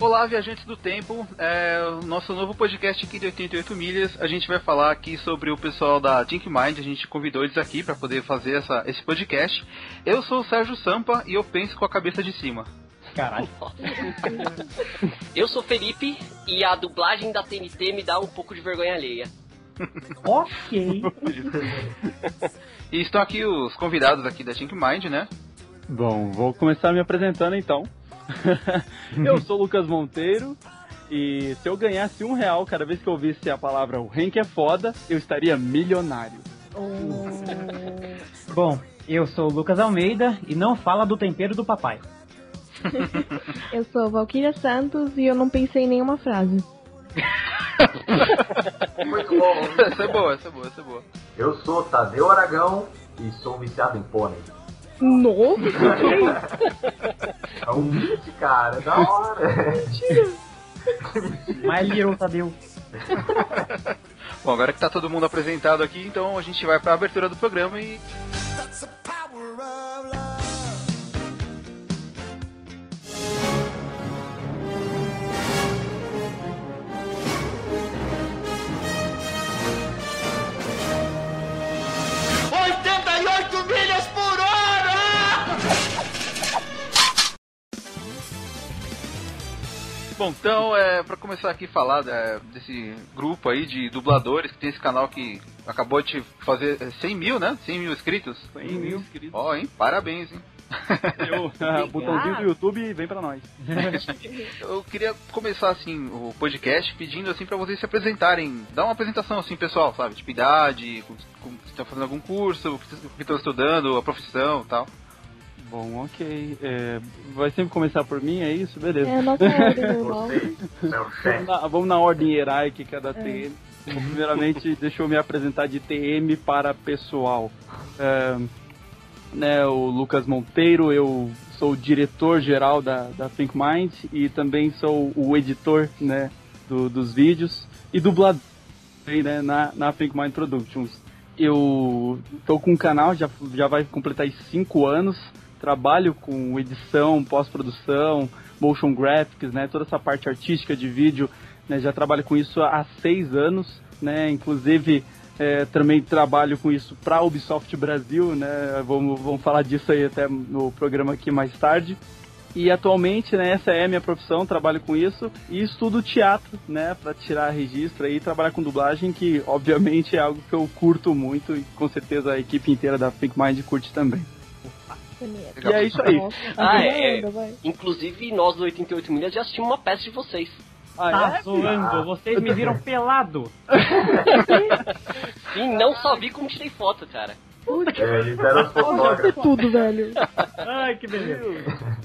Olá, viajantes do tempo. É o nosso novo podcast aqui de 88 milhas. A gente vai falar aqui sobre o pessoal da Think Mind. A gente convidou eles aqui para poder fazer essa, esse podcast. Eu sou o Sérgio Sampa e eu penso com a cabeça de cima. Caralho. Eu sou Felipe e a dublagem da TNT me dá um pouco de vergonha alheia. ok. E estão aqui os convidados aqui da Think Mind, né? Bom, vou começar me apresentando então. Eu sou o Lucas Monteiro e se eu ganhasse um real cada vez que eu ouvisse a palavra o Henk é foda, eu estaria milionário. Bom, eu sou o Lucas Almeida e não fala do tempero do papai. Eu sou Valkyria Santos e eu não pensei em nenhuma frase. Muito bom. essa é boa, essa é boa, essa é boa. Eu sou Tadeu Aragão e sou viciado em pônei. Nossa, É um beat, cara, é da hora. My Little Tadeu. Bom, agora que tá todo mundo apresentado aqui, então a gente vai pra abertura do programa e. Bom, então, é, pra começar aqui a falar é, desse grupo aí de dubladores que tem esse canal que acabou de fazer é, 100 mil, né? 100 mil inscritos. 100 mil inscritos. Ó, hein? Parabéns, hein? Eu, ah, botãozinho do YouTube vem pra nós. Eu queria começar assim o podcast pedindo assim para vocês se apresentarem, dar uma apresentação assim pessoal, sabe? Tipo idade, com, com, se estão fazendo algum curso, o que estão estudando, a profissão, tal. Bom, ok. É, vai sempre começar por mim, é isso? Beleza. é nossa ordem Vamos na, vamos na ordem hierárquica da TM. Bom, Primeiramente, deixa eu me apresentar de TM para pessoal. É, né, o Lucas Monteiro, eu sou o diretor-geral da, da Think Mind e também sou o editor né, do- dos vídeos e dublador aí, né, na, na Think Mind Productions. Eu tô com um canal, já, já vai completar 5 anos, trabalho com edição, pós-produção, motion graphics, né, toda essa parte artística de vídeo, né, já trabalho com isso há 6 anos, né, inclusive é, também trabalho com isso para a Ubisoft Brasil, né? Vamos, vamos falar disso aí até no programa aqui mais tarde. E atualmente, né, essa é a minha profissão, trabalho com isso e estudo teatro, né, para tirar registro e trabalhar com dublagem, que obviamente é algo que eu curto muito e com certeza a equipe inteira da Think Mind curte também. E é isso aí. Nossa, Ah, é. Inclusive, nós do 88 milhas já assistimos uma peça de vocês. Ah, Tá é? zoando, vocês me viram pelado. Sim, não só vi como tirei foto, cara. É, eles eram fotógrafos. tudo, velho. Ai, que beleza.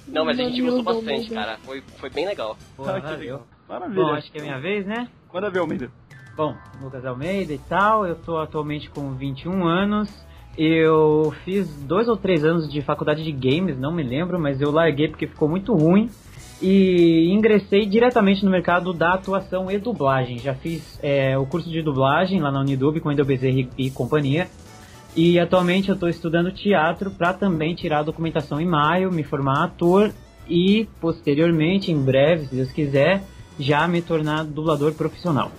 Não, mas a gente gostou bastante, cara. Foi, foi bem legal. Porra, Ah, que legal. Maravilha. Bom, acho que é minha vez, né? Manda ver, Almeida. Bom, Lucas Almeida e tal, eu tô atualmente com 21 anos. Eu fiz dois ou três anos de faculdade de games, não me lembro, mas eu larguei porque ficou muito ruim. E ingressei diretamente no mercado da atuação e dublagem. Já fiz é, o curso de dublagem lá na Unidub com Wendel Bezerra e companhia. E atualmente eu estou estudando teatro para também tirar a documentação em maio, me formar ator e posteriormente, em breve, se Deus quiser, já me tornar dublador profissional.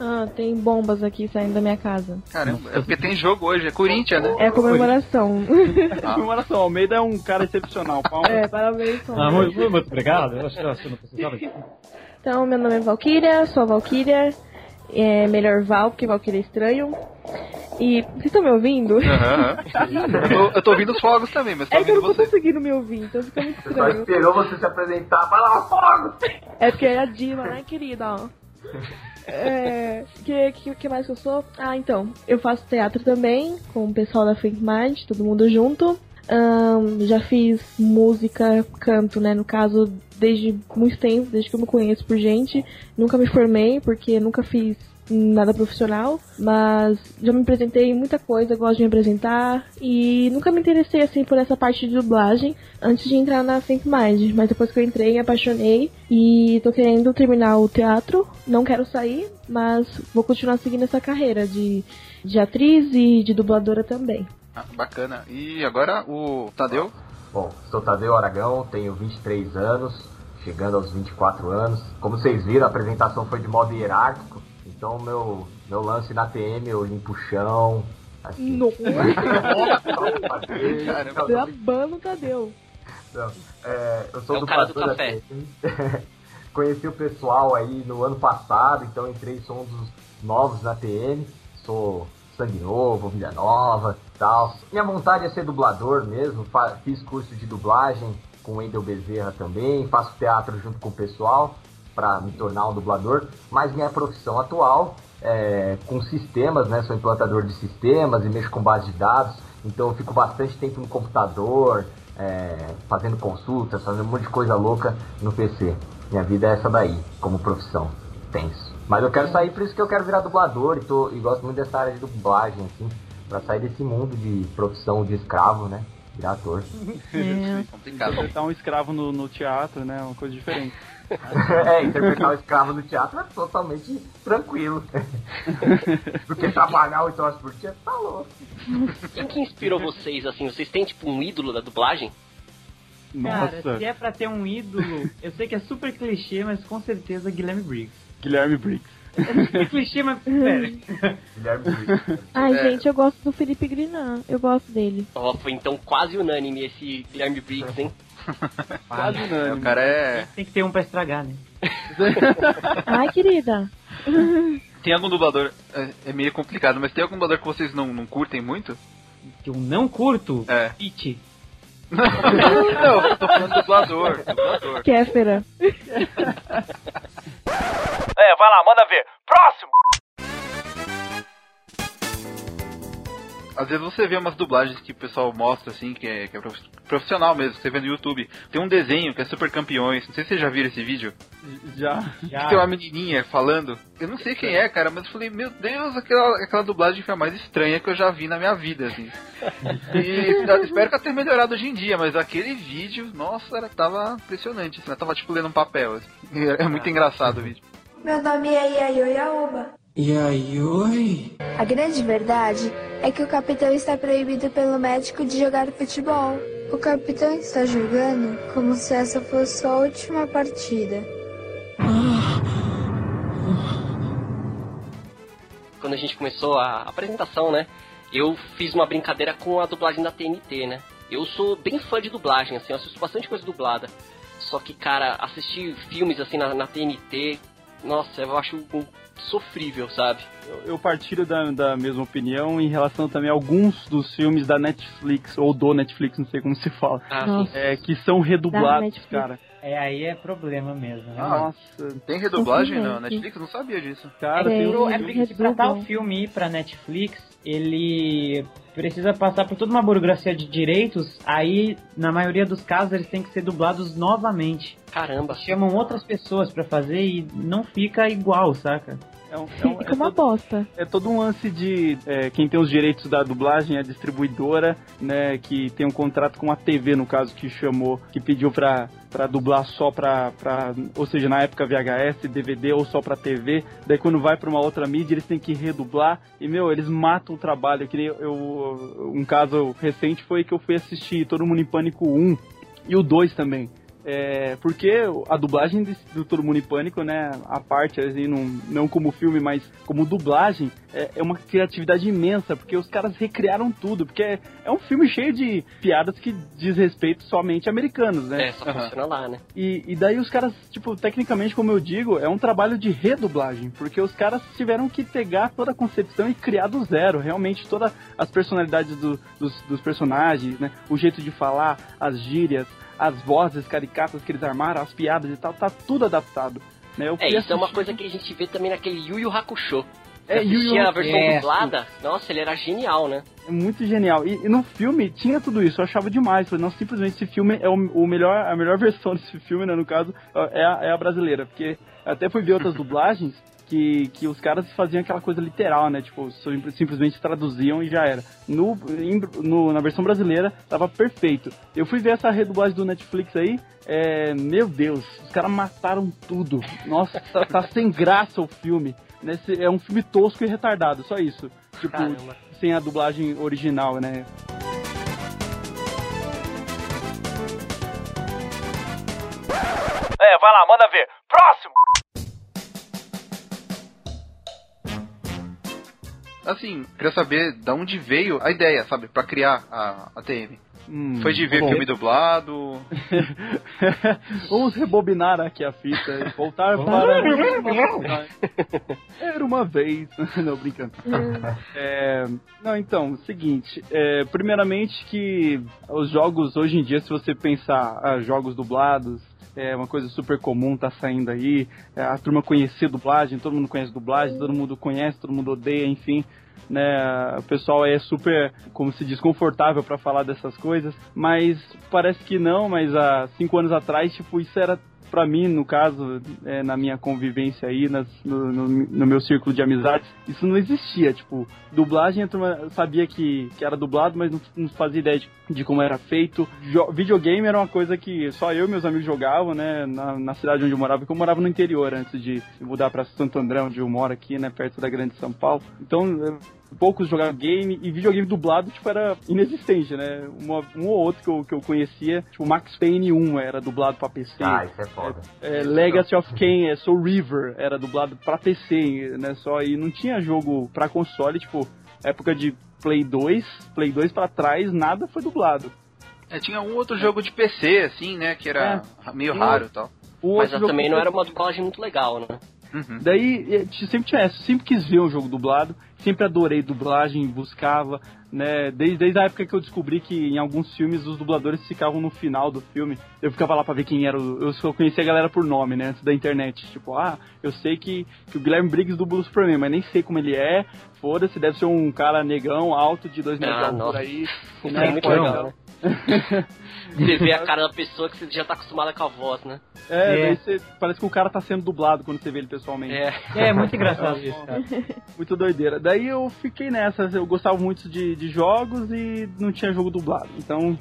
Ah, tem bombas aqui saindo da minha casa. Caramba, é porque tem jogo hoje, é Corinthians, né? É comemoração. Comemoração, Almeida é um cara excepcional. Palma. é, parabéns. Ah, muito, muito obrigado. Eu acho que não precisava. Então, meu nome é Valkyria, sou a Valkyria. É melhor Val, porque Valkyria é estranho. E vocês estão me ouvindo? Aham, aham. eu, tô, eu tô ouvindo os fogos também, mas tô É que eu ouvindo não tô você. conseguindo me ouvir, então fica muito Você só estranho. esperou você se apresentar. Vai lá, fogo! É porque é a diva, né, querida? Ó. É, que, que, que mais que eu sou? Ah, então, eu faço teatro também, com o pessoal da Think Mind, todo mundo junto. Ahn, já fiz música, canto, né, no caso, desde muito tempo, desde que eu me conheço por gente. Nunca me formei, porque nunca fiz nada profissional, mas já me apresentei em muita coisa, gosto de me apresentar e nunca me interessei assim por essa parte de dublagem antes de entrar na Think Mind, mas depois que eu entrei me apaixonei e tô querendo terminar o teatro, não quero sair, mas vou continuar seguindo essa carreira de, de atriz e de dubladora também. Ah, bacana. E agora o Tadeu? Bom, sou Tadeu Aragão, tenho 23 anos, chegando aos 24 anos. Como vocês viram, a apresentação foi de modo hierárquico, então meu, meu lance na TM eu limpo o chão. Assim, Nossa. Brabando Tadeu. Não, é, eu sou É o do cara do. TM. Conheci o pessoal aí no ano passado, então entrei, sou um dos novos na TM. Sou sangue novo, vida nova tal. Minha vontade é ser dublador mesmo, fiz curso de dublagem com o Wendel Bezerra também, faço teatro junto com o pessoal para me tornar um dublador, mas minha profissão atual é com sistemas, né? Sou implantador de sistemas e mexo com base de dados, então eu fico bastante tempo no computador, é, fazendo consultas, fazendo um monte de coisa louca no PC. Minha vida é essa daí, como profissão. Tenso. Mas eu quero sair, por isso que eu quero virar dublador e, tô, e gosto muito dessa área de dublagem, assim, pra sair desse mundo de profissão de escravo, né? Virar ator. É. Complicado. Você tá um escravo no, no teatro, né? Uma coisa diferente. é, interpretar o escravo no teatro é totalmente tranquilo. Porque trabalhar oito horas por dia, tá louco. Quem que inspirou vocês, assim? Vocês têm, tipo, um ídolo da dublagem? Cara, Nossa, se é pra ter um ídolo, eu sei que é super clichê, mas com certeza Guilherme Briggs. Guilherme Briggs. É super clichê, mas pera. Guilherme Briggs. Ai, É. gente, eu gosto do Felipe Grinan. Eu gosto dele. Ó, foi então quase unânime esse Guilherme Briggs, hein? Quase unânime. o cara é. Tem que ter um pra estragar, né? Ai, querida. Tem algum dublador. É, é meio complicado, mas tem algum dublador que vocês não, não curtem muito? Que eu não curto. É. It. Não, eu tô falando dublador. Dublador. Kéfera. É, vai lá, manda ver. Próximo! Às vezes você vê umas dublagens que o pessoal mostra, assim, que é, que é prof- profissional mesmo, que você vê no YouTube. Tem um desenho que é Super Campeões. Não sei se vocês já viram esse vídeo. Já. Já. Que tem uma menininha falando. Eu não sei quem é, cara, mas eu falei, meu Deus, aquela, aquela dublagem foi a mais estranha que eu já vi na minha vida, assim. E espero que ela tenha melhorado hoje em dia, mas aquele vídeo, nossa, era, tava impressionante, assim, ela tava tipo lendo um papel. Assim. É muito engraçado o vídeo. Meu nome é Yayoi Aoba. Yayoi? A grande verdade é que o capitão está proibido pelo médico de jogar futebol. O capitão está jogando como se essa fosse sua última partida. Quando a gente começou a apresentação, né? Eu fiz uma brincadeira com a dublagem da TNT, né? Eu sou bem fã de dublagem, assim, eu assisto bastante coisa dublada. Só que, cara, assistir filmes assim na, na TNT, nossa, eu acho um sofrível, sabe? Eu, eu partilho da, da mesma opinião em relação também a alguns dos filmes da Netflix, ou do Netflix, não sei como se fala, Ah, é, que são redublados, cara. É, aí é problema mesmo, né? Nossa, Tem redublagem na. Netflix? Eu não sabia disso. cara, É, tem um É filme- porque se pra tal filme ir pra Netflix, ele precisa passar por toda uma burocracia de direitos, aí na maioria dos casos eles têm que ser dublados novamente. Caramba. Chamam outras pessoas pra fazer e não fica igual, saca? é um- é um- Fica é uma todo- bosta. É todo um lance de é, quem tem os direitos da dublagem, é a distribuidora, né, que tem um contrato com a TV, no caso, que chamou, que pediu pra, pra dublar só pra, ou seja, na época VHS, DVD ou só pra TV, daí quando vai pra uma outra mídia eles têm que redublar, e meu, eles matam o trabalho, que eu, um caso recente foi que eu fui assistir Todo Mundo em Pânico 1 e o 2 também. É, porque a dublagem de- do Todo Mundo em Pânico, né, a parte, assim, não, não como filme, mas como dublagem, é, é uma criatividade imensa, porque os caras recriaram tudo, porque é, é um filme cheio de piadas que diz respeito somente a americanos, né? É, só funciona lá, né? E, e daí os caras, tipo, tecnicamente, como eu digo, é um trabalho de redublagem, porque os caras tiveram que pegar toda a concepção e criar do zero, realmente todas as personalidades do- dos, dos personagens, né? O jeito de falar, as gírias, as vozes caricatas que eles armaram, as piadas e tal, tá tudo adaptado. Né? Eu É, isso é uma coisa que a gente vê também naquele Yu Yu Hakusho. É, Yu Yu a versão É. dublada, nossa, ele era genial, né? É muito genial. E, e no filme tinha tudo isso, eu achava demais. Falei, não, simplesmente esse filme é o, o melhor, a melhor versão desse filme, né, no caso, é a, é a brasileira. Porque até fui ver outras dublagens que, que os caras faziam aquela coisa literal, né? Tipo, sim- simplesmente traduziam e já era. No, em- no- na versão brasileira tava perfeito. Eu fui ver essa redublagem do Netflix aí, é, meu Deus, os caras mataram tudo. Nossa, tá, tá sem graça o filme. Nesse, é um filme tosco e retardado, só isso. Tipo, Caramba. sem a dublagem original, né? É, vai lá, manda ver. Próximo! Assim, queria saber de onde veio a ideia, sabe, pra criar a, a TM. Hum, Foi de ver bom. filme dublado. Vamos rebobinar aqui a fita e voltar para. Era uma vez. Não, brincando. É, não, então, seguinte. é, primeiramente que os jogos hoje em dia, se você pensar ah, jogos dublados, é uma coisa super comum, tá saindo aí. é, a turma conhecer dublagem, todo mundo conhece dublagem, todo mundo conhece, todo mundo odeia, enfim. Né, o pessoal é super, como se diz, confortável para falar dessas coisas, mas parece que não, mas há cinco anos atrás, tipo, isso era pra mim, no caso, é, na minha convivência aí, nas- no, no- no meu círculo de amizades, isso não existia. Tipo, dublagem, turma sabia que, que era dublado, mas não, não fazia ideia de, de como era feito. Jo- videogame era uma coisa que só eu e meus amigos jogavam, né, na, na cidade onde eu morava, porque eu morava no interior antes de mudar pra Santo André, onde eu moro aqui, né, perto da Grande São Paulo. Então, eu- poucos jogavam game e videogame dublado, tipo, era inexistente, né? Uma- um ou outro que eu, que eu conhecia, tipo, Max Payne 1 era dublado pra PC. Ah, isso é foda. É, Legacy of Kain, é, Soul River, era dublado pra PC, né, só, e não tinha jogo pra console, tipo, época de Play 2, Play 2 pra trás, nada foi dublado. É, tinha um outro jogo de PC, assim, né, que era meio raro e tal. Um Mas também não era uma dublagem muito legal, né? Uhum. Daí, t- sempre tinha essa, sempre quis ver um jogo dublado, sempre adorei dublagem, buscava, né, desde, desde a época que eu descobri que em alguns filmes os dubladores ficavam no final do filme, eu ficava lá pra ver quem era, o, eu só conhecia a galera por nome, né, antes da internet, tipo, ah, eu sei que, que o Guilherme Briggs dubla o Superman, mas nem sei como ele é, foda-se, deve ser um cara negão, alto, de dois metros Ah, nossa. aí, Isso né, é muito legal, né? Você vê a cara da pessoa que você já tá acostumada com a voz, né? É, É. daí você, parece que o cara tá sendo dublado quando você vê ele pessoalmente. É. É muito engraçado isso, cara. Muito doideira. Daí eu fiquei nessa, eu gostava muito de, de jogos e não tinha jogo dublado. Então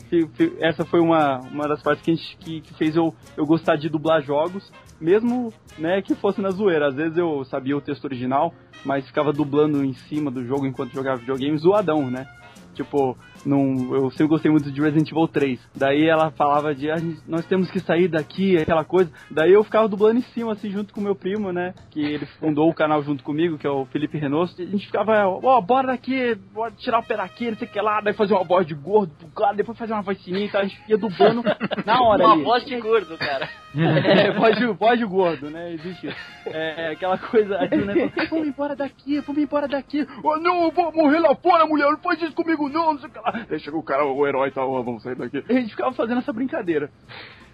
essa foi uma, uma das partes que, a gente- que, que fez eu, eu gostar de dublar jogos, mesmo né, que fosse na zoeira. Às vezes eu sabia o texto original, mas ficava dublando em cima do jogo enquanto jogava videogame, zoadão, né? Tipo, num, eu sempre gostei muito de Resident Evil 3. Daí ela falava de, "Ah, nós temos que sair daqui, aquela coisa. Daí eu ficava dublando em cima, assim, junto com o meu primo, né? Que ele fundou o canal junto comigo, que é o Felipe Renault. A gente ficava, ó, bora daqui, bora tirar o pé daqui, não sei o que lá. Daí fazia uma voz de gordo pro cara, depois fazia uma voz sininha e tal. A gente ia dublando na hora Uma ali. voz de gordo, cara. É, voz de, voz de gordo, né? Existe. É, aquela coisa, aquele negócio, vamos embora daqui, vamos embora daqui. Oh, não, eu vou morrer lá fora, mulher, não faz isso comigo não, não sei o que lá. Aí chegou o cara, o herói e tal, "Ó, vamos sair daqui. A gente ficava fazendo essa brincadeira.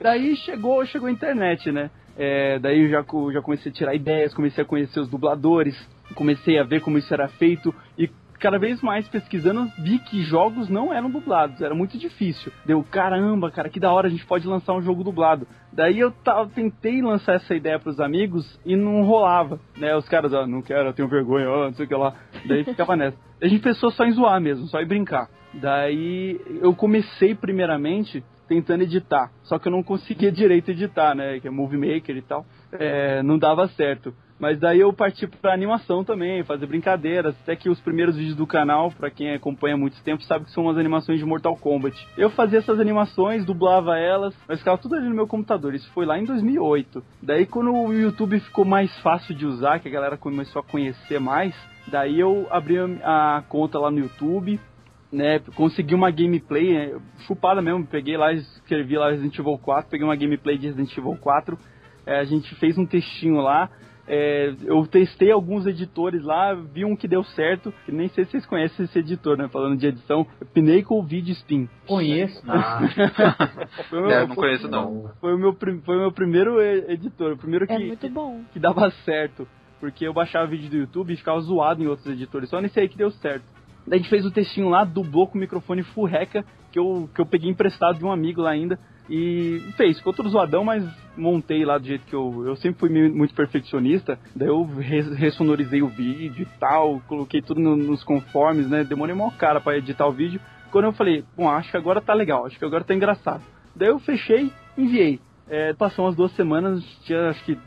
Daí chegou, chegou a internet, né? É, daí eu já, já comecei a tirar ideias, comecei a conhecer os dubladores, comecei a ver como isso era feito e cada vez mais pesquisando vi que jogos não eram dublados, era muito difícil. Deu, caramba, cara, que da hora a gente pode lançar um jogo dublado. Daí eu tentei lançar essa ideia pros amigos e não rolava, né? Os caras, ah, não quero, eu tenho vergonha, não sei o que lá. Daí ficava nessa. A gente pensou só em zoar mesmo, só em brincar. Daí eu comecei primeiramente tentando editar, só que eu não conseguia direito editar, né? Que é Movie Maker e tal. É, não dava certo. Mas daí eu parti pra animação também, fazer brincadeiras. Até que os primeiros vídeos do canal, pra quem acompanha há muito tempo, sabe que são as animações de Mortal Kombat. Eu fazia essas animações, dublava elas, mas ficava tudo ali no meu computador. Isso foi lá em 2008. Daí quando o YouTube ficou mais fácil de usar, que a galera começou a conhecer mais, daí eu abri a conta lá no YouTube, né, consegui uma gameplay é, chupada mesmo, peguei lá, escrevi lá Resident Evil 4, peguei uma gameplay de Resident Evil 4, é, a gente fez um textinho lá, é, eu testei alguns editores lá, vi um que deu certo, que nem sei se vocês conhecem esse editor, né, falando de edição, Pinnacle Video Spin. Conheço. Ah, Foi o meu, É, não foi- conheço não. foi o meu, foi o meu primeiro e- editor, o primeiro que, É muito bom. que dava certo. Porque eu baixava vídeo do YouTube e ficava zoado em outros editores. Só nesse aí que deu certo. Daí a gente fez o textinho lá, dublou com o microfone full reca, que eu, que eu peguei emprestado de um amigo lá ainda. E fez, ficou todo zoadão, mas montei lá do jeito que eu. Eu sempre fui muito perfeccionista. Daí eu re- ressonorizei o vídeo e tal, coloquei tudo no- nos conformes, né? Demorei mó cara pra editar o vídeo. Quando eu falei, bom, acho que agora tá legal, acho que agora tá engraçado. Daí eu fechei, enviei. É, passou umas duas semanas, tinha acho que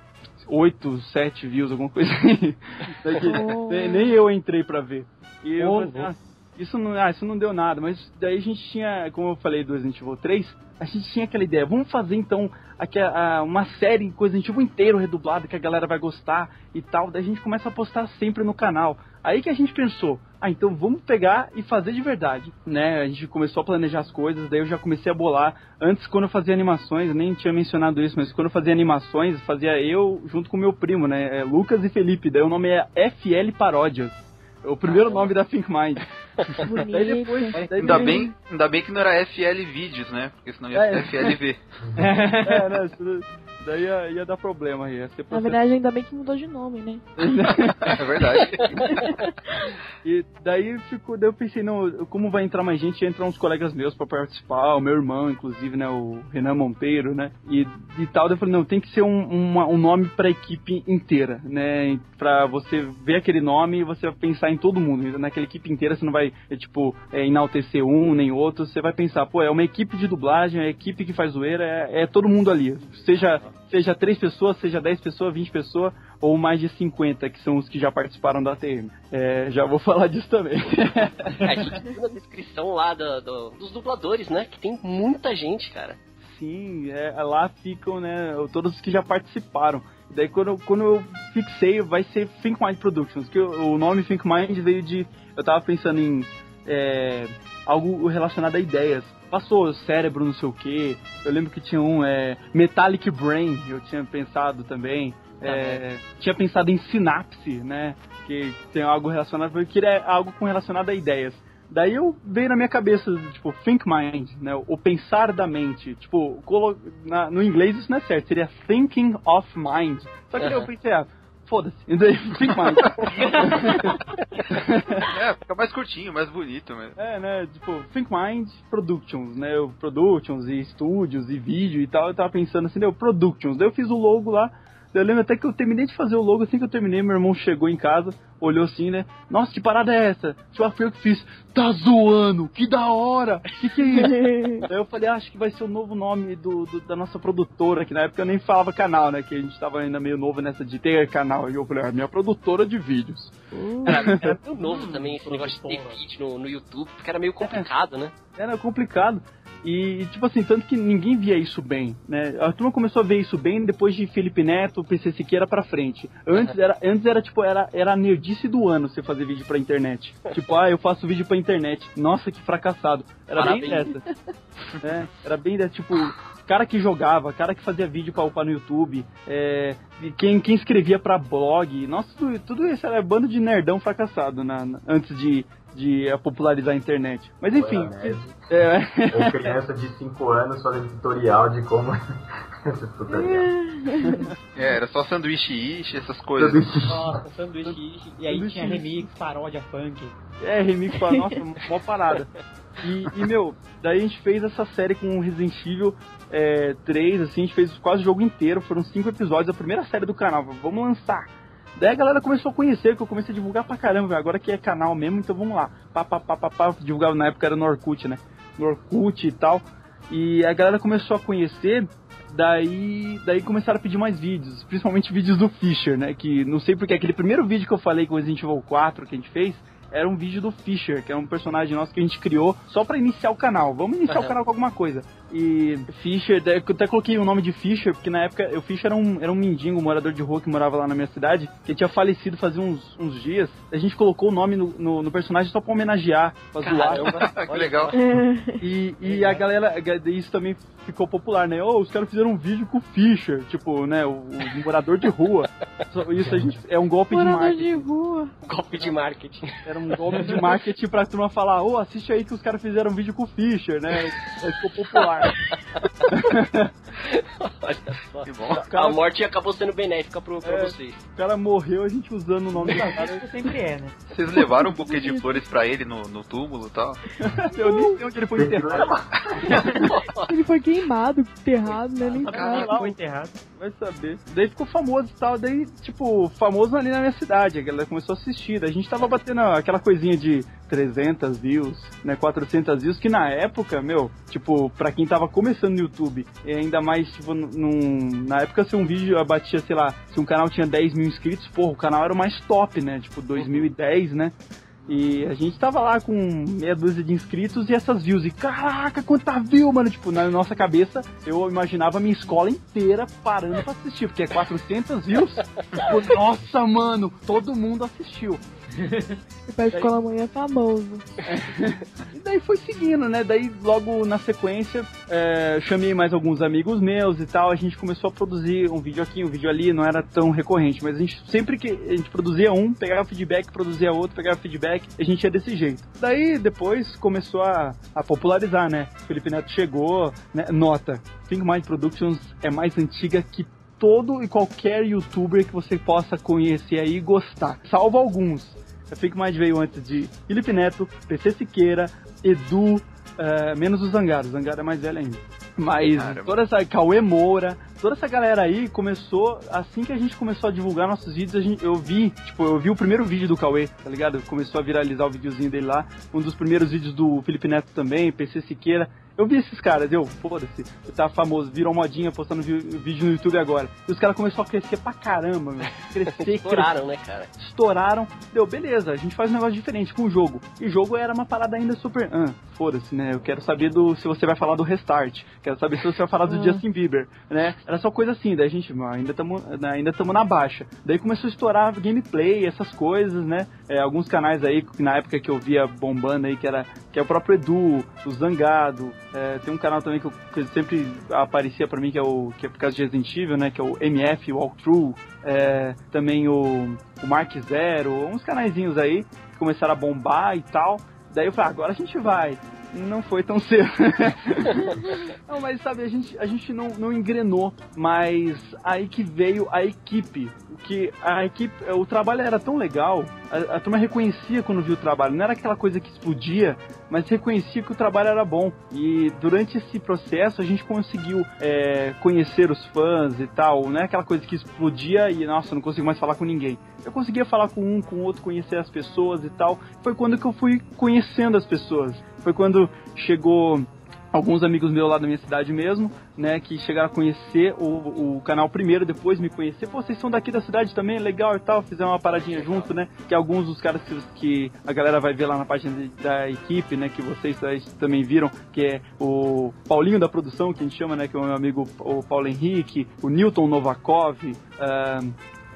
oito, sete views, alguma coisa assim. Oh. nem, eu entrei pra ver. E eu Oh, falei assim, ah, isso não, ah, isso não deu nada, mas daí a gente tinha, como eu falei do Resident Evil 3, a gente tinha aquela ideia, vamos fazer então aqui, a, uma série com Resident Evil inteiro redublado que a galera vai gostar e tal, daí a gente começa a postar sempre no canal. Aí que a gente pensou, ah, então vamos pegar e fazer de verdade, né? A gente começou a planejar as coisas, daí eu já comecei a bolar. Antes, quando eu fazia animações, eu nem tinha mencionado isso, mas quando eu fazia animações, fazia eu junto com meu primo, né? É Lucas e Felipe, daí o nome é FL Paródias. O primeiro ah, nome da Think Mind. daí depois, daí ainda, bem, ainda bem que não era FL Vídeos, né? Porque senão ia é. ser FLV. é, né? Daí ia, ia dar problema aí. Na verdade, ainda bem que mudou de nome, né? é verdade. e daí ficou, daí eu pensei, não, como vai entrar mais gente, entram uns colegas meus para participar, o meu irmão, inclusive, né, o Renan Monteiro, né? E, e tal, daí eu falei, não, tem que ser um, uma, um nome pra equipe inteira, né? Pra você ver aquele nome e você pensar em todo mundo. Naquela equipe inteira você não vai, é, tipo, é, enaltecer um nem outro, você vai pensar, pô, é uma equipe de dublagem, é a equipe que faz zoeira, é, é todo mundo ali. Seja seja 3 pessoas, seja 10 pessoas, 20 pessoas ou mais de 50, que são os que já participaram da ATM. É, já vou falar disso também. É, a gente viu na descrição lá do, do, dos dubladores, né? Que tem muita gente, cara. Sim, é, lá ficam, né, todos os que já participaram. Daí quando, quando eu fixei, vai ser Think Mind Productions, que o, o nome Think Mind veio de... Eu tava pensando em é, algo relacionado a ideias passou cérebro, não sei o que. Eu lembro que tinha um é, Metallic Brain, eu tinha pensado também. Tá é, tinha pensado em sinapse, né? Que tem algo relacionado, eu queria algo com relacionado a ideias. Daí eu veio na minha cabeça, tipo, think mind, né? O pensar da mente. Tipo, na, no inglês isso não é certo, seria thinking of mind. Só que uhum. eu pensei, ah, foda-se. Think mais. é, fica mais curtinho, mais bonito mesmo. É, né? Tipo, Think Mind Productions, né? Productions e estúdios e vídeo e tal. Eu tava pensando assim, deu Productions. Daí eu fiz o logo lá. Eu lembro até que eu terminei de fazer o logo, assim que eu terminei, meu irmão chegou em casa, olhou assim, né? Nossa, que parada é essa? Tipo, foi eu que fiz. Tá zoando, que da hora! Que que é isso? Aí eu falei, ah, acho que vai ser o novo nome do, do, da nossa produtora, que na época eu nem falava canal, né? Que a gente tava ainda meio novo nessa de ter canal. E eu falei, ah, minha produtora de vídeos. Uh, era, era meio novo também esse negócio de ter vídeo no, no YouTube, porque era meio complicado, é, né? Era complicado. E, tipo assim, tanto que ninguém via isso bem, né? A turma começou a ver isso bem depois de Felipe Neto, PC Siqueira pra frente. Antes era, antes era tipo, era, era a nerdice do ano você fazer vídeo pra internet. tipo, ah, eu faço vídeo pra internet. Nossa, que fracassado. Era Parabéns. bem dessa. é, era bem dessa, tipo, cara que jogava, cara que fazia vídeo pra upar no YouTube, é, quem, quem escrevia pra blog. Nossa, tudo, tudo isso era bando de nerdão fracassado na, na antes de de popularizar a internet. Mas enfim. É. Ou criança de 5 anos fazendo tutorial de como. é, era só sanduíche ishi, essas coisas. Nossa, sanduíche ishi. E aí sanduíche tinha remix, paródia funk. É, remix, nossa, mó parada. E, e, meu, daí a gente fez essa série com Resident Evil é, 3, assim, a gente fez quase o jogo inteiro, foram cinco episódios, a primeira série do canal, vamos lançar. Daí a galera começou a conhecer, que eu comecei a divulgar pra caramba, agora que é canal mesmo, então vamos lá. Pá, pá, pá, pá, pá, divulgava na época era no Orkut, né? No Orkut e tal. E a galera começou a conhecer, daí, daí começaram a pedir mais vídeos, principalmente vídeos do Fischer, né? Que não sei porque aquele primeiro vídeo que eu falei com o Resident Evil 4 que a gente fez, era um vídeo do Fischer, que é um personagem nosso que a gente criou só para iniciar o canal. Vamos iniciar uhum. o canal com alguma coisa. E Fischer, eu até coloquei o nome de Fischer, porque na época o Fischer era um, era um mendigo, um morador de rua que morava lá na minha cidade, que tinha falecido fazia uns, uns dias. A gente colocou o nome no, no, no personagem só pra homenagear, pra zoar. que legal. E, e a galera, isso também ficou popular, né? Oh, os caras fizeram um vídeo com o Fischer, tipo, né? O, o morador de rua. Isso a gente, é um golpe morador de marketing. de rua. Golpe de marketing. Era um golpe de marketing pra turma falar, ô, oh, assiste aí que os caras fizeram um vídeo com o Fischer, né? Aí ficou popular. Olha só. Que bom. Cara... A morte acabou sendo benéfica pro, pra é, vocês. O cara morreu a gente usando o nome do cara. sempre é, né? Vocês levaram um buquê de flores pra ele no, no túmulo e tal? Eu nem sei onde ele foi enterrado. ele foi queimado, enterrado, né? Nem ah, foi enterrado. Vai saber. Daí ficou famoso e tal. Daí, tipo, famoso ali na minha cidade. A galera começou a assistir. Daí a gente tava batendo aquela coisinha de 300 views, né, 400 views, que na época, meu, tipo, pra quem tava começando no YouTube, e ainda mais, tipo, num, na época se um vídeo batia, sei lá, se um canal tinha 10 mil inscritos, porra, o canal era o mais top, né, tipo, 2010, né, E a gente tava lá com meia dúzia de inscritos e essas views. E caraca, quanta view, mano! Tipo, na nossa cabeça, eu imaginava a minha escola inteira parando pra assistir, porque é 400 views. tipo, nossa, mano, todo mundo assistiu. E pra escola amanhã é famoso. E daí foi seguindo, né? Daí logo na sequência, é, chamei mais alguns amigos meus e tal. A gente começou a produzir um vídeo aqui, um vídeo ali, não era tão recorrente, mas a gente sempre que a gente produzia um, pegava feedback, produzia outro, pegava feedback, a gente ia desse jeito. Daí depois começou a, a popularizar, né? Felipe Neto chegou, né? Nota, Think Mind Productions é mais antiga que todo e qualquer youtuber que você possa conhecer aí e gostar. Salvo alguns. A Think Mind veio antes de Felipe Neto, PC Siqueira, Edu, eh, menos o Zangaro. O Zangaro é mais velho ainda. Mas Caramba. toda essa Cauê Moura, toda essa galera aí começou, assim que a gente começou a divulgar nossos vídeos, gente, eu vi, tipo, eu vi o primeiro vídeo do Cauê, tá ligado? Começou a viralizar o videozinho dele lá, um dos primeiros vídeos do Felipe Neto também, PC Siqueira. Eu vi esses caras, eu, foda-se, eu tava famoso, virou modinha postando vídeo no YouTube agora. E os caras começaram a crescer pra caramba, meu. Crescer, crescer Estouraram, né, cara? estouraram. Deu, beleza, a gente faz um negócio diferente com o jogo. E o jogo era uma parada ainda super. Ah, foda-se, né? Eu quero saber do se você vai falar do restart. Quero saber se você vai falar do Ah. Justin Bieber, né? Era só coisa assim, daí a gente, "Ah, ainda estamos ainda tamo na baixa. Daí começou a estourar gameplay, essas coisas, né? É, alguns canais aí, que na época que eu via bombando aí, que era que é o próprio Edu, o Zangado. É, tem um canal também que, eu, que sempre aparecia pra mim, que é o que é por causa de Resident Evil, né? Que é o MF Walkthrough. É, também o, o Mark Zero, uns canaizinhos aí que começaram a bombar e tal. Daí eu falei, ah, agora a gente vai. Não foi tão cedo. não, mas sabe, a gente, a gente não, não engrenou, mas aí que veio a equipe. O que a equipe, o trabalho era tão legal, a, a turma reconhecia quando via o trabalho. Não era aquela coisa que explodia, mas reconhecia que o trabalho era bom. E durante esse processo a gente conseguiu é, conhecer os fãs e tal. Não é aquela coisa que explodia e, nossa, não consigo mais falar com ninguém. Eu conseguia falar com um, com o outro, conhecer as pessoas e tal. Foi quando que eu fui conhecendo as pessoas. Foi quando chegou alguns amigos meus lá da minha cidade mesmo, né, que chegaram a conhecer o, o canal primeiro, depois me conhecer. Pô, vocês são daqui da cidade também, legal e tal, fizeram uma paradinha junto, né, que alguns dos caras que, que a galera vai ver lá na página de- da equipe, né, que vocês também viram, que é o Paulinho da produção, que a gente chama, né, que é o meu amigo o Paulo Henrique, o Newton Novakov, ahn,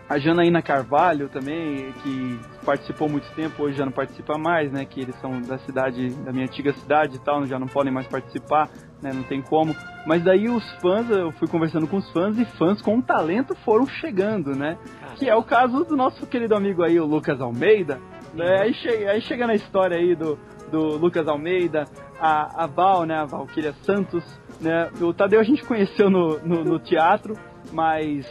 a Janaína Carvalho também, que participou muito tempo, hoje já não participa mais, né? Que eles são da cidade, da minha antiga cidade e tal, já não podem mais participar, né? Não tem como. Mas daí os fãs, eu fui conversando com os fãs e fãs com talento foram chegando, né? Que é o caso do nosso querido amigo aí, o Lucas Almeida. Né? Aí, chega, aí chega na história aí do, do Lucas Almeida, a, a Val, né? A Valkyria Santos, né? O Tadeu a gente conheceu no, no, no teatro, mas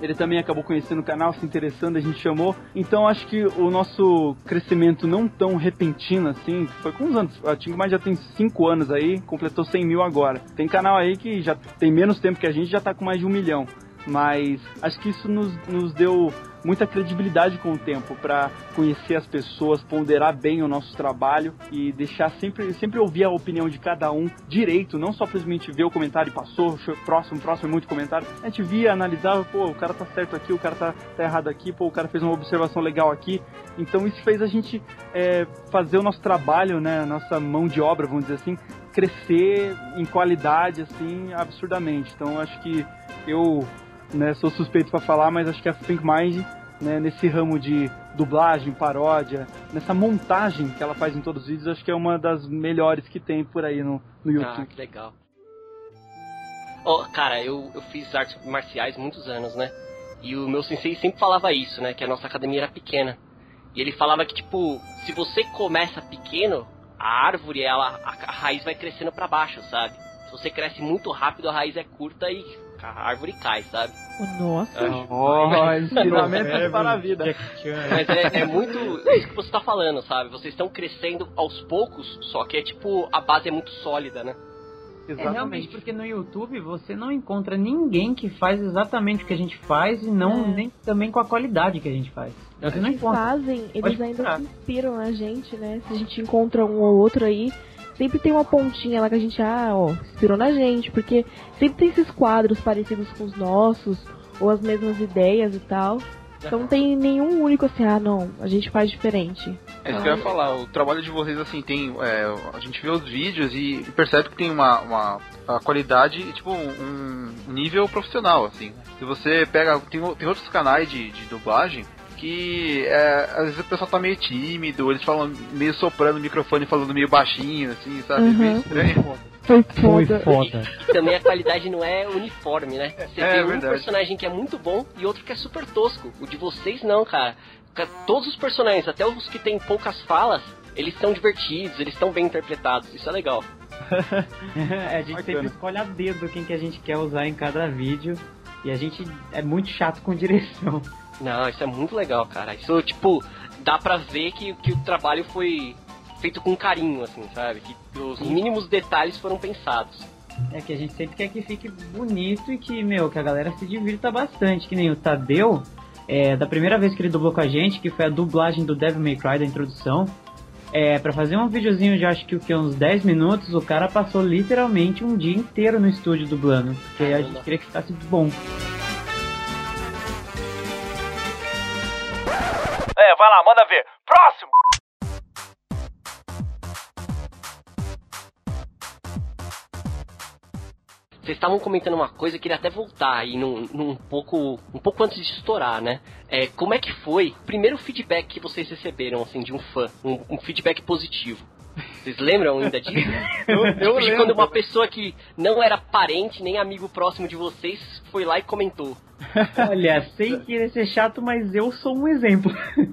ele também acabou conhecendo o canal, se interessando, a gente chamou. Então acho que o nosso crescimento não tão repentino assim, foi com uns anos. A Tingo já tem 5 anos aí, completou 100 mil agora. Tem canal aí que já tem menos tempo que a gente, já tá com mais de um milhão. Mas acho que isso nos, nos deu muita credibilidade com o tempo para conhecer as pessoas, ponderar bem o nosso trabalho e deixar sempre, sempre ouvir a opinião de cada um direito, não só simplesmente ver o comentário e passou, próximo, próximo, é muito comentário. A gente via, analisava, pô, o cara tá certo aqui, o cara tá, tá errado aqui, pô, o cara fez uma observação legal aqui. Então isso fez a gente é, fazer o nosso trabalho, né, nossa mão de obra, vamos dizer assim, crescer em qualidade, assim, absurdamente. Então acho que eu né, sou suspeito para falar, mas acho que a Think Mind, né, nesse ramo de dublagem, paródia, nessa montagem que ela faz em todos os vídeos, acho que é uma das melhores que tem por aí no, no Ah, YouTube. que legal. Ó, cara, eu, eu fiz artes marciais muitos anos, né? E o meu sensei sempre falava isso, né? Que a nossa academia era pequena. E ele falava que, tipo, se você começa pequeno, a árvore, ela, a, a raiz vai crescendo pra baixo, sabe? Se você cresce muito rápido, a raiz é curta e a árvore cai, sabe? Nossa. Oh, ensinamentos para a vida. Mas é, é muito isso que você tá falando, sabe? Vocês estão crescendo aos poucos, só que é tipo, a base é muito sólida, né? É realmente porque no YouTube você não encontra ninguém que faz exatamente o que a gente faz e não É. nem também com a qualidade que a gente faz. Você não Eles encontra. fazem, eles Pode ainda procurar. se inspiram na gente, né? Se a gente encontra um ou outro aí, sempre tem uma pontinha lá que a gente, ah, ó, inspirou na gente, porque sempre tem esses quadros parecidos com os nossos, ou as mesmas ideias e tal. Então não tem nenhum único assim, ah não, a gente faz diferente. É isso que eu ia falar, o trabalho de vocês, assim, tem. É, a gente vê os vídeos e percebe que tem uma, uma a qualidade, tipo, um nível profissional, assim. Se você pega. Tem, tem outros canais de, de dublagem que é, às vezes o pessoal tá meio tímido, eles falam meio soprando o microfone, falando meio baixinho, assim, sabe? Uhum. Meio estranho. Foi Foi foda. foda. E também a qualidade não é uniforme, né? Você É, tem um verdade. personagem que é muito bom e outro que é super tosco. O de vocês não, cara. Ca- Todos os personagens, até os que têm poucas falas, eles são divertidos, eles estão bem interpretados. Isso é legal. a gente sempre Bacana. escolhe a dedo quem que a gente quer usar em cada vídeo. E a gente é muito chato com direção. Não, isso é muito legal, cara. Isso, tipo, dá pra ver que, que o trabalho foi feito com carinho, assim, sabe? Que os mínimos detalhes foram pensados. É que a gente sempre quer que fique bonito e que, meu, que a galera se divirta bastante. Que nem o Tadeu, é, da primeira vez que ele dublou com a gente, que foi a dublagem do Devil May Cry da introdução. É, pra fazer um videozinho de acho que o que, uns 10 minutos, o cara passou literalmente um dia inteiro no estúdio dublando. Porque a Caramba. gente queria que ficasse bom. É, vai lá, manda ver. Próximo! Vocês estavam comentando uma coisa, eu queria até voltar aí num, num pouco, um pouco antes de estourar, né? É, como é que foi o primeiro feedback que vocês receberam, assim, de um fã? Um, um feedback positivo. Vocês lembram ainda disso? Eu, eu Tipo, de lembro. quando uma pessoa que não era parente nem amigo próximo de vocês foi lá e comentou. Olha, sem querer ser chato, mas eu sou um exemplo.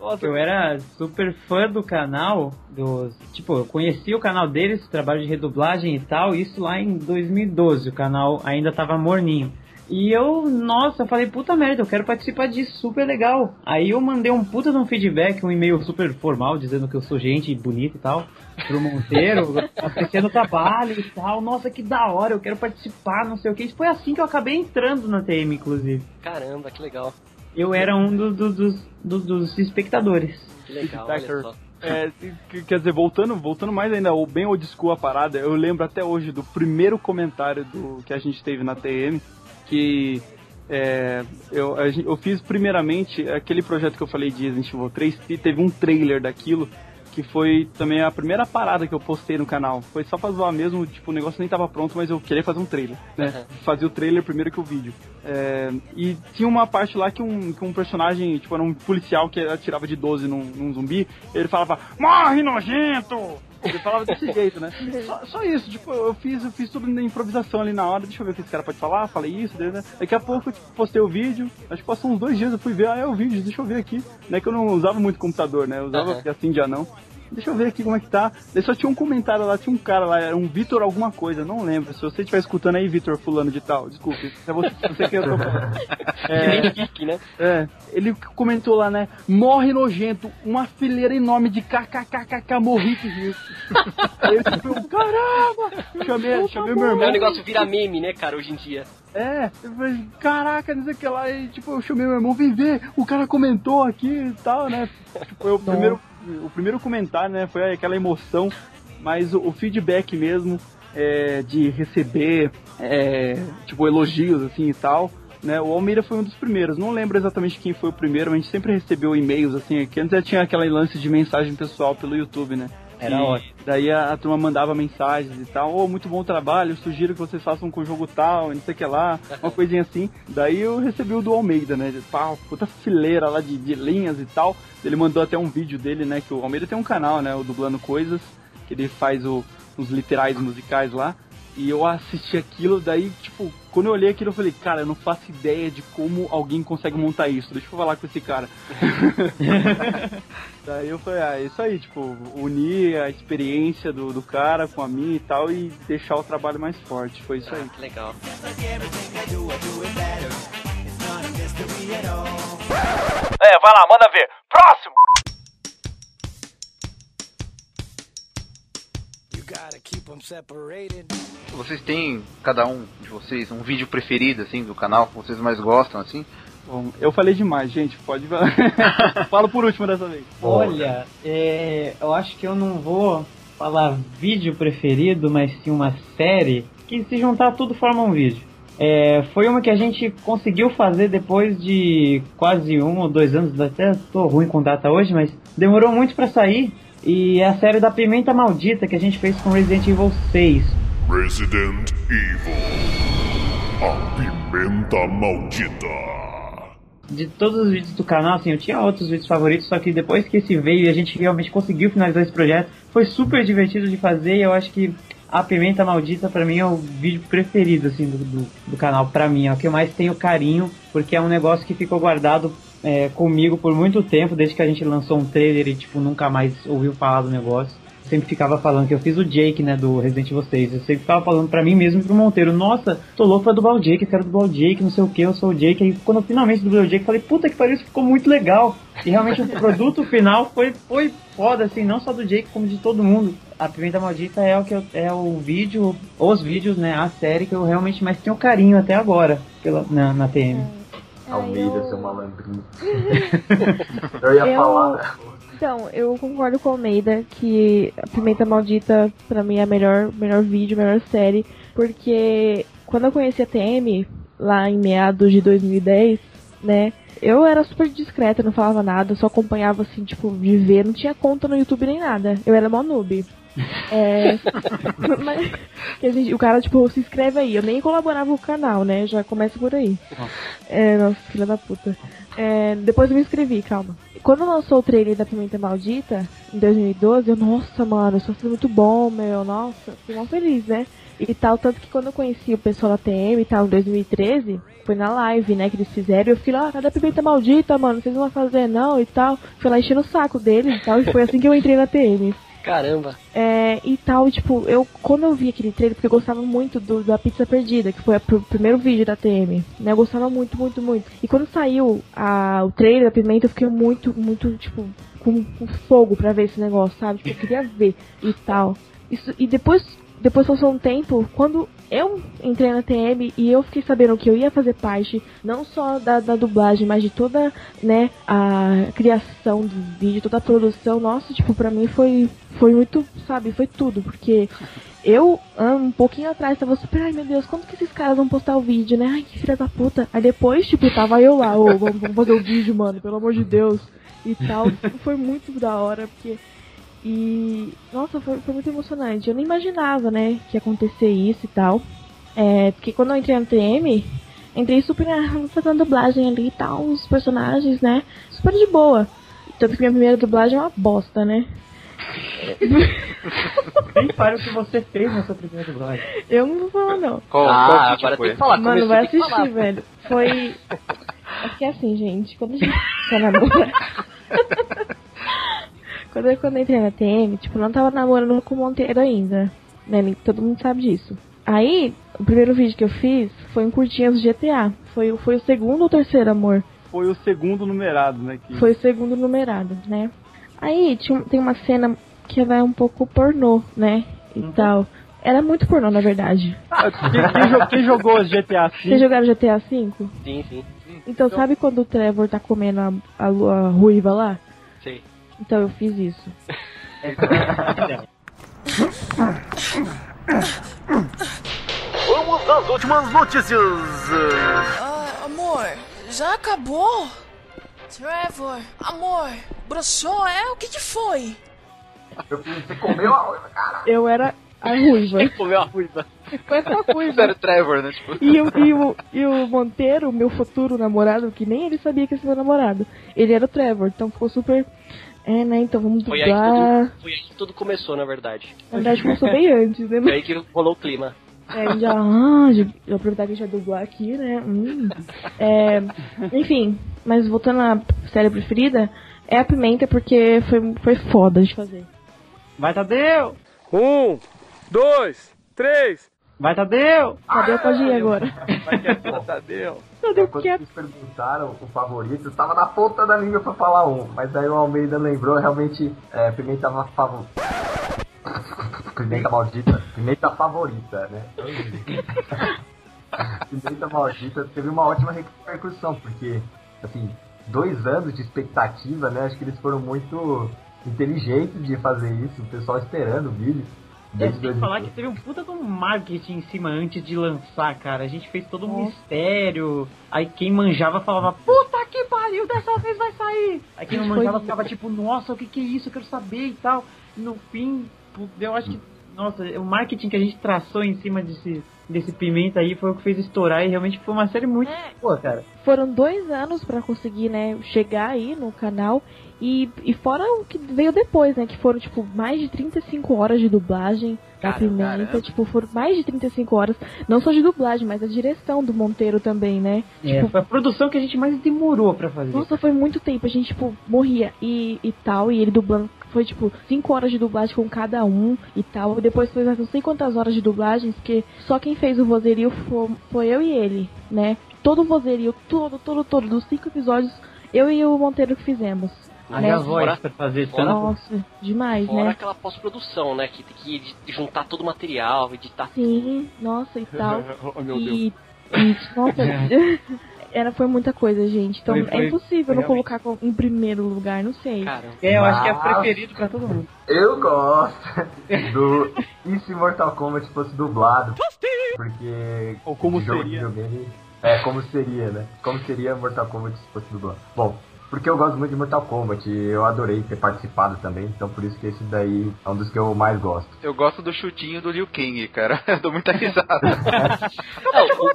Nossa, Eu era super fã do canal, dos, tipo, eu conheci o canal deles, trabalho de redublagem e tal, isso lá em 2012, o canal ainda tava morninho. E eu, nossa, eu falei, puta merda, eu quero participar disso, super legal. Aí eu mandei um puta de um feedback, um e-mail super formal, dizendo que eu sou gente bonita e tal, pro Monteiro, apreciando o trabalho e tal. Nossa, que da hora, eu quero participar, não sei o que. Isso foi assim que eu acabei entrando na TM, inclusive. Caramba, que legal. Eu era um do- do- dos, dos, dos espectadores. Que legal, olha Feedbacker. só. É, que- quer dizer, voltando, voltando mais ainda, o bem old school a parada, eu lembro até hoje do primeiro comentário do que a gente teve na TM, que é, eu, eu fiz primeiramente aquele projeto que eu falei de Resident Evil 3, e teve um trailer daquilo, que foi também a primeira parada que eu postei no canal. Foi só pra zoar mesmo, tipo, o negócio nem tava pronto, mas eu queria fazer um trailer, né? Uhum. Fazer o trailer primeiro que o vídeo. É, e tinha uma parte lá que um, que um personagem, tipo, era um policial que atirava de 12 num, num zumbi, ele falava, morre nojento! Ele falava desse jeito, né? Só, só isso, tipo, eu fiz, eu fiz tudo na improvisação ali na hora, deixa eu ver o que esse cara pode falar, falei isso, né? Daqui a pouco eu tipo, postei o vídeo, acho que passou uns dois dias, eu fui ver, ah, é o vídeo, deixa eu ver aqui. Né, que eu não usava muito computador, né? Eu usava Aham. dia sim, dia não. Deixa eu ver aqui como é que tá. Daí só tinha um comentário lá, tinha um cara lá, era um Vitor alguma coisa, não lembro. Se você estiver escutando aí, Vitor fulano de tal, desculpe, se é você, se você que eu tô falando. Que nem geek, né? É, ele comentou lá, né? Morre nojento, uma fileira enorme de kkkk morri de rir. Aí ele falou, caramba! Chamei, chamei meu É irmão. um negócio vira meme, né, cara, hoje em dia. É, eu falei, caraca, não sei o que lá. E tipo, eu chamei meu irmão, vem ver, o cara comentou aqui e tal, né? Tipo, foi o primeiro, o primeiro comentário, né? Foi aquela emoção, mas o, o feedback mesmo é, de receber, é, tipo, elogios assim e tal. Né, o Almeida foi um dos primeiros, não lembro exatamente quem foi o primeiro, mas a gente sempre recebeu e-mails assim, que antes já tinha aquela lance de mensagem pessoal pelo YouTube, né? Era E ótimo. Daí a, a turma mandava mensagens e tal, ô, muito bom trabalho, sugiro que vocês façam com o jogo tal, e não sei o que lá, uma coisinha assim. Daí eu recebi o do Almeida, né? Pá, puta fileira lá de, de linhas e tal. Ele mandou até um vídeo dele, né? Que o Almeida tem um canal, né? O Dublando Coisas, que ele faz o, os literais musicais lá. E eu assisti aquilo, daí, tipo, quando eu olhei aquilo, eu falei, cara, eu não faço ideia de como alguém consegue montar isso. Deixa eu falar com esse cara. daí eu falei, ah, é isso aí, tipo, unir a experiência do, do cara com a minha e tal e deixar o trabalho mais forte. Foi isso aí. Ah, que legal. É, vai lá, manda ver. Próximo! Vocês têm, cada um de vocês, um vídeo preferido, assim, do canal, que vocês mais gostam, assim? Bom, eu falei demais, gente, pode falar. Falo por último dessa vez. Olha, é, eu acho que eu não vou falar vídeo preferido, mas sim uma série que se juntar tudo forma um vídeo. É, foi uma que a gente conseguiu fazer depois de quase um ou dois anos, até tô ruim com data hoje, mas demorou muito para sair. E é a série da Pimenta Maldita que a gente fez com Resident Evil 6. Resident Evil. A Pimenta Maldita. De todos os vídeos do canal, assim, eu tinha outros vídeos favoritos, só que depois que esse veio e a gente realmente conseguiu finalizar esse projeto, foi super divertido de fazer e eu acho que a Pimenta Maldita pra mim é o vídeo preferido assim do, do, do canal, pra mim, é o que eu mais tenho carinho, porque é um negócio que ficou guardado é, comigo por muito tempo, desde que a gente lançou um trailer e tipo nunca mais ouviu falar do negócio. Sempre ficava falando que eu fiz o Jake, né, do Resident Evil 6. Eu sempre ficava falando pra mim mesmo e pro Monteiro, nossa, tô louco pra dublar o Jake, eu quero dublar o Jake, não sei o que, eu sou o Jake. Aí quando eu finalmente dublei o Jake, falei, puta que pariu, isso ficou muito legal. E realmente o produto final foi, foi foda, assim, não só do Jake, como de todo mundo. A Pimenta Maldita é o que eu, é o vídeo, os vídeos, né, a série que eu realmente mais tenho carinho até agora pela, na, na TM. Almeida, eu- seu malandrinho. eu ia Eu- falar. Então, eu concordo com o Almeida que a Pimenta Maldita, pra mim, é a melhor, melhor vídeo, melhor série. Porque quando eu conheci a TM, lá em meados de 2010, né? Eu era super discreta, não falava nada, só acompanhava assim, tipo, de ver, não tinha conta no YouTube nem nada. Eu era mó noob. É. mas, a gente, o cara, tipo, se inscreve aí. Eu nem colaborava com o canal, né? Já começa por aí. É, nossa, filha da puta. É, depois eu me inscrevi, calma. Quando lançou o trailer da Pimenta Maldita, em 2012, eu, nossa, mano, isso ser muito bom, meu, nossa, fiquei mó feliz, né? E tal, tanto que quando eu conheci o pessoal da TM e tal, em 2013, foi na live, né, que eles fizeram, eu fiquei lá, ah, cadê a Pimenta Maldita, mano, vocês não vão fazer não, e tal. Fui lá enchendo o saco deles e tal, e foi assim que eu entrei na TM. Caramba. É, e tal, tipo, eu quando eu vi aquele trailer, porque eu gostava muito do, da Pizza Perdida, que foi o primeiro vídeo da TM, né? Eu gostava muito, muito, muito. E quando saiu a, o trailer da Pimenta, eu fiquei muito, muito, tipo, com, com fogo pra ver esse negócio, sabe? Tipo, eu queria ver e tal. Isso, e depois, depois passou um tempo, quando eu entrei na TM e eu fiquei sabendo que eu ia fazer parte não só da, da dublagem, mas de toda, né, a criação do vídeo, toda a produção, nossa, tipo, pra mim foi, foi muito, sabe, foi tudo, porque eu, ah, um pouquinho atrás, tava super, ai meu Deus, quando que esses caras vão postar o vídeo, né? Ai, que filha da puta. Aí depois, tipo, tava eu lá, ô, vamos, vamos fazer o vídeo, mano, pelo amor de Deus. E tal. Foi muito da hora, porque. E. Nossa, foi, foi muito emocionante. Eu nem imaginava, né, que ia acontecer isso e tal. É, porque quando eu entrei na TM, entrei super ah, fazendo dublagem ali e tal, os personagens, né? Super de boa. Tanto que minha primeira dublagem é uma bosta, né? Nem para o que você fez na sua primeira dublagem. Eu não vou falar, não. Qual, ah, qual agora tem que falar. Mano, vai assistir, falar. velho. Foi. É que é assim, gente, quando a gente tá namorando. Quando, eu, quando eu entrei na TM, tipo, não tava namorando com o Monteiro ainda. Né? nem- Todo mundo sabe disso. Aí, o primeiro vídeo que eu fiz foi um curtinhas do GTA. Foi, o- foi o segundo ou terceiro, amor? Foi o segundo numerado, né? Que... Foi o segundo numerado, né? Aí tinha, tem uma cena que ela é um pouco pornô, né? E tal. Era muito pornô, na verdade. Ah, Quem, quem jo- quem jogou GTA V? Vocês jogaram GTA V? Sim, sim. Então, sabe quando o Trevor tá comendo a, a, a ruiva lá? Sei. Então eu fiz isso. Vamos às últimas notícias. Ah, amor, já acabou? Trevor, amor, broxou, é? O que que foi? Você comeu a outra, cara. Eu era a ruiva. Comeu a ruiva. Foi essa Era ruiva. o Trevor, né? Tipo, E o, e, o, e o Monteiro, meu futuro namorado, que nem ele sabia que esse meu namorado, ele era o Trevor, então ficou super. É, né? Então vamos Foi aí, que dublar. tudo, foi aí que tudo começou, na verdade. Na verdade começou bem antes, né? Foi aí que rolou o clima. É, já, ah, já, já aproveitar que a gente vai dublar aqui, né? Hum. É, enfim, mas voltando à série preferida, é a Pimenta porque foi, foi foda de fazer. Vai, Tadeu! Um, dois, três. Vai, Tadeu! Tadeu pode ir agora. Vai que é Tadeu. Tadeu Quando quieto. vocês perguntaram o favorito, eu tava na ponta da língua pra falar um, mas aí o Almeida lembrou, realmente, é, Pimenta tava favor... Pimenta maldita, Pimenta favorita, né? Pimenta maldita teve uma ótima repercussão, porque, assim, dois anos de expectativa, né? Acho que eles foram muito inteligentes de fazer isso, o pessoal esperando o vídeo. É, tem que falar que teve um puta de um marketing em cima antes de lançar, cara. A gente fez todo um mistério. Aí quem manjava falava, puta que pariu, dessa vez vai sair. Aí quem não manjava ficava tipo, nossa, o que que é isso? Eu quero saber e tal. E no fim, eu acho que, nossa, o marketing que a gente traçou em cima desse, desse Pimenta aí foi o que fez estourar e realmente foi uma série muito É. boa, cara. Foram dois anos pra conseguir, né, chegar aí no canal. E, e fora o que veio depois, né? Que foram, tipo, mais de 35 horas de dublagem da Pimenta. caramba. Tipo, foram mais de 35 horas. Não só de dublagem, mas a direção do Monteiro também, né? É, Tipo, foi a produção que a gente mais demorou pra fazer. Nossa, foi muito tempo. A gente, tipo, morria e, e tal. E ele dublando. Foi, tipo, 5 horas de dublagem com cada um e tal. E depois foi não sei quantas horas de dublagem, porque só quem fez o vozerio foi, foi eu e ele, né? Todo o vozerio, todo, todo, todo, dos cinco episódios, eu e o Monteiro que fizemos. Aí né? a voz Fora- pra fazer fora- tanto. Nossa, demais, Fora né? aquela pós-produção, né? Que tem que juntar todo o material, editar Sim, nossa, e tal. oh, meu Deus. E, e nossa, era, foi muita coisa, gente. Então Foi- foi- é impossível não colocar com- em primeiro lugar, não sei. Caramba. É, eu acho que é Mas- preferido pra todo mundo. Eu gosto do. E se Mortal Kombat fosse dublado? Porque. Ou como seria. É, como seria, né? Como seria Mortal Kombat se fosse dublado? Bom, porque eu gosto muito de Mortal Kombat e eu adorei ter participado também, então por isso que esse daí é um dos que eu mais gosto. Eu gosto do chutinho do Liu Kang, cara. Eu dou muita risada. Não, o,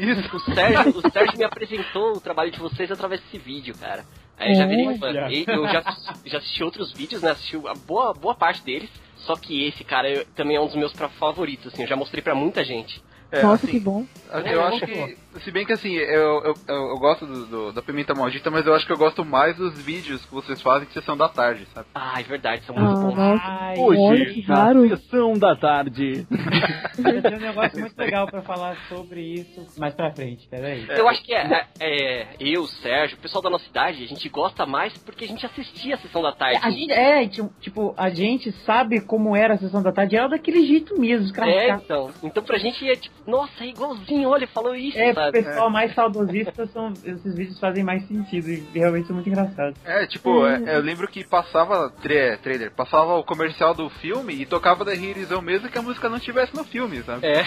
Isso. o Sérgio, o Sérgio me apresentou o trabalho de vocês através desse vídeo, cara. Aí eu já virei fã. E Eu já, já assisti outros vídeos, né? Assisti a boa, boa parte deles. Só que esse, cara, eu- também é um dos meus favoritos, assim. Eu já mostrei pra muita gente. É, Nossa, assim, que bom. Eu acho que, se bem que assim, eu, eu, eu, eu gosto do, do- da Pimenta Maldita, mas eu acho que eu gosto mais dos vídeos que vocês fazem de sessão da tarde, sabe? Ah, é verdade, são Ah, muito bons. nossa. Ai, Olha que raro. sessão da tarde. eu tenho um negócio muito legal pra falar sobre isso mais pra frente, peraí. Eu acho que é, é, é, eu, Sérgio, o pessoal da nossa idade, a gente gosta mais porque a gente assistia a sessão da tarde. A gente, é, tipo, tipo, a gente sabe como era a sessão da tarde, era daquele jeito mesmo, os caras É, então. Então pra gente é tipo, nossa, é igualzinho, olha, falou isso, É, sabe? pessoal mais saudosista, são, esses vídeos fazem mais sentido e realmente são muito engraçados. É, tipo, é, eu lembro que passava tra trailer, passava o comercial do filme e tocava da Hirizão mesmo que a música não tivesse no filme, sabe? É.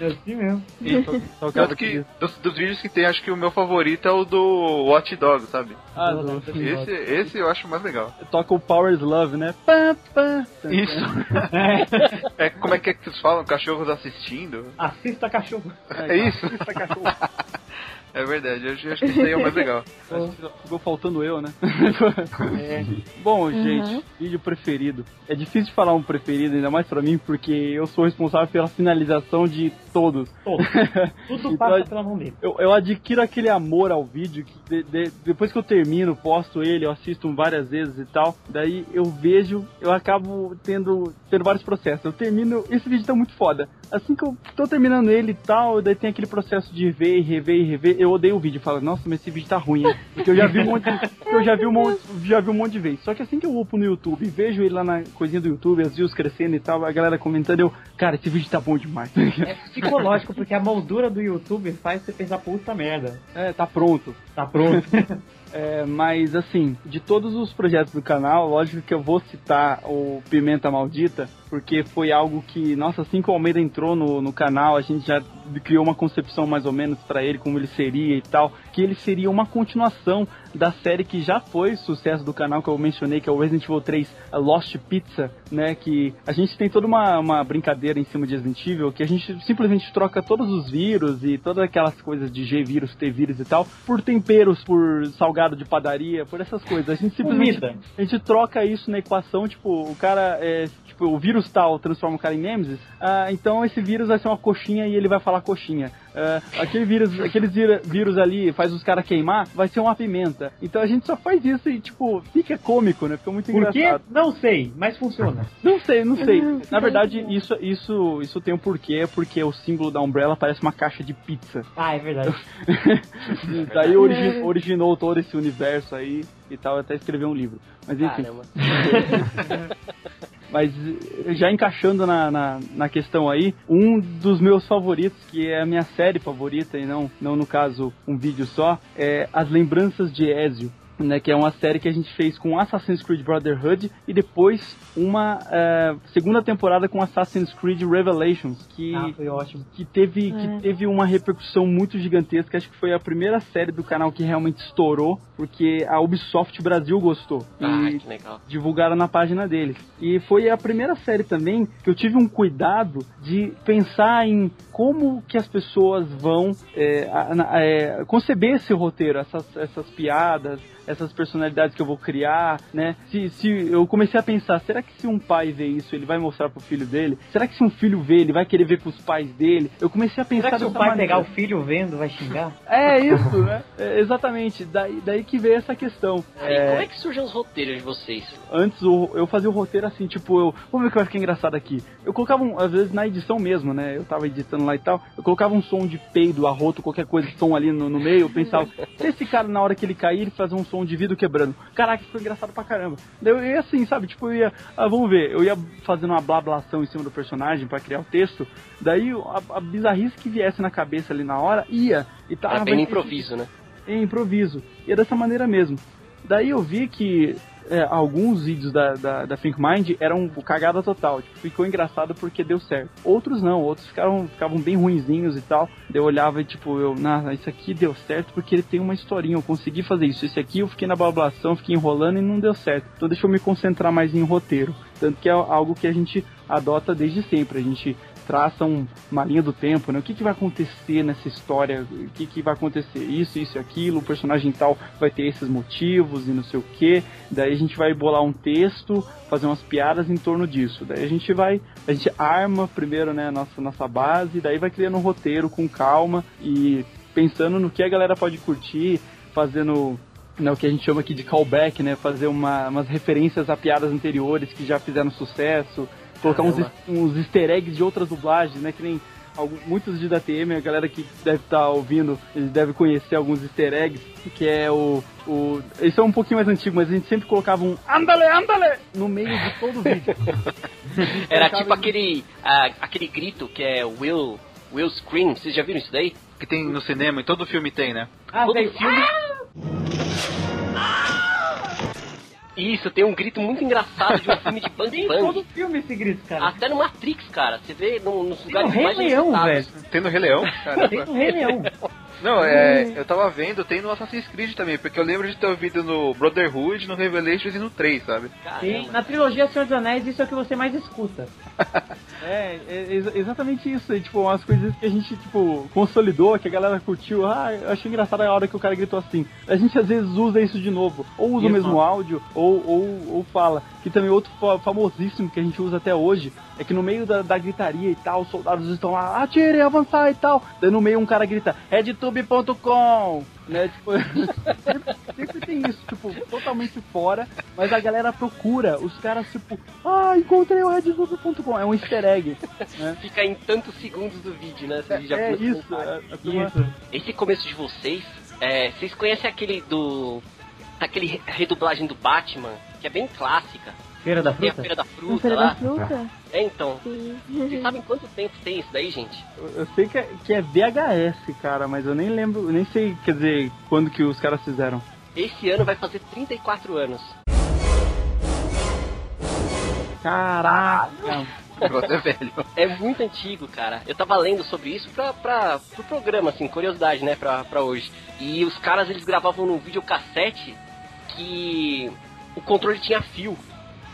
É assim mesmo. Tanto que dos, dos vídeos que tem, acho que o meu favorito é o do Watch Dog, sabe? Ah, Esse, esse eu acho mais legal. toca o Power's Love, né? Pá, pá. Isso. É, como é que, é que vocês falam? Cachorros assistindo? Assista cachorro. É isso? É verdade, eu acho, eu acho que isso aí é o mais legal. Ficou faltando eu, né? Bom, gente, vídeo preferido. É difícil de falar um preferido, ainda mais pra mim, porque eu sou responsável pela finalização de todos. Todos. Tudo Então, passa pela mão dele. Eu, eu adquiro aquele amor ao vídeo que de- de- depois que eu termino, posto ele, eu assisto várias vezes e tal. Daí eu vejo, eu acabo tendo, tendo vários processos. Eu termino, esse vídeo tá muito foda. Assim que eu tô terminando ele e tal, daí tem aquele processo de ver e rever e rever. Eu odeio o vídeo, eu falo, nossa, mas esse vídeo tá ruim, hein? Porque eu já vi um monte, eu já vi um monte, já vi um monte de vezes. Só que assim que eu upo no YouTube vejo ele lá na coisinha do YouTube, as views crescendo e tal, a galera comentando, eu, cara, esse vídeo tá bom demais. É psicológico, porque a moldura do YouTube faz você pensar, puta merda. É, tá pronto. Tá pronto. É, mas assim, de todos os projetos do canal, lógico que eu vou citar o Pimenta Maldita, porque foi algo que, nossa, assim que o Almeida entrou no, no canal, a gente já criou uma concepção mais ou menos pra ele, como ele seria e tal, que ele seria uma continuação da série que já foi sucesso do canal, que eu mencionei, que é o Resident Evil 3 a Lost Pizza, né, que a gente tem toda uma, uma brincadeira em cima de Resident Evil, que a gente simplesmente troca todos os vírus e todas aquelas coisas de G-vírus, T-vírus e tal, por temperos, por salgado de padaria, por essas coisas. A gente simplesmente Comida. a gente troca isso na equação, tipo, o cara é, o vírus tal transforma o cara em Nemesis, ah, então esse vírus vai ser uma coxinha e ele vai falar coxinha. Ah, aquele vírus, aqueles vírus ali faz os caras queimar, vai ser uma pimenta. Então a gente só faz isso e, tipo, fica cômico, né? Fica muito Por quê? engraçado. Não sei, mas funciona. Não sei, não sei. Na verdade, isso, isso, isso tem um porquê, porque o símbolo da Umbrella parece uma caixa de pizza. Ah, é verdade. Daí origi- originou todo esse universo aí e tal, até escrever um livro. Mas enfim. Mas eh, já encaixando na, na, na questão aí, um dos meus favoritos, que é a minha série favorita, e não, não no caso um vídeo só, é As Lembranças de Ezio. Né, que é uma série que a gente fez com Assassin's Creed Brotherhood e depois uma é, segunda temporada com Assassin's Creed Revelations, que Ah, foi ótimo. que teve É. que teve uma repercussão muito gigantesca. Acho que foi a primeira série do canal que realmente estourou, porque a Ubisoft Brasil gostou. Ah, E que legal. divulgaram na página deles. E foi a primeira série também que eu tive um cuidado de pensar em como que as pessoas vão é, é, conceber esse roteiro, essas, essas piadas, essas personalidades que eu vou criar, né? Se, se eu comecei a pensar, será que se um pai vê isso, ele vai mostrar pro filho dele? Será que se um filho vê, ele vai querer ver com os pais dele? Eu comecei a pensar Será que se o pai maneira. pegar o filho vendo, vai xingar? É isso, né? É, exatamente. Daí, daí que veio essa questão. É, como é que surgem os roteiros de vocês? antes eu fazia o roteiro assim, tipo, eu, vamos ver o que vai ficar engraçado aqui. Eu colocava, um, às vezes na edição mesmo, né? Eu tava editando lá e tal, eu colocava um som de peido, arroto, qualquer coisa, som ali no, no meio, eu pensava, se esse cara na hora que ele cair, ele fazer um som de vidro quebrando. Caraca, ficou engraçado pra caramba. Daí eu ia assim, sabe, tipo, eu ia, ah, vamos ver, eu ia fazendo uma blablação em cima do personagem pra criar o texto, daí a, a bizarrice que viesse na cabeça ali na hora, ia. E tava Era bem no improviso, né? em improviso. E é dessa maneira mesmo. Daí eu vi que é, alguns vídeos da, da, da Think Mind eram cagada total. Tipo, ficou engraçado porque deu certo. Outros não, outros ficaram, ficavam bem ruinzinhos e tal. Eu olhava e tipo, eu, nah, isso aqui deu certo porque ele tem uma historinha, eu consegui fazer isso. Esse aqui eu fiquei na bablação, fiquei enrolando e não deu certo. Então deixa eu me concentrar mais em roteiro. Tanto que é algo que a gente adota desde sempre. A gente traça um- uma linha do tempo, né? O que, que vai acontecer nessa história? O que, que vai acontecer? Isso, isso e aquilo, o personagem tal vai ter esses motivos e não sei o que. Daí a gente vai bolar um texto, fazer umas piadas em torno disso. Daí a gente vai, a gente arma primeiro, né, a nossa, nossa base, daí vai criando um roteiro com calma e pensando no que a galera pode curtir, fazendo né, o que a gente chama aqui de callback, né? Fazer uma, umas referências a piadas anteriores que já fizeram sucesso, colocar uns, uns easter eggs de outras dublagens, né? Que nem algum- muitos de da TM, a galera que deve estar ouvindo, eles devem conhecer alguns easter eggs, que é o. o esse é um pouquinho mais antigo, mas a gente sempre colocava um Andale, andale! no meio de todo o vídeo. Era tipo aquele, ah, aquele grito que é Will, Will Scream. Vocês já viram isso daí? Que tem no cinema, em todo filme tem, né? Ah, Todo tem filme. Isso, tem um grito muito engraçado de um filme de Bang Tem em todo filme esse grito, cara. Até no Matrix, cara. Você vê no- nos Tem lugares no Rei mais Leão, velho. Tem no Rei Leão, Tem caramba. no Rei Leão. Não, é, eu tava vendo, tem no Assassin's Creed também, porque eu lembro de ter ouvido no Brotherhood, no Revelations e no 3, sabe? Caramba. na trilogia Senhor dos Anéis, isso é o que você mais escuta. É, é exa- exatamente isso. é, tipo, umas coisas que a gente, tipo, consolidou, que a galera curtiu. Ah, eu achei engraçado a hora que o cara gritou assim. A gente às vezes usa isso de novo. Ou usa o Isso. mesmo áudio, ou, ou, ou fala. Que também outro fa- famosíssimo que a gente usa até hoje é que no meio da, da gritaria e tal, os soldados estão lá, atirem, avançar e tal. Daí no meio um cara grita, redtube.com. Né, tipo, sempre, sempre tem isso, tipo, totalmente fora, mas a galera procura, os caras, tipo, ah, encontrei o redtube.com, é um easter egg, né? Fica em tantos segundos do vídeo, né? Vocês já É isso, a, a turma- Isso. Esse começo de vocês, é, vocês conhecem aquele do. aquele re- redublagem do Batman, que é bem clássica. Feira da Tem a Fruta? Feira da Fruta Feira lá. da Fruta? É, então. Sim. Vocês sabem quanto tempo tem isso daí, gente? Eu, eu sei que é, que é VHS, cara, mas eu nem lembro, nem sei, quer dizer, quando que os caras fizeram. Esse ano vai fazer 34 anos. Caraca! O negócio é velho. É muito antigo, cara. Eu tava lendo sobre isso pra, pra, pro programa, assim, curiosidade, né, pra, pra hoje. E os caras, eles gravavam num videocassete que o controle tinha fio.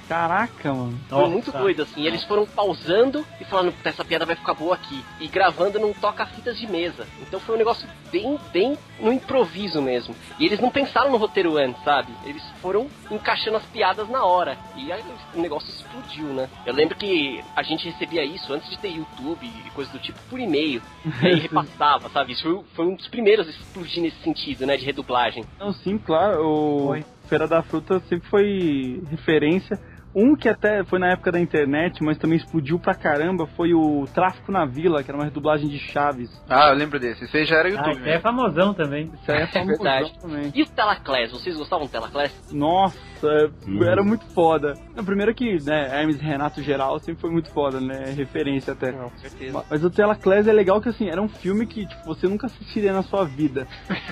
Caraca, mano. Foi Nossa. muito doido, assim. Eles foram pausando e falando, "Puta, essa piada vai ficar boa aqui. E gravando num toca-fitas de mesa. Então foi um negócio bem, bem no improviso mesmo. E eles não pensaram no roteiro antes, sabe? Eles foram encaixando as piadas na hora. E aí o negócio explodiu, né? Eu lembro que a gente recebia isso antes de ter YouTube e coisa do tipo por e-mail. E aí repassava, sabe? Isso foi, foi um dos primeiros a explodir nesse sentido, né? De redublagem. Não, sim, claro, o Foi. Feira da Fruta sempre foi referência. Um que até foi na época da internet, mas também explodiu pra caramba, foi o Tráfico na Vila, que era uma redublagem de Chaves. Ah, eu lembro desse. Esse aí já era Ah, YouTube esse é mesmo. famosão também. Isso aí é famosão verdade. também. E o Telaclass? Vocês gostavam do Telaclass? Nossa, era muito foda. Não, primeiro que, né, Hermes e Renato geral sempre foi muito foda, né? Referência até. Com certeza. Ma- Mas o Telaclass é legal que assim, era um filme que tipo, você nunca assistiria na sua vida.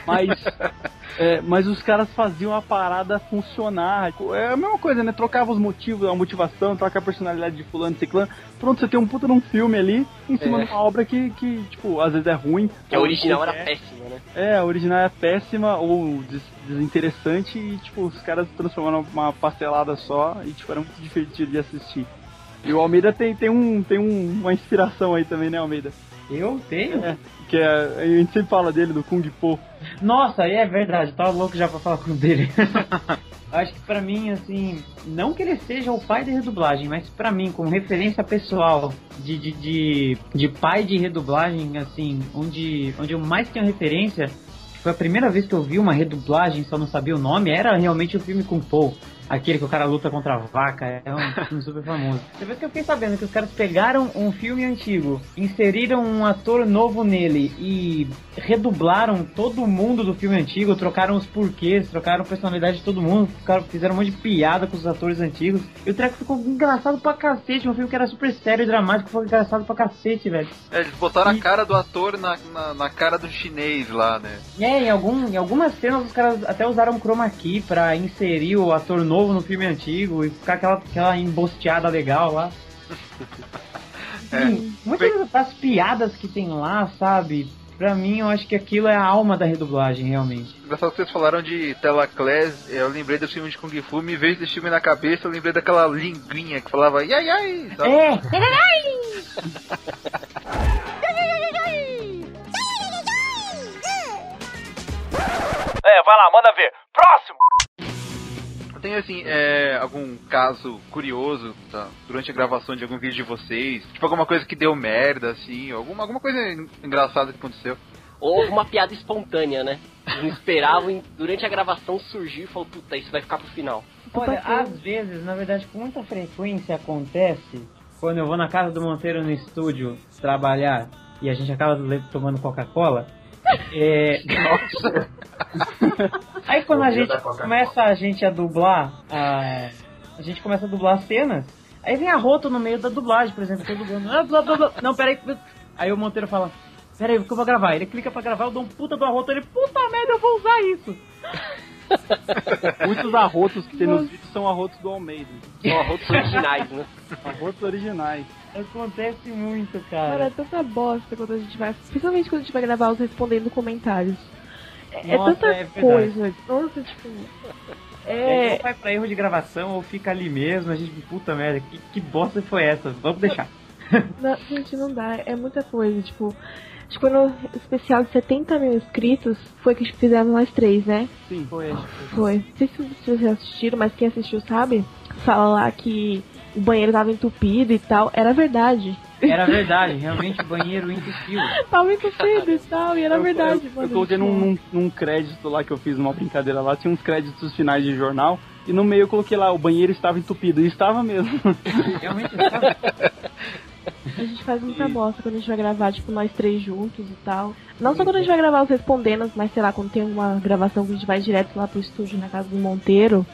Mas É, mas os caras faziam a parada funcionar. É a mesma coisa, né? Trocava os motivos, a motivação, troca a personalidade de fulano e ciclano. Pronto, você tem um puta num filme ali, em cima É. de uma obra que, que, tipo, às vezes é ruim. Que a original era é- péssima, né? É, a original é péssima ou des- desinteressante e, tipo, os caras transformaram uma pastelada só e, tipo, era muito divertido de assistir. E o Almeida tem, tem, um, tem um, uma inspiração aí também, né, Almeida? Eu tenho? É, que é, a gente sempre fala dele, do Kung Po. Nossa, aí é verdade, tava louco já pra falar com o dele. Acho que pra mim, assim, não que ele seja o pai de redublagem, mas pra mim, como referência pessoal de, de, de, de pai de redublagem, assim, onde, onde eu mais tenho referência, foi a primeira vez que eu vi uma redublagem, só não sabia o nome, era realmente o filme Kung Po. Aquele que o cara luta contra a vaca, é um filme super famoso. Depois que eu fiquei sabendo que os caras pegaram um filme antigo, inseriram um ator novo nele e redublaram todo mundo do filme antigo, trocaram os porquês, trocaram a personalidade de todo mundo, fizeram um monte de piada com os atores antigos. E o treco ficou engraçado pra cacete, um filme que era super sério e dramático, ficou engraçado pra cacete, velho. É, eles botaram a cara do ator na, na, na cara do chinês lá, né? É, em, algum, em algumas cenas os caras até usaram chroma key pra inserir o ator novo no filme antigo e ficar aquela, aquela embosteada legal lá. Sim, muitas das piadas que tem lá, sabe? Pra mim, eu acho que aquilo é a alma da redublagem, realmente. Engraçado que vocês falaram de Telaclés, eu lembrei do filme de Kung Fu, me veio desse filme na cabeça, eu lembrei daquela linguinha que falava ai ai, sabe? É! É, vai lá, manda ver. Próximo! Tem assim, é, algum caso curioso tá, durante a gravação de algum vídeo de vocês? Tipo alguma coisa que deu merda, assim, alguma, alguma coisa en- engraçada que aconteceu? Ou houve uma piada espontânea, né? Não esperavam e durante a gravação surgiu e falou, puta, isso vai ficar pro final. Olha, às vezes, na verdade, com muita frequência acontece quando eu vou na casa do Monteiro no estúdio trabalhar e a gente acaba tomando Coca-Cola. É... Nossa! Aí quando a gente começa a gente a dublar, a, a gente começa a dublar cenas, aí vem a Roto no meio da dublagem, por exemplo, eu tô dublando. Ah, blá, blá, blá. Não, peraí. Aí o Monteiro fala, peraí, o que eu vou gravar? Ele clica pra gravar, eu dou um puta do arroto, ele, puta merda, eu vou usar isso. Muitos arrotos que tem nos vídeos são arrotos do Almeida. São arrotos originais, né? Arrotos originais. Acontece muito, Cara, é cara. tanta bosta quando a gente vai. Principalmente quando a gente vai gravar os respondendo comentários. É, é Nossa, tanta é coisa. Nossa, tipo. É... É. Ou vai pra erro de gravação, ou fica ali mesmo, a gente, puta merda, que, que bosta foi essa? Vamos deixar. Não, gente, não dá. É muita coisa. Tipo, acho que quando o especial de 70 mil inscritos foi que fizemos nós três, né? Sim. Foi, Foi. Não sei se vocês assistiram, mas quem assistiu sabe. Fala lá que o banheiro tava entupido e tal. Era verdade. Era verdade, realmente o banheiro entupiu. tava entupido e tal, e era Eu- verdade, eu, mano. Eu coloquei num, num, num crédito lá que eu fiz numa brincadeira lá, tinha uns créditos finais de jornal, e no meio eu coloquei lá, o banheiro estava entupido, e estava mesmo. Realmente estava. A gente faz muita bosta quando a gente vai gravar, tipo, nós três juntos e tal. Não só quando a gente vai gravar os respondendo, mas sei lá, quando tem uma gravação que a gente vai direto lá pro estúdio na casa do Monteiro,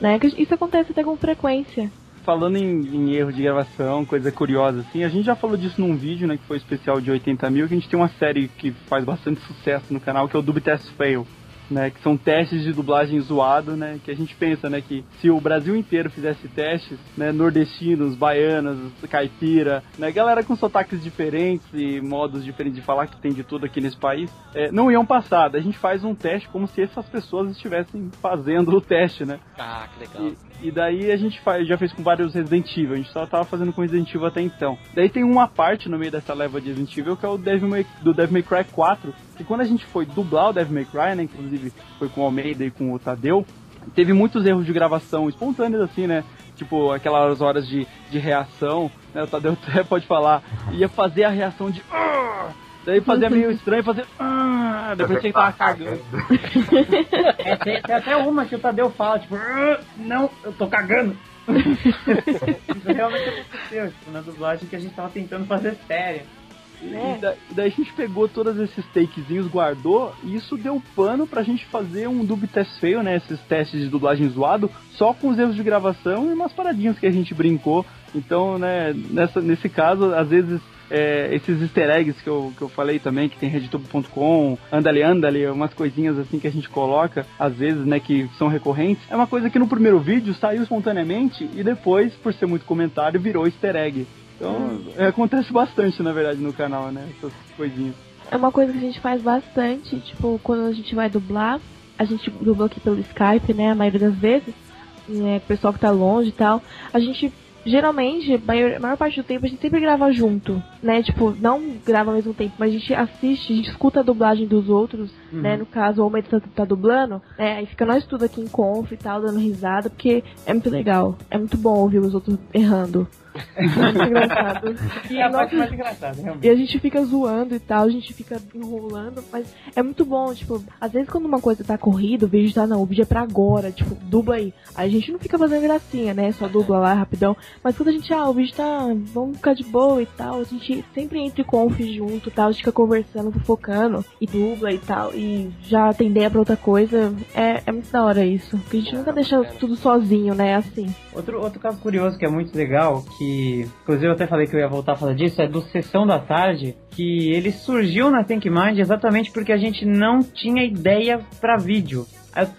né? Que isso acontece até com frequência. Falando em, em erro de gravação, coisa curiosa assim, a gente já falou disso num vídeo, né, que foi especial de 80 mil, que a gente tem uma série que faz bastante sucesso no canal, que é o Dub Test Fail. Né, que são testes de dublagem zoado, né, que a gente pensa, né, que se o Brasil inteiro fizesse testes, né, nordestinos, baianos, caipira, né, galera com sotaques diferentes e modos diferentes de falar que tem de tudo aqui nesse país, é, não iam passar. A gente faz um teste como se essas pessoas estivessem fazendo o teste, né? Ah, que legal. E, e daí a gente faz, já fez com vários Resident Evil, a gente só tava fazendo com Resident Evil até então. Daí tem uma parte no meio dessa leva de Resident Evil que é o Devil May, do Devil May Cry 4, que quando a gente foi dublar o Devil May Cry, né, inclusive foi com o Almeida e com o Tadeu, teve muitos erros de gravação espontâneos assim, né? Tipo, aquelas horas de, de reação, né? O Tadeu até pode falar, ia fazer a reação de... "Ah!" Daí fazia meio estranho, fazer... "Ah!" Depois que ele tava cagando. É, tem, tem até uma que o Tadeu fala, tipo, "Ah, não, eu tô cagando. Isso realmente aconteceu, tipo, na dublagem que a gente tava tentando fazer sério. É. E, da- e daí a gente pegou todos esses takezinhos, guardou, e isso deu pano pra gente fazer um dub test feio, né? Esses testes de dublagem zoado, só com os erros de gravação e umas paradinhas que a gente brincou. Então, né, nessa, nesse caso, às vezes é, esses easter eggs que eu, que eu falei também, que tem redtube.com, andale, andale, umas coisinhas assim que a gente coloca, às vezes, né, que são recorrentes, é uma coisa que no primeiro vídeo saiu espontaneamente e depois, por ser muito comentário, virou easter egg. Então, é, acontece bastante, na verdade, no canal, né, essas coisinhas. É uma coisa que a gente faz bastante, tipo, quando a gente vai dublar, a gente dubla aqui pelo Skype, né, a maioria das vezes, né, pessoal que tá longe e tal, a gente geralmente, a maior, a maior parte do tempo a gente sempre grava junto, né? Tipo, não grava ao mesmo tempo, mas a gente assiste, a gente escuta a dublagem dos outros, Uhum. né? No caso, o homem tá, tá dublando, né? Aí fica nós tudo aqui em conf e tal, dando risada, porque é muito legal. É muito bom ouvir os outros errando. É muito engraçado. E a parte nós- mais engraçada, e realmente. a gente fica zoando e tal, a gente fica enrolando, mas é muito bom, tipo, às vezes quando uma coisa tá corrida, o vídeo tá, não, o vídeo é pra agora, tipo, dubla aí. Aí a gente não fica fazendo gracinha, né, só dubla lá rapidão, mas quando a gente, ah, o vídeo tá, vamos ficar de boa e tal, a gente sempre entra em conf junto e tal, a gente fica conversando, fofocando, e dubla e tal, e já tem ideia pra outra coisa, é, é muito da hora isso, porque a gente nunca deixa tudo sozinho, né, assim. Outro, outro caso curioso que é muito legal, que inclusive eu até falei que eu ia voltar a falar disso, é do Sessão da Tarde, que ele surgiu na Think Mind exatamente porque a gente não tinha ideia pra vídeo.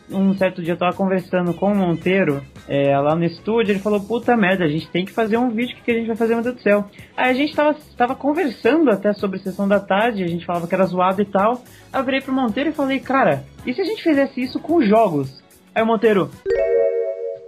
Um certo dia eu tava conversando com o Monteiro é, lá no estúdio, ele falou, puta merda, a gente tem que fazer um vídeo, o que, que a gente vai fazer, meu Deus do céu? Aí a gente tava, tava conversando até sobre Sessão da Tarde, a gente falava que era zoado e tal. Aí eu virei pro Monteiro e falei, cara, e se a gente fizesse isso com jogos? Aí o Monteiro,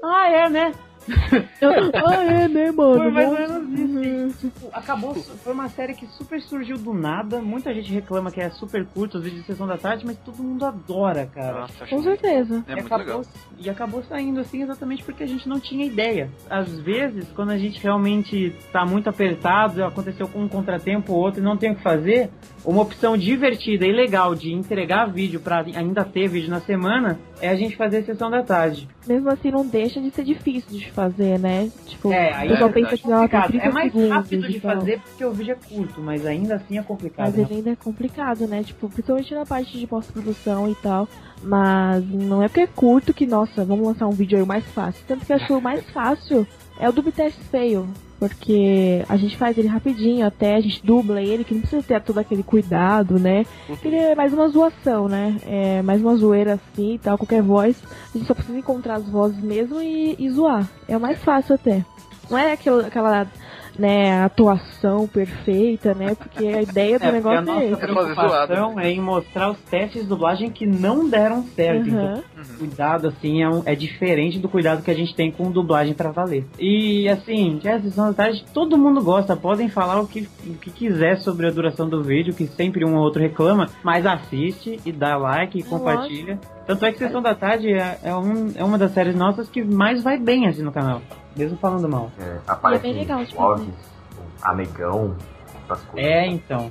ah, é, né? ah, é, né, mano? Foi mais ou menos isso. Tipo, acabou, foi uma série que super surgiu do nada. Muita gente reclama que é super curto os vídeos de sessão da tarde, mas todo mundo adora, cara. Nossa, Com certeza. É e, muito acabou, legal. e acabou saindo assim exatamente porque a gente não tinha ideia. Às vezes, quando a gente realmente tá muito apertado, aconteceu com um contratempo ou outro e não tem o que fazer, uma opção divertida e legal de entregar vídeo pra ainda ter vídeo na semana é a gente fazer sessão da tarde. Mesmo assim, não deixa de ser difícil de fazer, né? Tipo, É, o aí pessoal é pensa que tem complicado. 30 É mais segundos rápido de tal. fazer porque o vídeo é curto, mas ainda assim é complicado. Mas né? ele ainda é complicado, né? Tipo, principalmente na parte de pós-produção e tal. Mas não é porque é curto que, nossa, vamos lançar um vídeo aí o mais fácil. Tanto que acho que o mais fácil é o do Test Fail. Porque a gente faz ele rapidinho até, a gente dubla ele, que não precisa ter todo aquele cuidado, né? Ele é mais uma zoação, né? É mais uma zoeira assim e tal, qualquer voz. A gente só precisa encontrar as vozes mesmo e, e zoar. É o mais fácil até. Não é aquela, aquela né, atuação perfeita, né? Porque a ideia do É, porque a negócio nossa é esse. preocupação é em mostrar os testes de dublagem que não deram certo. Uhum. Então, cuidado, assim, é, um- é diferente do cuidado que a gente tem com dublagem pra valer. E, assim, sessão da tarde, todo mundo gosta. Podem falar o que, o que quiser sobre a duração do vídeo, que sempre um ou outro reclama, mas assiste e dá like e compartilha. Tanto é que Sessão da Tarde é, é, um- é uma das séries nossas que mais vai bem, assim, no canal. Mesmo falando mal. É, aparece bem legal de o Alves, o Amegão, essas coisas. É, então.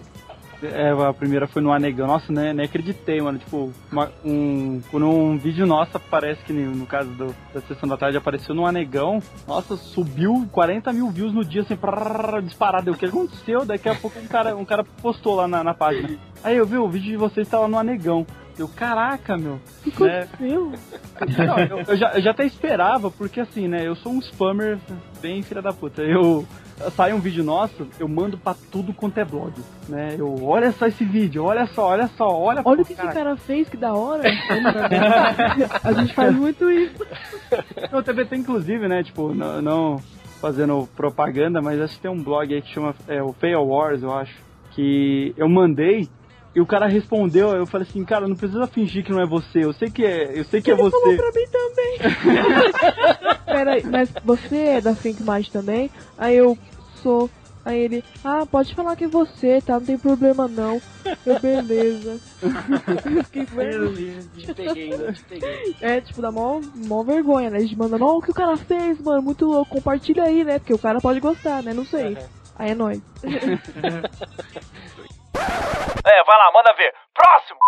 É, a primeira foi no Anegão. Nossa, né, nem acreditei, mano. Tipo, uma- um, quando um vídeo nosso aparece, que no, caso do- da sessão da tarde apareceu no Anegão, nossa, subiu 40 mil views no dia, assim, prrr, disparado. O que aconteceu? Daqui a pouco um cara, um cara postou lá na, na página. Aí eu vi, o vídeo de vocês estava no Anegão. Eu, caraca, meu. O que né? aconteceu? Não, eu, eu já, eu já até esperava, porque assim, né, eu sou um spammer bem filha da puta. Eu sai um vídeo nosso, eu mando pra tudo quanto é blog, né? Eu, olha só esse vídeo, olha só, olha só, olha Olha o que esse cara. cara fez, que da hora. a gente faz muito isso. Eu também tem inclusive, né, tipo, não, não fazendo propaganda, mas acho que tem um blog aí que chama é, o Fail Wars, eu acho, que eu mandei e o cara respondeu, eu falei assim, cara, não precisa fingir que não é você, eu sei que é, eu sei que é Ele falou você. pra mim também. Peraí, mas você é da Think Mind também? Aí eu sou. Aí ele, ah, pode falar que é você, tá? Não tem problema não. Eu, beleza. Eu fiquei vendo. Te peguei, né? Te peguei. É, tipo, dá mó, mó vergonha, né? A gente manda, não, o que o cara fez, mano? Muito louco, compartilha aí, né? Porque o cara pode gostar, né? Não sei. Aí é nóis. É, vai lá, manda ver. Próximo!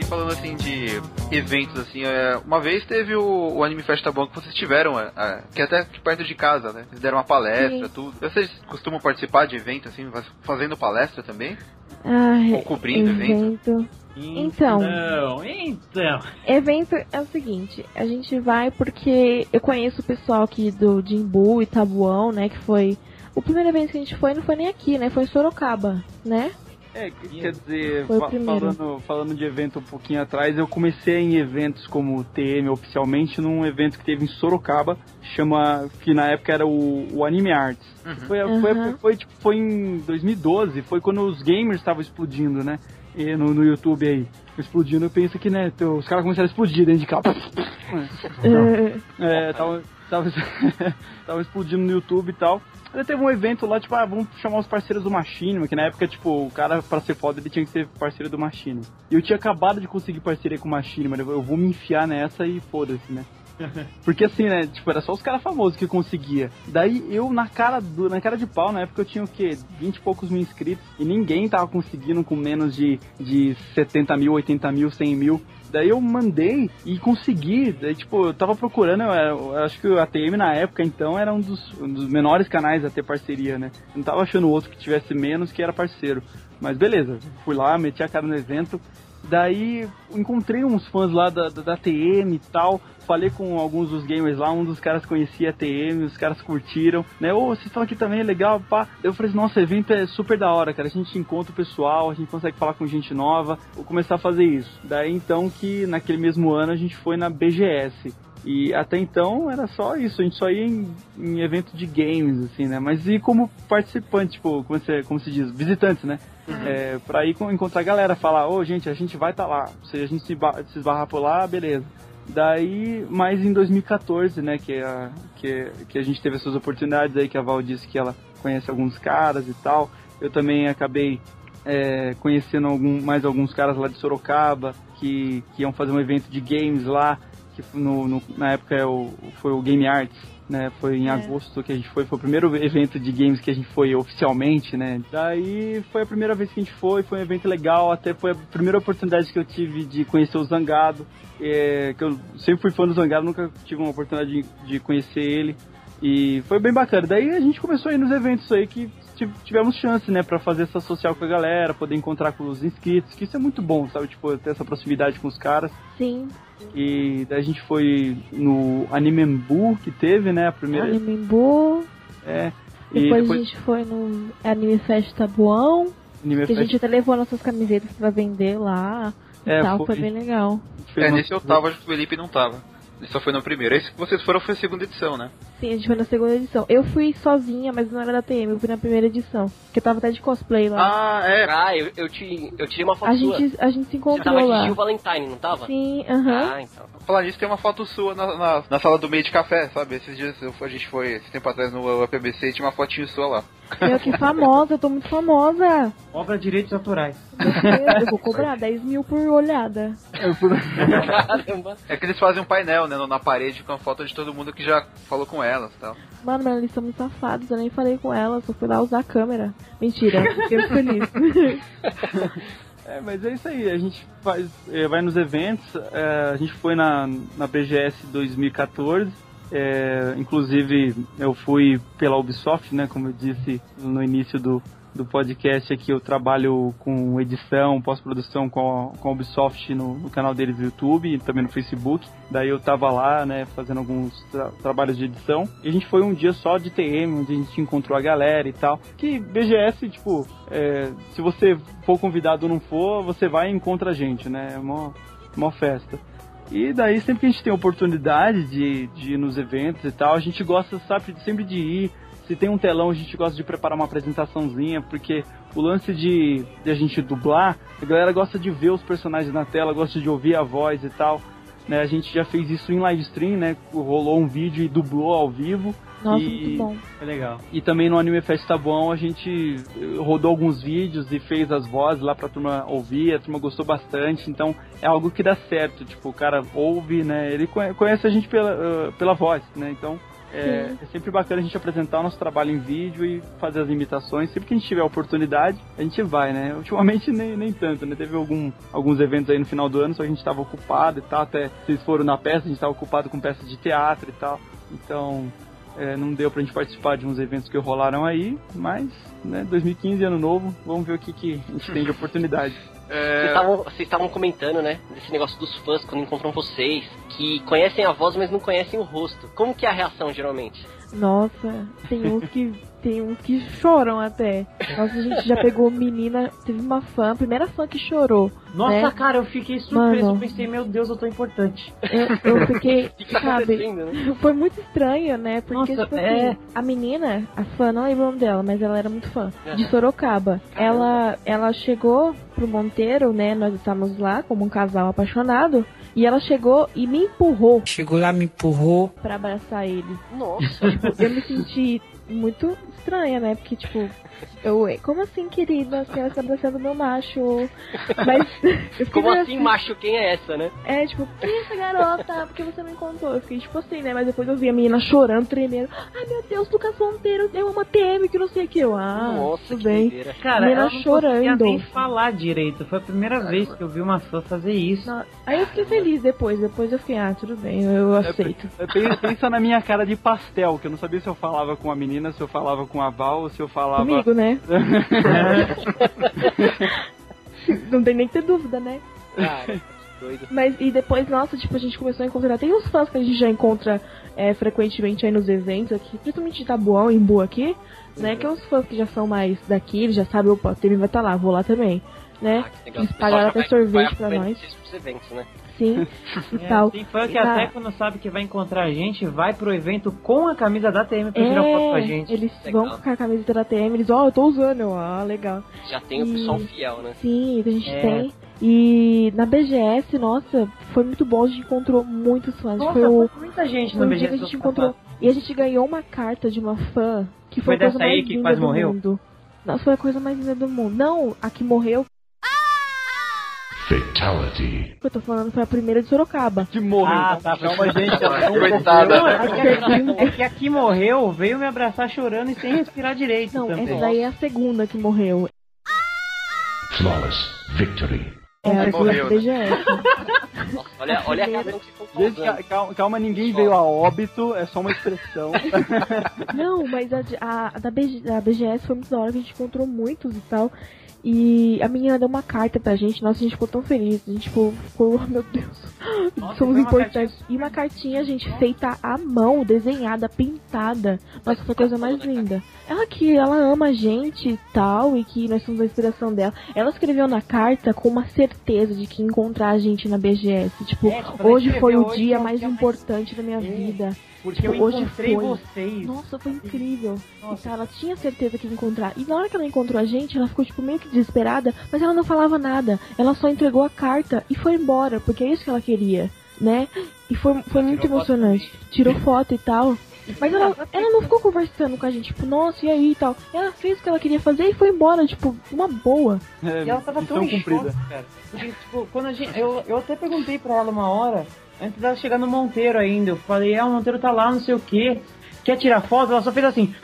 E falando assim de eventos, assim, é, uma vez teve o, o Anime Festa Bom que vocês tiveram, é, é, que é até aqui perto de casa, né? Vocês deram uma palestra, Sim. tudo. Vocês costumam participar de evento, assim, faz- fazendo palestra também? Ai, Ou cobrindo evento? Então, Então, então. evento é o seguinte, a gente vai porque eu conheço o pessoal aqui do Jimbu e Tabuão, né, que foi o primeiro evento que a gente foi não foi nem aqui, né? Foi em Sorocaba, né? É, quer dizer, Foi o fa- falando, falando de evento um pouquinho atrás, eu comecei em eventos como TM oficialmente num evento que teve em Sorocaba, chama que na época era o, o Anime Arts. Foi, foi, Uhum. foi, tipo, foi em 2012, foi quando os gamers estavam explodindo, né? E no, no YouTube aí. Explodindo, eu penso que, né, os caras começaram a explodir dentro de casa. É, tava, tava, tava explodindo no YouTube e tal. Aí teve um evento lá, tipo, ah, vamos chamar os parceiros do Machinima, que na época, tipo, o cara, pra ser foda, ele tinha que ser parceiro do Machinima. E eu tinha acabado de conseguir parceria com o Machinima, eu vou me enfiar nessa e foda-se, né? Porque assim, né, tipo, era só os caras famosos que conseguia. Daí eu, na cara, do, na cara de pau, na época eu tinha o quê? 20 e poucos mil inscritos. E ninguém tava conseguindo com menos de, de 70 mil, 80 mil, 100 mil. Daí eu mandei e consegui. Daí, tipo, eu tava procurando, eu, era- eu acho que o ATM na época, então, era um dos, um dos menores canais a ter parceria, né? Eu não tava achando outro que tivesse menos que era parceiro. Mas beleza, fui lá, meti a cara no evento. Daí encontrei uns fãs lá da, da, da TM e tal. Falei com alguns dos gamers lá, um dos caras conhecia a TM, os caras curtiram, né? Ô, vocês estão aqui também, é legal, pá. Eu falei, nossa, o evento é super da hora, cara. A gente encontra o pessoal, a gente consegue falar com gente nova. Vou começar a fazer isso. Daí então que naquele mesmo ano a gente foi na BGS. E até então era só isso, a gente só ia em, em evento de games, assim, né? Mas e como participante, tipo, como se, como se diz, visitantes, né? É, pra ir encontrar a galera, falar, ô gente, a gente vai estar lá. Se a gente se, se esbarrar por lá, beleza. Daí, mais em 2014, né, que a, que, que a gente teve essas oportunidades aí, que a Val disse que ela conhece alguns caras e tal. Eu também acabei é, conhecendo algum, mais alguns caras lá de Sorocaba, que, que iam fazer um evento de games lá, que no, no- na época é o, foi o Game Arts, né? Foi em agosto que a gente foi, foi o primeiro evento de games que a gente foi oficialmente, né? Daí foi a primeira vez que a gente foi, foi um evento legal, até foi a primeira oportunidade que eu tive de conhecer o Zangado, é, que eu sempre fui fã do Zangado, nunca tive uma oportunidade de, de conhecer ele. E foi bem bacana. Daí a gente começou a ir nos eventos aí que tivemos chance, né, pra fazer essa social com a galera, poder encontrar com os inscritos, que isso é muito bom, sabe? Tipo, ter essa proximidade com os caras. Sim. E daí a gente foi no Animembu que teve, né, a primeira. Animembu. É. E Depois, depois a gente foi no Anime Fest Tabuão. Anime que a Fest- gente até levou nossas camisetas pra vender lá. E É, tal, foi- foi bem legal. É, nesse eu tava, acho que o Felipe não tava. Ele só foi no primeiro. Esse que vocês foram foi a segunda edição, né? Sim, a gente foi na segunda edição. Eu fui sozinha, mas não era da TM, eu fui na primeira edição. Porque eu tava até de cosplay lá. Ah, é. Ah, eu, eu, te, eu tirei uma foto a, sua. gente, a gente se Você encontrou tava de lá. Gil Valentine, não tava? Sim, aham. Ah, então. Falar nisso, tem uma foto sua na, na, na sala do meio de café, sabe? Esses dias eu- a gente foi, esse tempo atrás, no UPBC e tinha uma fotinho sua lá. Meu, que famosa, eu tô muito famosa. Obra de direitos autorais. Eu vou cobrar 10 mil por olhada. É que eles fazem um painel, né, na parede com a foto de todo mundo que já falou com elas e tal. Mano, mas eles são muito safados, eu nem falei com elas, só fui lá usar a câmera. Mentira, fiquei feliz. É, mas é isso aí, a gente faz, é, vai nos eventos, é, a gente foi na, na BGS 2014, é, inclusive eu fui pela Ubisoft, né, como eu disse no início do, do podcast aqui, eu trabalho com edição, pós-produção com, com a Ubisoft no, no canal deles do YouTube e também no Facebook, daí eu tava lá, né, fazendo alguns tra- trabalhos de edição, e a gente foi um dia só de TM, onde a gente encontrou a galera e tal, que BGS, tipo, é, se você for convidado ou não for, você vai e encontra a gente, né? É uma, uma festa. E daí, sempre que a gente tem oportunidade de, de ir nos eventos e tal, a gente gosta, sabe, sempre de ir. Se tem um telão, a gente gosta de preparar uma apresentaçãozinha, porque o lance de, de a gente dublar, a galera gosta de ver os personagens na tela, gosta de ouvir a voz e tal. Né, a gente já fez isso em live stream, né? Rolou um vídeo e dublou ao vivo. Nossa, e... muito bom. É legal. E também no Anime Fest Tabuão a gente eh, rodou alguns vídeos e fez as vozes lá pra turma ouvir, a turma gostou bastante, então é algo que dá certo, tipo, o cara ouve, né, ele conhe- conhece a gente pela, eh, pela voz, né, então é, é sempre bacana a gente apresentar o nosso trabalho em vídeo e fazer as imitações, sempre que a gente tiver a oportunidade, a gente vai, né, ultimamente nem, nem tanto, né, teve algum, alguns eventos aí no final do ano, só a gente tava ocupado e tal, até vocês foram na peça, a gente tava ocupado com peças de teatro e tal, então é, não deu pra gente participar de uns eventos que rolaram aí, mas, né, 2015, ano novo, vamos ver o que, que a gente tem de oportunidade. Vocês estavam- Vocês estavam comentando, né? Desse negócio dos fãs quando encontram vocês, que conhecem a voz, mas não conhecem o rosto. Como que é a reação, geralmente? Nossa, tem uns que tem uns que choram até. Nossa, a gente já pegou menina, teve uma fã, a primeira fã que chorou. Nossa, né? cara, eu fiquei surpreso. Mano. Eu pensei, meu Deus, eu tô importante. Eu, eu fiquei, O que, que tá sabe, né? foi muito estranho, né? Porque, Nossa, tipo é. assim, a menina, a fã, não lembro o nome dela, mas ela era muito fã, de Aham. Sorocaba. Ela, ela chegou pro Monteiro, né? Nós estávamos lá como um casal apaixonado. E ela chegou e me empurrou Chegou lá, me empurrou. pra abraçar ele. Nossa. Tipo, eu me senti muito estranha, né? Porque, tipo, eu, como assim, querida? A senhora está abraçando meu macho. Mas, Como meio assim, macho? Quem é essa, né? É, tipo, quem é essa garota? Por que você não encontrou? Eu fiquei tipo assim, né? Mas depois eu vi a menina chorando, tremendo. Ai, meu Deus, Lucas Monteiro, eu amo a TM, que não sei o que. Eu, ah, Nossa, tudo que bem. Cara, Menina ela não chorando. nem falar direito. Foi a primeira vez que eu vi uma fã fazer isso. Não, Aí eu fiquei feliz depois. Depois eu fiquei, ah, tudo bem, eu aceito. Pe- Pensa na minha cara de pastel, que eu não sabia se eu falava com a menina, se eu falava com a Val, ou se eu falava. Comigo, né? não tem nem que ter dúvida, né? Cara, que doido. Mas e depois, nossa, tipo, a gente começou a encontrar. Tem uns fãs que a gente já encontra é, frequentemente aí nos eventos aqui, principalmente de Tabuão, em Boa aqui, né? Que é uns fãs que já são mais daqui, eles já sabem, opa, o Temi vai estar lá, vou lá também, né? Ah, que legal. Eles pagaram até sorvete pra nós. eventos, né? Sim, e É, tal. tem fã que Ah. até quando sabe que vai encontrar a gente, vai pro evento com a camisa da TM pra tirar foto com a É, gente. eles Legal. vão com a camiseta da TM, eles, ó, eu tô usando, eu, ah, legal. Já tem o E- pessoal fiel, né? Sim, a gente É. tem. E na BGS, nossa, foi muito bom, a gente encontrou muitos fãs. Nossa, foi o, foi muita gente dia que a BGS gente encontrou. E a gente ganhou uma carta de uma fã que Foi foi, a coisa dessa aí mais que linda quase do morreu? mundo. Nossa, foi a coisa mais linda do mundo. Não, a que morreu, Fatality. que eu tô falando, foi a primeira de Sorocaba. Que morreu. Ah, tá. Calma, gente. Coitada. Não, é que, aqui, é que aqui morreu, veio me abraçar chorando e sem respirar direito Não, também. essa daí é a segunda que morreu. Flawless victory. É a Morreu, da né? Nossa, olha, olha a razão que ca- calma, calma, ninguém veio a óbito, é só uma expressão. Não, mas a, a, a da, BG, a BGS foi muito da hora, que a gente encontrou muitos e tal. E a menina deu uma carta pra gente, nossa, a gente ficou tão feliz. A gente ficou, ficou oh, meu Deus, Nossa, somos importantes. E uma cartinha, gente, feita à mão, desenhada, pintada. Nossa, foi a coisa mais linda. Ela que ela ama a gente e tal, e que nós somos a inspiração dela. Ela escreveu na carta com uma certeza de que encontrar a gente na BGS. Tipo, É, tipo, hoje foi o hoje dia é mais dia mais- importante da minha vida. Porque eu hoje encontrei foi. vocês. Nossa, foi incrível. Nossa. Então, ela tinha certeza que ia encontrar. E na hora que ela encontrou a gente, ela ficou, tipo, meio que desesperada, mas ela não falava nada. Ela só entregou a carta e foi embora, porque é isso que ela queria, né? E foi, foi muito tirou foto emocionante. Tirou foto e tal. Mas ela, ela não ficou conversando com a gente, tipo, nossa, e aí e tal. Ela fez o que ela queria fazer e foi embora, tipo, uma boa. É, E ela tava tão cumprida. choque, cara. Porque, tipo, quando a gente. Eu, eu até perguntei pra ela uma hora, antes dela chegar no Monteiro ainda. Eu falei, é, o Monteiro tá lá, não sei o quê. Quer tirar foto? Ela só fez assim.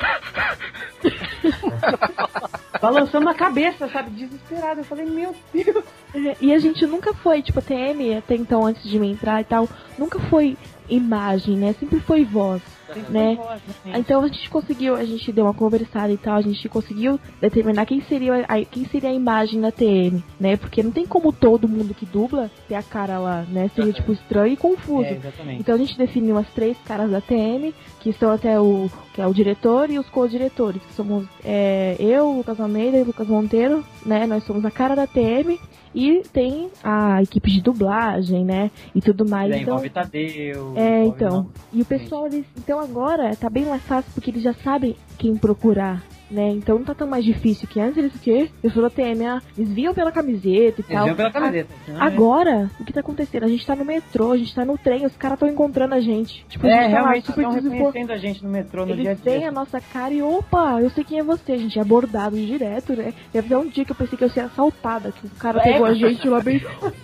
Balançando a cabeça, sabe? Desesperada. Eu falei, meu Deus. É, E a gente nunca foi, tipo, a TM, até então, antes de me entrar e tal, nunca foi imagem, né? Sempre foi voz. Né? Então a gente conseguiu, a gente deu uma conversada e tal, a gente conseguiu determinar quem seria a, quem seria a imagem da TM, né? Porque não tem como todo mundo que dubla ter a cara lá, né? Seria tipo estranho e confuso. É. Então a gente definiu as três caras da TM, que são até o que é o diretor e os co-diretores, que somos é, eu, Lucas Almeida e Lucas Monteiro, né? Nós somos a cara da TM e tem a equipe de dublagem, né? E tudo mais. Daí então, envolve Tadeu. é, envolve então. nosso- E o pessoal, eles, então agora tá bem mais fácil porque eles já sabem quem procurar, né? Então não tá tão mais difícil que antes eles o quê? Eu sou da TM, ah, eles viam pela camiseta e Eles tal. viram pela camiseta. senão é- Agora, o que tá acontecendo? A gente tá no metrô, a gente tá no trem, os caras estão encontrando a gente. Tipo, a É, gente tá lá realmente super estão reconhecendo a gente no metrô no dia a Eles veem dia. a nossa cara e, opa, eu sei quem é você. A gente é abordado direto, né? Teve até um dia que eu pensei que eu ia ser assaltada, que o cara É, pegou a gente lá bem.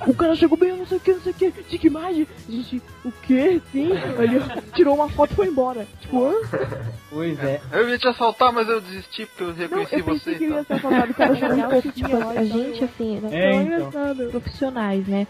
O cara chegou bem, eu não sei o que, não sei o que. De que imagem? A gente, o quê? Sim. Ele tirou uma foto e foi embora. Tipo, hã? Pois é. Eu ia te assaltar, mas eu desisti porque eu Não, reconheci eu pensei você. que eu e ia tal. ser assaltado. O cara chegou muito tipo, a gente, assim, nós É, então. engraçado, profissionais, né?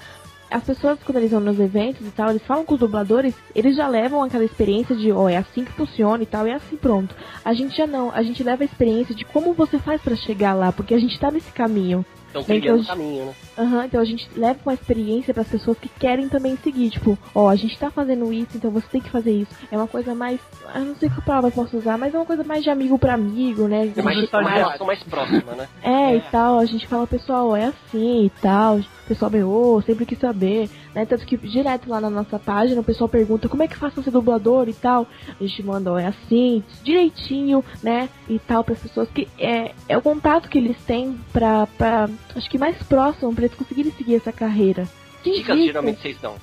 As pessoas, quando eles vão nos eventos e tal, eles falam com os dubladores, eles já levam aquela experiência de, ó, é assim que funciona e tal, é assim, pronto. A gente já não, a gente leva a experiência de como você faz pra chegar lá, porque a gente tá nesse caminho. Estão Bem, trilhando o então, caminho, né? Aham, então a gente leva uma experiência para as pessoas que querem também seguir. Tipo, ó, a gente tá fazendo isso, então você tem que fazer isso. É uma coisa mais. Eu não sei que palavra eu posso usar, mas é uma coisa mais de amigo para amigo, né? É mais, relação mais próxima, né? É, e tal, a gente fala, pessoal, ó, é assim e tal. O pessoal berrou, sempre quis saber, né? Tanto que direto lá na nossa página o pessoal pergunta como é que pra ser dublador e tal. A gente manda, ó, é assim, direitinho, né? E tal, para as pessoas que é, é o contato que eles têm pra, pra acho que mais próximo, pra eles conseguirem seguir essa carreira. Que dicas geralmente vocês dão?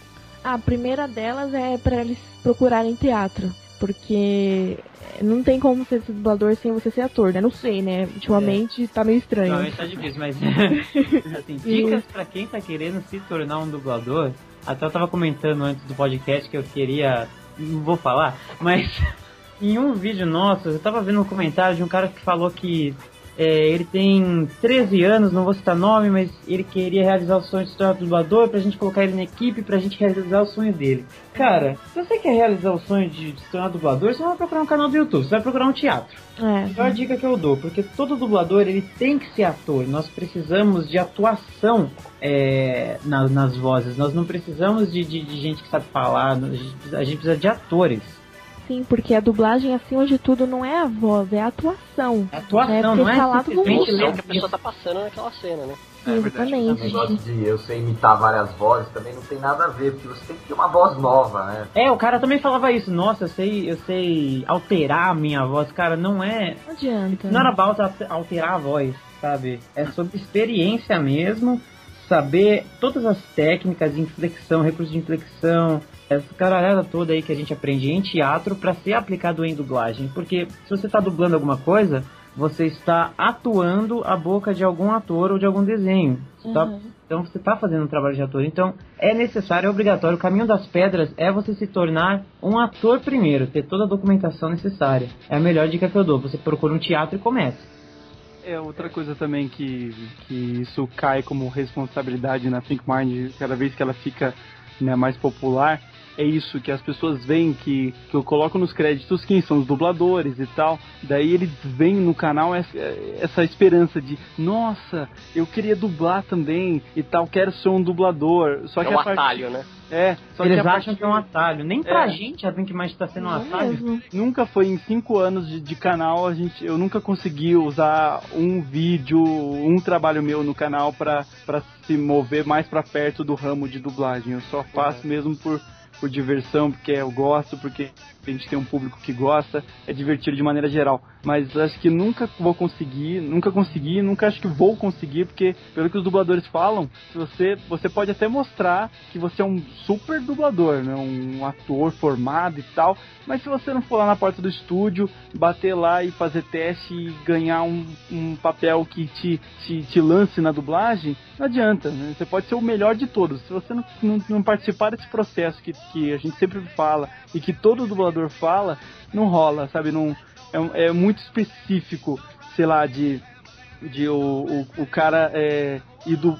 A primeira delas é para eles procurarem teatro, porque não tem como ser dublador sem você ser ator, né? Não sei, né? Ultimamente tá meio estranho. Não, isso é difícil, mas assim, dicas pra quem tá querendo se tornar um dublador. Até eu tava comentando antes do podcast que eu queria. Não vou falar, mas em um vídeo nosso, eu tava vendo um comentário de um cara que falou que é, ele tem 13 anos, não vou citar nome, mas ele queria realizar o sonho de se tornar dublador pra gente colocar ele na equipe pra gente realizar o sonho dele. Cara, se você quer realizar o sonho de se tornar dublador, você não vai procurar um canal do YouTube, você vai procurar um teatro. É. Melhor dica que eu dou, porque todo dublador ele tem que ser ator. Nós precisamos de atuação é, na- nas vozes. Nós não precisamos de, de- de gente que sabe falar. A a gente precisa de atores. Sim, porque a dublagem, acima de tudo, não é a voz, é a atuação. atuação, né? não é falar todo simplesmente Emoção lembra que a pessoa tá passando naquela cena, né? O Exatamente. negócio de eu sei imitar várias vozes também não tem nada a ver, porque você tem que ter uma voz nova, né? É, o cara também falava isso. Nossa, eu sei, eu sei alterar a minha voz. Cara, não é. Não adianta. Não era alter- alterar a voz, sabe? É sobre experiência mesmo. Saber todas as técnicas de inflexão, recursos de inflexão, essa caralhada toda aí que a gente aprende em teatro para ser aplicado em dublagem. Porque se você está dublando alguma coisa, você está atuando a boca de algum ator ou de algum desenho. Tá- Uhum. então você está fazendo um trabalho de ator. Então é necessário, é obrigatório. O caminho das pedras é você se tornar um ator primeiro, ter toda a documentação necessária. É a melhor dica que eu dou. Você procura um teatro e começa. É outra coisa também que, que isso cai como responsabilidade na Think Mind cada vez que ela fica né, mais popular. É isso que as pessoas veem que, que eu coloco nos créditos quem são os dubladores e tal. Daí eles veem no canal essa, essa esperança de nossa, eu queria dublar também e tal, quero ser um dublador. Só é que um atalho, né? É, só Eles que acham partir- que é um atalho. Nem pra É. gente a Think mais está sendo um Não atalho. mesmo. Nunca foi em cinco anos de, de canal, a gente, eu nunca consegui usar um vídeo, um trabalho meu no canal pra, pra se mover mais pra perto do ramo de dublagem. Eu só faço mesmo por, por diversão, porque eu gosto, porque a gente tem um público que gosta, é divertido de maneira geral. Mas acho que nunca vou conseguir, nunca consegui, nunca acho que vou conseguir, porque pelo que os dubladores falam, se você, você pode até mostrar que você é um super dublador, né? um ator formado e tal, mas se você não for lá na porta do estúdio, bater lá e fazer teste e ganhar um, um papel que te, te, te lance na dublagem, não adianta, né? Você pode ser o melhor de todos. Se você não, não, não participar desse processo que, que a gente sempre fala e que todo dublador fala, não rola, sabe? Não, é, é muito específico, sei lá, de, de o, o, o cara é, du-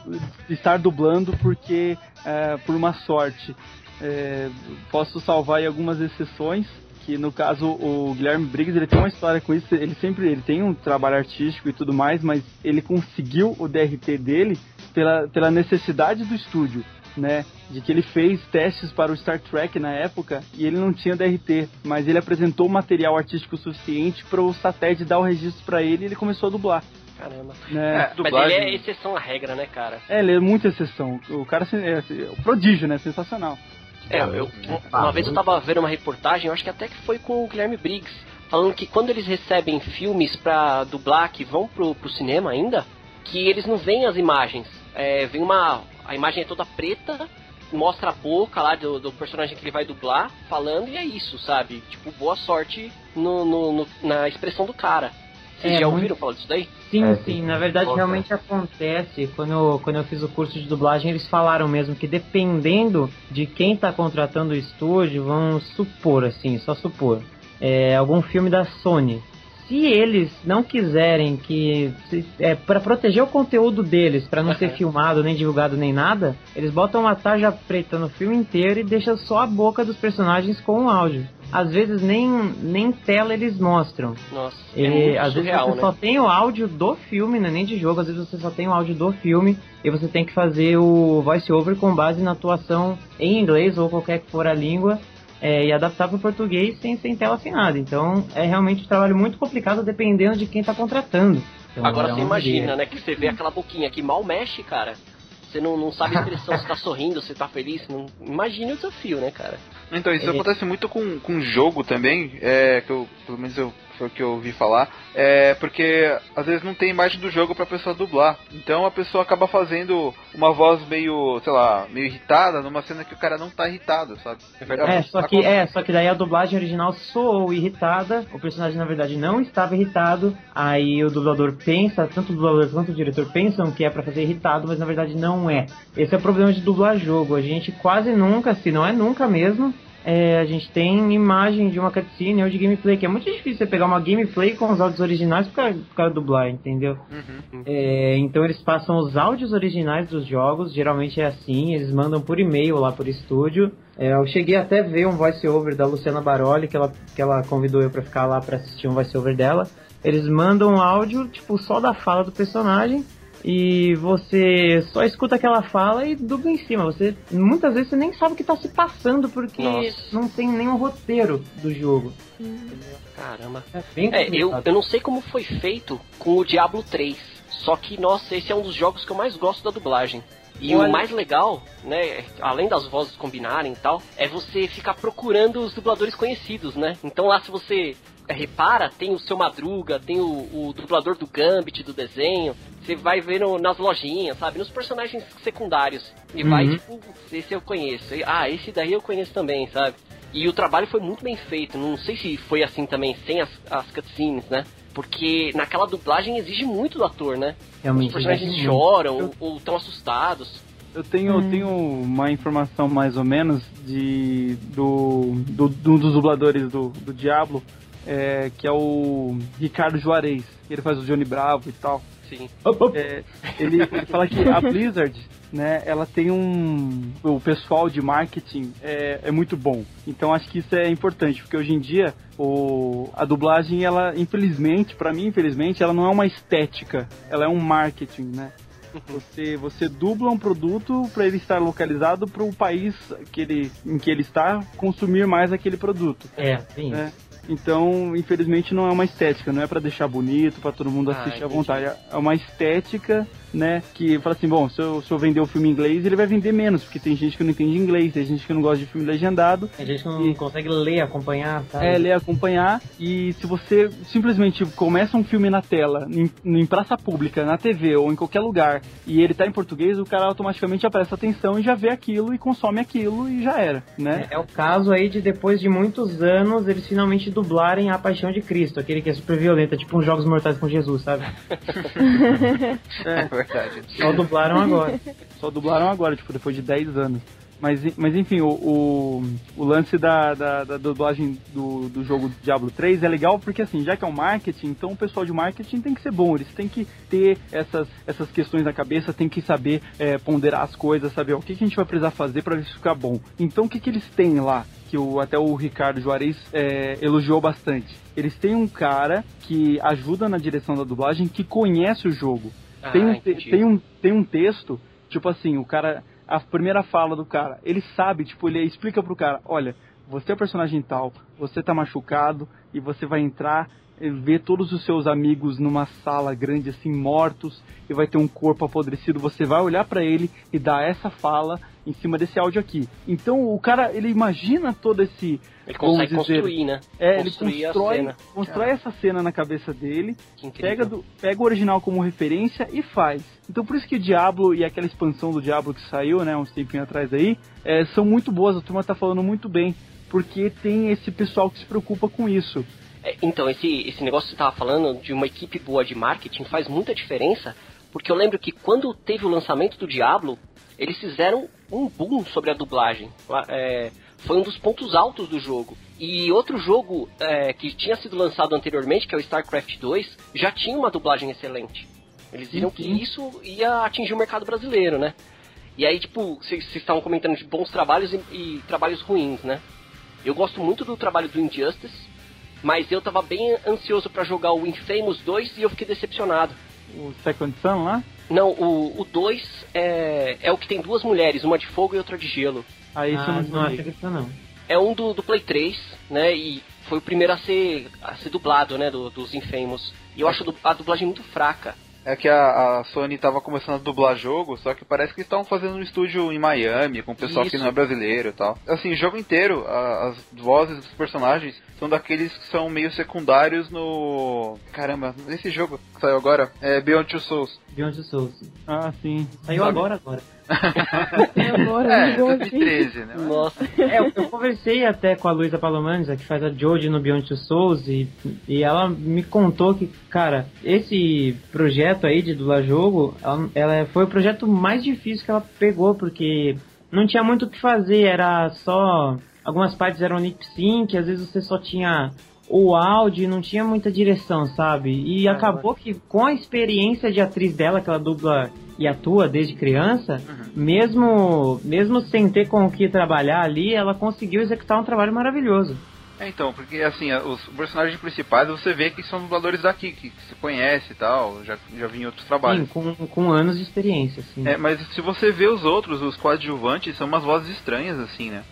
estar dublando porque é, por uma sorte. É, posso salvar algumas exceções que no caso o Guilherme Briggs ele tem uma história com isso ele sempre ele tem um trabalho artístico e tudo mais mas ele conseguiu o DRT dele pela, pela necessidade do estúdio né de que ele fez testes para o Star Trek na época e ele não tinha DRT mas ele apresentou material artístico suficiente para o satélite dar o registro para ele e ele começou a dublar Caramba. né? Mas ele é exceção à regra, né, cara? É, ele é muita exceção. O cara é, é um prodígio, né? Sensacional. É, eu, uma vez eu tava vendo uma reportagem, eu acho que até que foi com o Guilherme Briggs, falando que quando eles recebem filmes pra dublar que vão pro, pro cinema ainda, que eles não veem as imagens. É, vem uma. A imagem é toda preta, mostra a boca lá do, do personagem que ele vai dublar, falando, e é isso, sabe? Tipo, boa sorte no, no- no- na expressão do cara. Vocês É, já muito- ouviram falar disso daí? Sim, É, sim, sim. na verdade realmente acontece. Quando eu, quando eu fiz o curso de dublagem, eles falaram mesmo que dependendo de quem tá contratando o estúdio, vamos supor assim, só supor, é, algum filme da Sony. Se eles não quiserem que. Se, é, para proteger o conteúdo deles, para não ser filmado, nem divulgado, nem nada, eles botam uma tarja preta no filme inteiro e deixam só a boca dos personagens com o áudio. Às vezes nem, nem tela eles mostram. Nossa, E, é às vezes surreal, você né? só tem o áudio do filme, né? nem de jogo, às vezes você só tem o áudio do filme e você tem que fazer o voice over com base na atuação em inglês ou qualquer que for a língua é, e adaptar para o português sem, sem tela, sem nada. Então é realmente um trabalho muito complicado dependendo de quem está contratando. Então, Agora é você imagina, dia. né, que você vê aquela boquinha que mal mexe, cara. Você não, não sabe a expressão, se tá sorrindo, se tá feliz. Não... Imagine o desafio, né, cara? Então, isso É. acontece muito com, com jogo também, é, que eu, pelo menos eu, foi o que eu ouvi falar, é porque às vezes não tem imagem do jogo pra pessoa dublar. Então a pessoa acaba fazendo uma voz meio, sei lá, meio irritada numa cena que o cara não tá irritado, sabe? É, só que, é, só que daí a dublagem original soou irritada, o personagem na verdade não estava irritado, aí o dublador pensa, tanto o dublador quanto o diretor pensam que é pra fazer irritado, mas na verdade não é. Esse é o problema de dublar jogo, a gente quase nunca, se não é nunca mesmo, é, a gente tem imagem de uma cutscene ou de gameplay, que é muito difícil você pegar uma gameplay com os áudios originais pro cara, dublar, entendeu? É, então eles passam os áudios originais dos jogos, geralmente é assim, eles mandam por e-mail lá por estúdio. É, eu cheguei até a ver um voice-over da Luciana Baroli, que ela, que ela convidou eu pra ficar lá pra assistir um voice-over dela. Eles mandam um áudio, tipo, só da fala do personagem, e você só escuta aquela fala e dubla em cima. Você muitas vezes você nem sabe o que tá se passando porque Nossa. não tem nenhum roteiro do jogo. Caramba. É bem É, eu, eu não sei como foi feito com o Diablo 3. Só que, nossa, esse é um dos jogos que eu mais gosto da dublagem. E Olha- o mais legal, né, além das vozes combinarem e tal, é você ficar procurando os dubladores conhecidos, né? Então lá se você repara, tem o seu Madruga, tem o, o dublador do Gambit do desenho, você vai ver no- nas lojinhas, sabe? Nos personagens secundários. E vai, Uhum. tipo, esse eu conheço. E, Ah, esse daí eu conheço também, sabe? E o trabalho foi muito bem feito. Não sei se foi assim também, sem as, as cutscenes, né? Porque naquela dublagem exige muito do ator, né? Realmente, Os personagens muito. choram ou estão assustados. Eu tenho, eu tenho uma informação mais ou menos de do, do, do- dos dubladores do, do Diablo, é, que é o Ricardo Juarez. Ele faz o Johnny Bravo e tal. Sim. É, ele, ele fala que a Blizzard, né, ela tem um. O pessoal de marketing é, é muito bom. Então acho que isso é importante, porque hoje em dia o, a dublagem, ela, infelizmente, pra mim, infelizmente, ela não é uma estética, ela é um marketing, né? Você, você dubla um produto para ele estar localizado para o país que ele, em que ele está consumir mais aquele produto. É, sim. né? Então, infelizmente, não é uma estética, não é pra deixar bonito, pra todo mundo Ah, assistir à entendi. vontade. É uma estética, né? Que fala assim: bom, se eu, se eu vender o filme em inglês, ele vai vender menos, porque tem gente que não entende inglês, tem gente que não gosta de filme legendado. A gente não consegue ler, acompanhar, sabe? É, ler, acompanhar. E se você simplesmente começa um filme na tela, em, em praça pública, na TV ou em qualquer lugar, e ele tá em português, o cara automaticamente já presta atenção e já vê aquilo e consome aquilo e já era, né? É o caso aí de depois de muitos anos eles finalmente dublarem a Paixão de Cristo, aquele que é super violento, é tipo uns Jogos Mortais com Jesus, sabe? É verdade. Só dublaram agora. Só dublaram agora, tipo, depois de 10 anos. Mas, mas enfim, o, o, o lance da, da, da dublagem do, do jogo Diablo 3 é legal porque, assim, já que é um marketing, então o pessoal de marketing tem que ser bom, eles têm que ter essas, essas questões na cabeça, tem que saber é, ponderar as coisas, saber ó, o que, que a gente vai precisar fazer para isso ficar bom. Então, o que, que eles têm lá? Que o, até o Ricardo Juarez é, elogiou bastante. Eles têm um cara que ajuda na direção da dublagem que conhece o jogo. Ah, tem, um, te- tem, um, tem um texto, tipo assim, o cara. A primeira fala do cara, ele sabe, tipo, ele explica pro cara, olha, você é o personagem tal, você tá machucado e você vai entrar e ver todos os seus amigos numa sala grande assim, mortos, e vai ter um corpo apodrecido, você vai olhar pra ele e dar essa fala em cima desse áudio aqui. Então o cara, ele imagina todo esse. Ele consegue dizer, construir, né? É, Construir ele a constrói, cena. constrói essa cena na cabeça dele, pega, do, pega o original como referência e faz. Então por isso que o Diablo e aquela expansão do Diablo que saiu, né, uns tempinho atrás aí, é, são muito boas, a turma tá falando muito bem. Porque tem esse pessoal que se preocupa com isso. É, então, esse, esse negócio que você estava falando de uma equipe boa de marketing faz muita diferença, porque eu lembro que quando teve o lançamento do Diablo, eles fizeram um boom sobre a dublagem. É, foi um dos pontos altos do jogo. E outro jogo é, que tinha sido lançado anteriormente, que é o StarCraft 2, já tinha uma dublagem excelente. Eles viram que isso ia atingir o mercado brasileiro, né? E aí, tipo, vocês estavam comentando de bons trabalhos e, e, trabalhos ruins, né? Eu gosto muito do trabalho do Injustice, mas eu tava bem ansioso para jogar o Infamous 2 e eu fiquei decepcionado. O Second Son lá? Não, o 2 é, é o que tem duas mulheres, uma de fogo e outra de gelo. Ah, isso ah, não, não acho que não. É um do, do Play 3, né? E foi o primeiro a ser, a ser dublado, né? Do, dos Infamous. E eu acho a dublagem muito fraca é que a, a, Sony tava começando a dublar jogo, só que parece que estão fazendo um estúdio em Miami, com o pessoal Isso. que não é brasileiro e tal. Assim, o jogo inteiro, a, as vozes dos personagens são daqueles que são meio secundários no. Caramba, nesse jogo que saiu agora, é Beyond Two Souls. Beyond Two Souls. Ah, sim. Saiu Sabe? agora, agora. Agora, é, 2013, né? Nossa. É, eu, eu, conversei até com a Luísa Palomanes, que faz a Jodie no Beyond Two Souls, e, e ela me contou que, cara, esse projeto aí de dublar jogo, ela, ela foi o projeto mais difícil que ela pegou, porque não tinha muito o que fazer, era só. Algumas partes eram lip sync, às vezes você só tinha o áudio não tinha muita direção, sabe? E ah, acabou que com a experiência de atriz dela, que ela dubla e atua desde criança, uhum. mesmo mesmo sem ter com o que trabalhar ali, ela conseguiu executar um trabalho maravilhoso. É, então, porque assim, os personagens principais você vê que são dubladores daqui, que, se conhece e tal, já, já vi em outros trabalhos. Sim, com, com anos de experiência, sim. É, mas se você vê os outros, os coadjuvantes, são umas vozes estranhas, assim, né?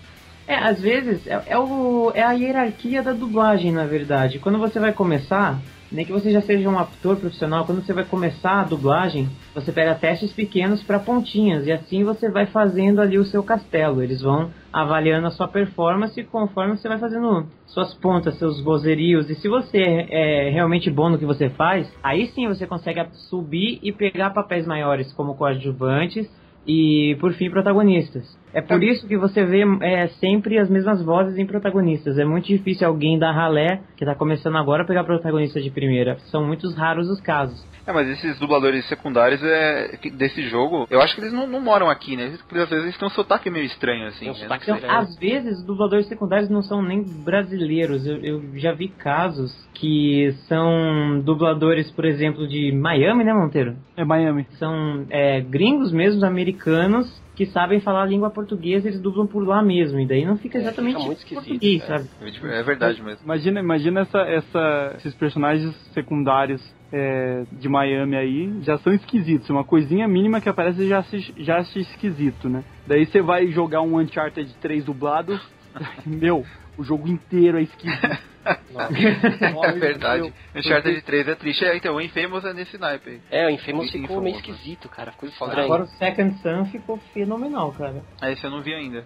É, às vezes é, é, o, é a hierarquia da dublagem, na verdade. Quando você vai começar, nem que você já seja um ator profissional, quando você vai começar a dublagem, você pega testes pequenos para pontinhas e assim você vai fazendo ali o seu castelo. Eles vão avaliando a sua performance conforme você vai fazendo suas pontas, seus vozerios. E se você é, é realmente bom no que você faz, aí sim você consegue subir e pegar papéis maiores como coadjuvantes e, por fim, protagonistas. É por isso que você vê é, sempre as mesmas vozes em protagonistas. É muito difícil alguém da ralé, que está começando agora, pegar protagonista de primeira. São muitos raros os casos. É, mas esses dubladores secundários é, desse jogo, eu acho que eles não, não moram aqui, né? Porque às vezes eles têm um sotaque meio estranho, assim. Um né? então, às vezes, os dubladores secundários não são nem brasileiros. Eu, eu já vi casos que são dubladores, por exemplo, de Miami, né, Monteiro? É Miami. São é, gringos mesmo, americanos, que sabem falar a língua portuguesa, eles dublam por lá mesmo. E daí não fica é, exatamente é, fica português, é. sabe? É verdade mesmo. Imagina, imagina essa, essa, esses personagens secundários é, de Miami aí já são esquisitos. Uma coisinha mínima que aparece já se, já acha esquisito, né? Daí você vai jogar um Uncharted 3 dublado, meu, o jogo inteiro é esquisito. é verdade. Uncharted 3 é triste. É, então, o Infamous é nesse naipe aí. É, o Infamous ficou Infamous, meio né? esquisito, cara. Ficou estranho. Agora o Second Sun ficou fenomenal, cara. Ah, esse eu não vi ainda.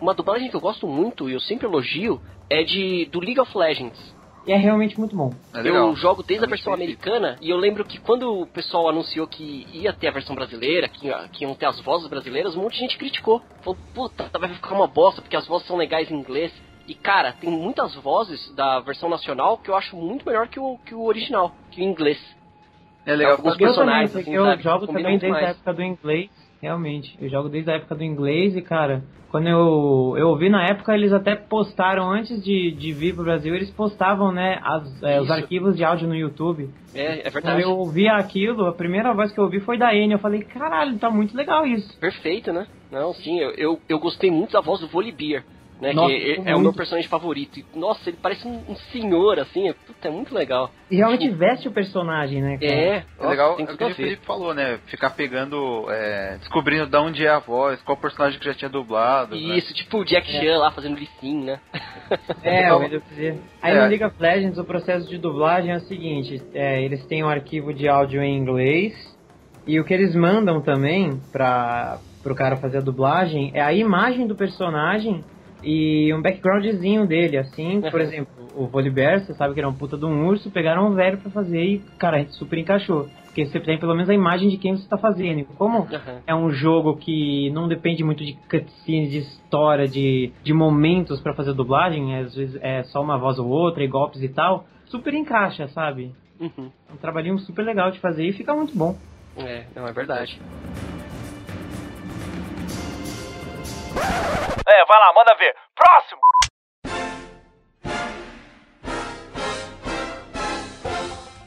Uma dublagem que eu gosto muito e eu sempre elogio é de do League of Legends. E é realmente muito bom. É eu jogo desde é a versão americana e eu lembro que quando o pessoal anunciou que ia ter a versão brasileira, que, que iam ter as vozes brasileiras, um monte de gente criticou. Falou, puta, vai ficar uma bosta porque as vozes são legais em inglês. E cara, tem muitas vozes da versão nacional que eu acho muito melhor que o, que o original, que o inglês. É legal. Alguns personagens, eu, também, assim, eu sabe, jogo também desde mais. a época do inglês, realmente. Eu jogo desde a época do inglês e, cara, quando eu, eu ouvi na época, eles até postaram, antes de, de vir pro Brasil, eles postavam, né, as, é, os arquivos de áudio no YouTube. É, é verdade. Quando eu ouvi aquilo, a primeira voz que eu ouvi foi da N. Eu falei, caralho, tá muito legal isso. Perfeito, né? Não, sim, eu, eu, eu gostei muito da voz do Volibear né? Nossa, que é, é o meu personagem favorito. E, nossa, ele parece um, um, senhor, assim, é, puta, é muito legal. E realmente tipo, veste o personagem, né? Cara? É, é nossa, legal. Tem é o que o Felipe falou, né? Ficar pegando, é, descobrindo de onde é a voz, qual personagem que já tinha dublado. Né? Isso, né? tipo o Jack Chan lá fazendo lissin, né? É, eu dizer. Aí no League of Legends o processo de dublagem é o seguinte: eles têm um arquivo de áudio em inglês. E o que eles mandam também para pro cara fazer a dublagem é a imagem do personagem e um backgroundzinho dele, assim, por exemplo, o Volibear, você sabe que era um puta de um urso, pegaram um velho para fazer e, cara, a gente super encaixou. Porque você tem pelo menos a imagem de quem você está fazendo. Como uhum. é um jogo que não depende muito de cutscenes, de história, de, de momentos para fazer dublagem, às vezes é só uma voz ou outra, e golpes e tal, super encaixa, sabe? Uhum. É um trabalhinho super legal de fazer e fica muito bom. É, não é verdade. É, vai lá, manda ver. Próximo!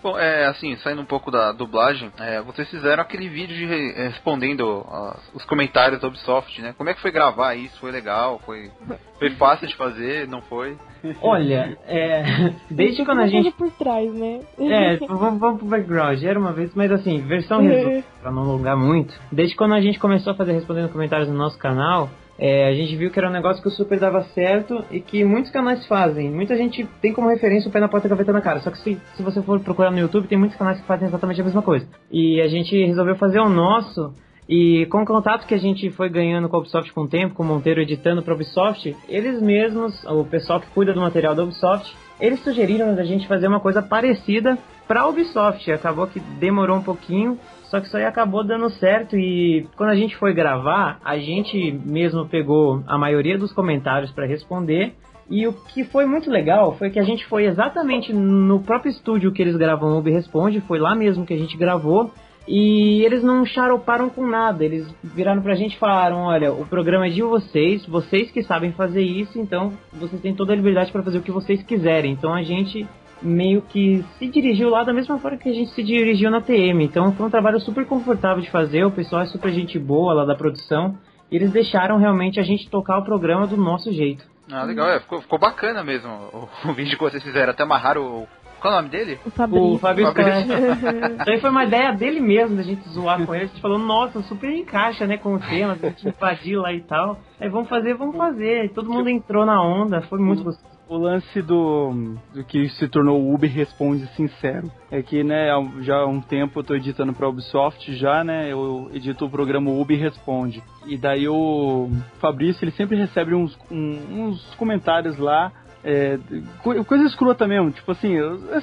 Bom, é, assim, saindo um pouco da dublagem, é, vocês fizeram aquele vídeo de re- respondendo ah, os comentários da Ubisoft, né? Como é que foi gravar isso? Foi legal? Foi, foi fácil de fazer? Não foi? Olha, é, desde quando a gente por trás, né? É, vamos, vamos pro background. Era uma vez, mas assim, versão resumida, pra não alongar muito. Desde quando a gente começou a fazer respondendo comentários no nosso canal, é, a gente viu que era um negócio que o Super dava certo e que muitos canais fazem. Muita gente tem como referência o pé na porta e a gaveta na cara. Só que se, se você for procurar no YouTube, tem muitos canais que fazem exatamente a mesma coisa. E a gente resolveu fazer o nosso. E com o contato que a gente foi ganhando com a Ubisoft com o tempo, com o Monteiro editando para a Ubisoft, eles mesmos, o pessoal que cuida do material da Ubisoft, eles sugeriram a gente fazer uma coisa parecida para a Ubisoft. Acabou que demorou um pouquinho, só que isso aí acabou dando certo e quando a gente foi gravar, a gente mesmo pegou a maioria dos comentários para responder. E o que foi muito legal foi que a gente foi exatamente no próprio estúdio que eles gravam o Responde, foi lá mesmo que a gente gravou. E eles não charoparam com nada, eles viraram pra gente e falaram: olha, o programa é de vocês, vocês que sabem fazer isso, então vocês têm toda a liberdade para fazer o que vocês quiserem. Então a gente meio que se dirigiu lá da mesma forma que a gente se dirigiu na TM. Então foi um trabalho super confortável de fazer, o pessoal é super gente boa lá da produção, e eles deixaram realmente a gente tocar o programa do nosso jeito. Ah, legal, é, ficou, ficou bacana mesmo o, o vídeo que vocês fizeram. Até amarraram o. Qual é o nome dele? O Fabrício. O Fabrício. Isso aí foi uma ideia dele mesmo, da gente zoar com ele. A gente falou, nossa, super encaixa, né, com o tema, da gente invadir lá e tal. Aí vamos fazer, vamos fazer. E todo mundo entrou na onda, foi muito gostoso. O lance do, do que se tornou o Ubi Responde Sincero é que, né, já há um tempo eu tô editando pra Ubisoft já, né, eu edito o programa Ubi Responde. E daí o Fabrício, ele sempre recebe uns, um- uns comentários lá é, co- coisa escrota mesmo, tipo assim,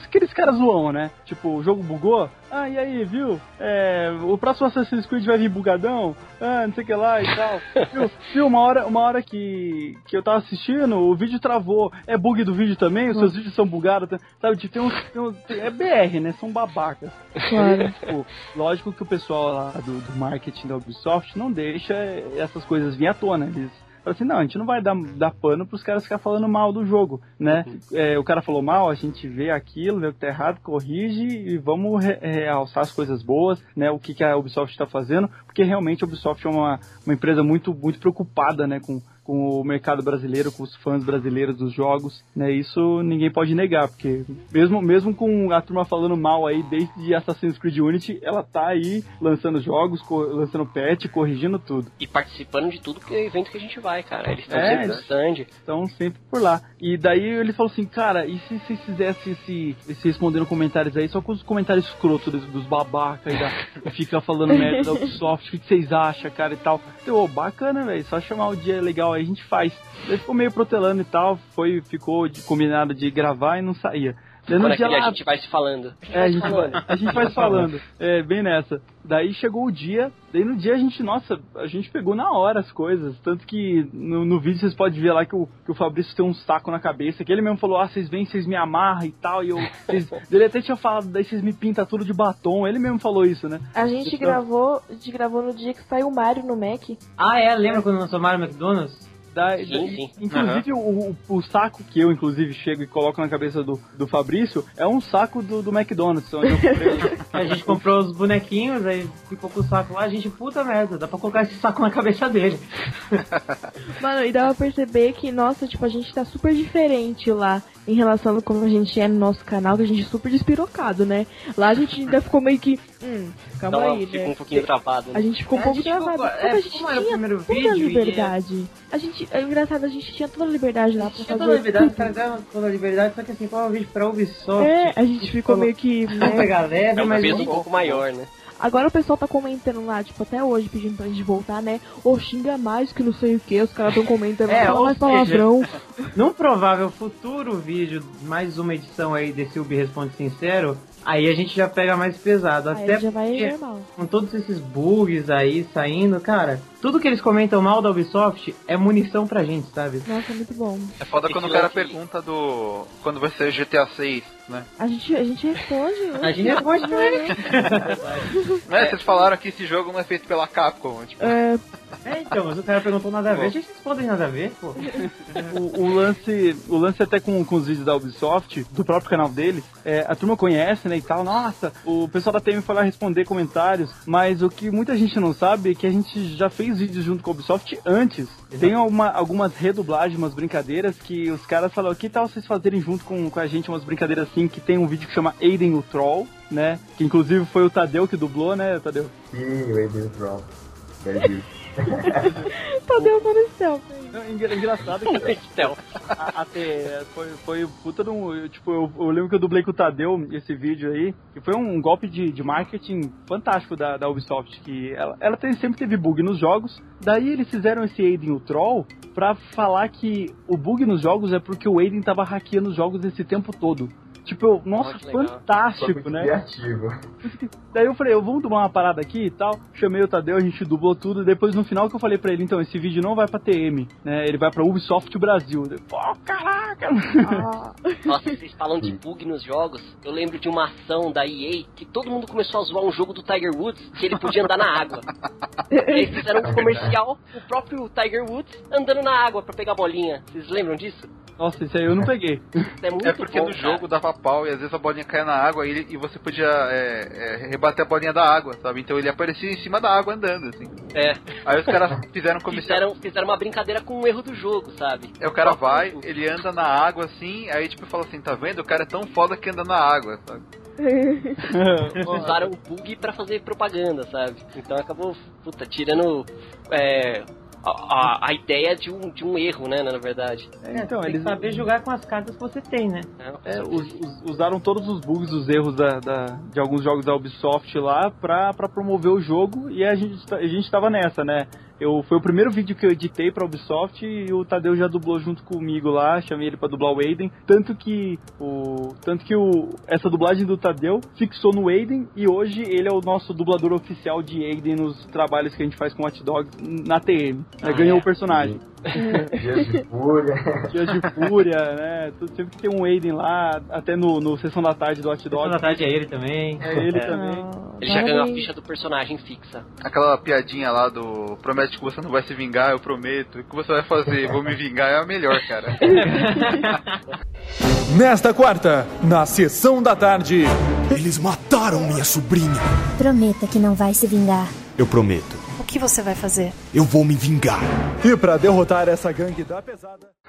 aqueles caras zoam, né? Tipo, o jogo bugou, ah, e aí, viu? É, o próximo Assassin's Creed vai vir bugadão, ah, não sei o que lá e tal. viu, viu, uma hora, uma hora que, que eu tava assistindo, o vídeo travou. É bug do vídeo também? Os seus vídeos são bugados? tá- Sabe, tipo, tem uns, tem uns- tem- é BR, né? São babacas. Claro. Tipo, lógico que o pessoal lá do, do marketing da Ubisoft não deixa essas coisas vir à tona. Eles falam assim, não, a gente não vai dar, dar pano pros caras ficar falando mal do jogo, né? É, o cara falou mal, a gente vê aquilo, vê o que tá errado, corrige e vamos re- realçar as coisas boas, né? O que, que a Ubisoft está fazendo, porque realmente a Ubisoft é uma, uma empresa muito, muito preocupada, né? Com, com o mercado brasileiro, com os fãs brasileiros dos jogos, né? Isso ninguém pode negar, porque mesmo, mesmo com a turma falando mal aí desde Assassin's Creed Unity, ela tá aí lançando jogos, lançando patch, corrigindo tudo. E participando de tudo que é evento que a gente vai, cara. Eles estão É, sempre no stand. Estão sempre por lá. E daí ele falou assim, cara, e se vocês fizessem esse, esse respondendo comentários aí, só com os comentários escrotos dos, dos babaca e, da, fica falando merda da Ubisoft, o que vocês acham, cara, e tal. Eu, ô, bacana, velho, só chamar o dia legal aí a gente faz. Daí ficou meio protelando e tal, foi, ficou de- combinado de gravar e não saía. Dia aquele lá- a gente vai se falando. é, a gente, vai, a gente vai falando. É, bem nessa. Daí chegou o dia, daí no dia a gente, nossa, a gente pegou na hora as coisas. Tanto que no, no vídeo vocês podem ver lá que o, que o Fabrício tem um saco na cabeça, que ele mesmo falou, ah, vocês vêm, vocês me amarram e tal, e eu. Vocês, ele até tinha falado, daí vocês me pintam tudo de batom. Ele mesmo falou isso, né? A gente Então- gravou, a gente gravou no dia que saiu o Mario no Mac. Ah, é? Lembra quando lançou Mario McDonald's? Da, Sim, da- sim. Inclusive, o, o, o saco que eu, inclusive, chego e coloco na cabeça do, do Fabrício é um saco do, do McDonald's, onde eu comprei. A gente comprou os bonequinhos, aí ficou com o saco lá, a gente, puta merda, dá pra colocar esse saco na cabeça dele. Mano, e dá pra perceber que, nossa, tipo, a gente tá super diferente lá em relação a como a gente é no nosso canal, que a gente é super despirocado, né? Lá a gente ainda ficou meio que. Hum, calma Então, aí, fica né? um pouquinho travado. A Né? gente ficou um É, pouco a gente ficou- travado. é, a gente como era o tinha primeiro toda a vídeo e- liberdade. A gente, é engraçado, a gente tinha toda a liberdade lá pra Tinha fazer. toda a liberdade, os caras deram toda a liberdade, só que assim, qual é o vídeo pra Ubisoft? É, a gente ficou meio que. Né? pegar leve, É um mas... peso um pouco maior, né? Agora o pessoal tá comentando lá, tipo, até hoje pedindo pra gente voltar, né? Ou xinga mais que não sei o que, os caras tão comentando, É, fala mais seja, palavrão. Num provável futuro vídeo, mais uma edição aí desse Ubi Responde Sincero, aí a gente já pega mais pesado. Aí Até já vai normal. com todos esses bugs aí saindo, cara, tudo que eles comentam mal da Ubisoft é munição pra gente, sabe? Nossa, muito bom. É foda quando o cara pergunta do. Quando vai ser GTA 6, né? A gente, a gente responde. A gente responde também. né? Vocês falaram que esse jogo não é feito pela Capcom. Tipo, É, É, então, mas o cara perguntou nada a ver, a gente responde nada a ver, pô. o, o lance, o lance até com, com os vídeos da Ubisoft, do próprio canal deles, é, a turma conhece, né, e tal, nossa, o pessoal da TM foi lá responder comentários, mas o que muita gente não sabe é que a gente já fez vídeos junto com a Ubisoft antes. Tem uma, algumas redublagens, umas brincadeiras que os caras falaram, que tal vocês fazerem junto com, com a gente umas brincadeiras assim, que tem um vídeo que chama Aiden o Troll, né, que inclusive foi o Tadeu que dublou, né, Tadeu? Sim, o Aiden o Troll. Verdade. Tadeu tá no céu. Não, engraçado que Então, até foi, foi puta de um. eu, Tipo, eu, eu lembro que eu dublei com o Tadeu esse vídeo aí, que foi um golpe de, de marketing fantástico da, da Ubisoft, que ela, ela tem- sempre teve bug nos jogos, daí eles fizeram esse Aiden o Troll pra falar que o bug nos jogos é porque o Aiden tava hackeando os jogos esse tempo todo. Tipo, eu, nossa, fantástico, né? Criativo. Daí eu falei, eu vou dublar uma parada aqui e tal. Chamei o Tadeu, a gente dublou tudo. Depois no final que eu falei pra ele, então, esse vídeo não vai pra TM, né? Ele vai pra Ubisoft Brasil. Eu, Pô, caraca! nossa, vocês falam de bug nos jogos. Eu lembro de uma ação da EA que todo mundo começou a zoar um jogo do Tiger Woods que ele podia andar na água. Eles fizeram um comercial, o próprio Tiger Woods andando na água pra pegar a bolinha. Vocês lembram disso? Nossa, isso aí eu não peguei. Isso é muito É porque bom, no cara. jogo dava pau e às vezes a bolinha caía na água e, ele- e você podia é, é, rebater a bolinha da água, sabe? Então ele aparecia em cima da água andando, assim. É. Aí os caras fizeram comercial. Fizeram, fizeram uma brincadeira com o erro do jogo, sabe? Aí o cara vai, ele anda na água assim, aí tipo fala assim, tá vendo? O cara é tão foda que anda na água, sabe? Usaram o bug pra fazer propaganda, sabe? Então acabou, puta, tirando é, a, a, ideia de um, de um erro, né, na verdade. então, tem eles que saber jogar com as cartas que você tem, né? É, é, us- us- usaram todos os bugs, os erros da, da- de alguns jogos da Ubisoft lá pra, pra promover o jogo e a gente, a gente tava nessa, né? Eu, foi o primeiro vídeo que eu editei pra Ubisoft e o Tadeu já dublou junto comigo lá, chamei ele pra dublar o Aiden. Tanto que, o, tanto que o, essa dublagem do Tadeu fixou no Aiden e hoje ele é o nosso dublador oficial de Aiden nos trabalhos que a gente faz com Hot Dogs na TM. Ah, Ganhou é? o personagem. Dias de fúria. Dias de Fúria, né? Tudo- Sempre que tem um Aiden lá, até no, no Sessão da Tarde do Hot Sessão Dog. da tarde é ele também. É ele também. Ele já ganhou a ficha do personagem fixa. Aquela piadinha lá do promete que você não vai se vingar, eu prometo. O que você vai fazer? Vou me vingar é a melhor, cara. Nesta quarta, na sessão da tarde. Eles mataram minha sobrinha. Prometa que não vai se vingar. Eu prometo. O que você vai fazer? Eu vou me vingar. E pra derrotar essa gangue da pesada.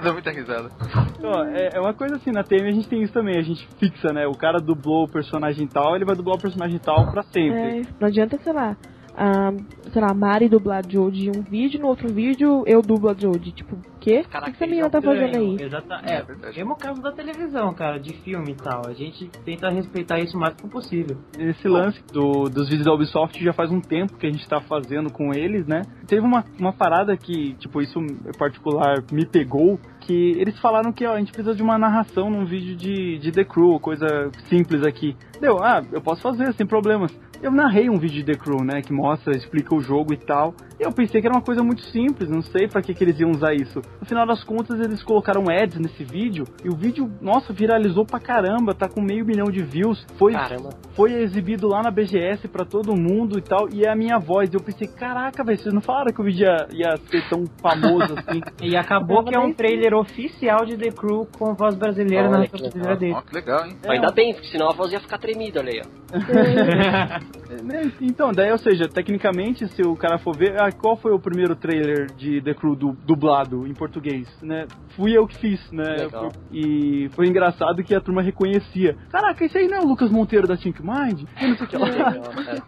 Dá muita risada. Então, é, é uma coisa assim, na TM a gente tem isso também, a gente fixa, né? O cara dublou o personagem tal, ele vai dublar o personagem tal pra sempre. É, não adianta, sei lá, a, sei lá, a Mari dublar a Jodie em um vídeo, no outro vídeo eu dublo a Jodie. Tipo, o quê? O que essa menina tá fazendo aí? Exata, é, mesmo caso da televisão, cara, de filme e tal. A gente tenta respeitar isso o máximo possível. Esse lance do- dos vídeos da Ubisoft já faz um tempo que a gente tá fazendo com eles, né? Teve uma, uma parada que, tipo, isso em particular me pegou, que eles falaram que ó, a gente precisa de uma narração num vídeo de, de The Crew, coisa simples aqui. Deu, ah, eu posso fazer, sem problemas. Eu narrei um vídeo de The Crew, né, que mostra, explica o jogo e tal. E eu pensei que era uma coisa muito simples, não sei pra que, que eles iam usar isso. No final das contas, eles colocaram ads nesse vídeo, e o vídeo, nossa, viralizou pra caramba, tá com meio milhão de views. Foi, Caramba. foi exibido lá na BGS pra todo mundo e tal, e é a minha voz. Eu pensei, caraca, velho, vocês não falaram que o vídeo ia, ia ser tão famoso assim. E acabou que é um trailer oficial de The Crew com voz brasileira Olha na que brasileira dele. Ó, que legal, hein? Ainda bem, porque senão a voz ia ficar tremida, olha aí, ó. Né, Então, daí, ou seja, tecnicamente, se o cara for ver, ah, qual foi o primeiro trailer de The Crew du- dublado em português, né? Fui eu que fiz, né? Legal. E foi engraçado que a turma reconhecia. Caraca, esse aí não é o Lucas Monteiro da Think Mind? E não sei o que lá.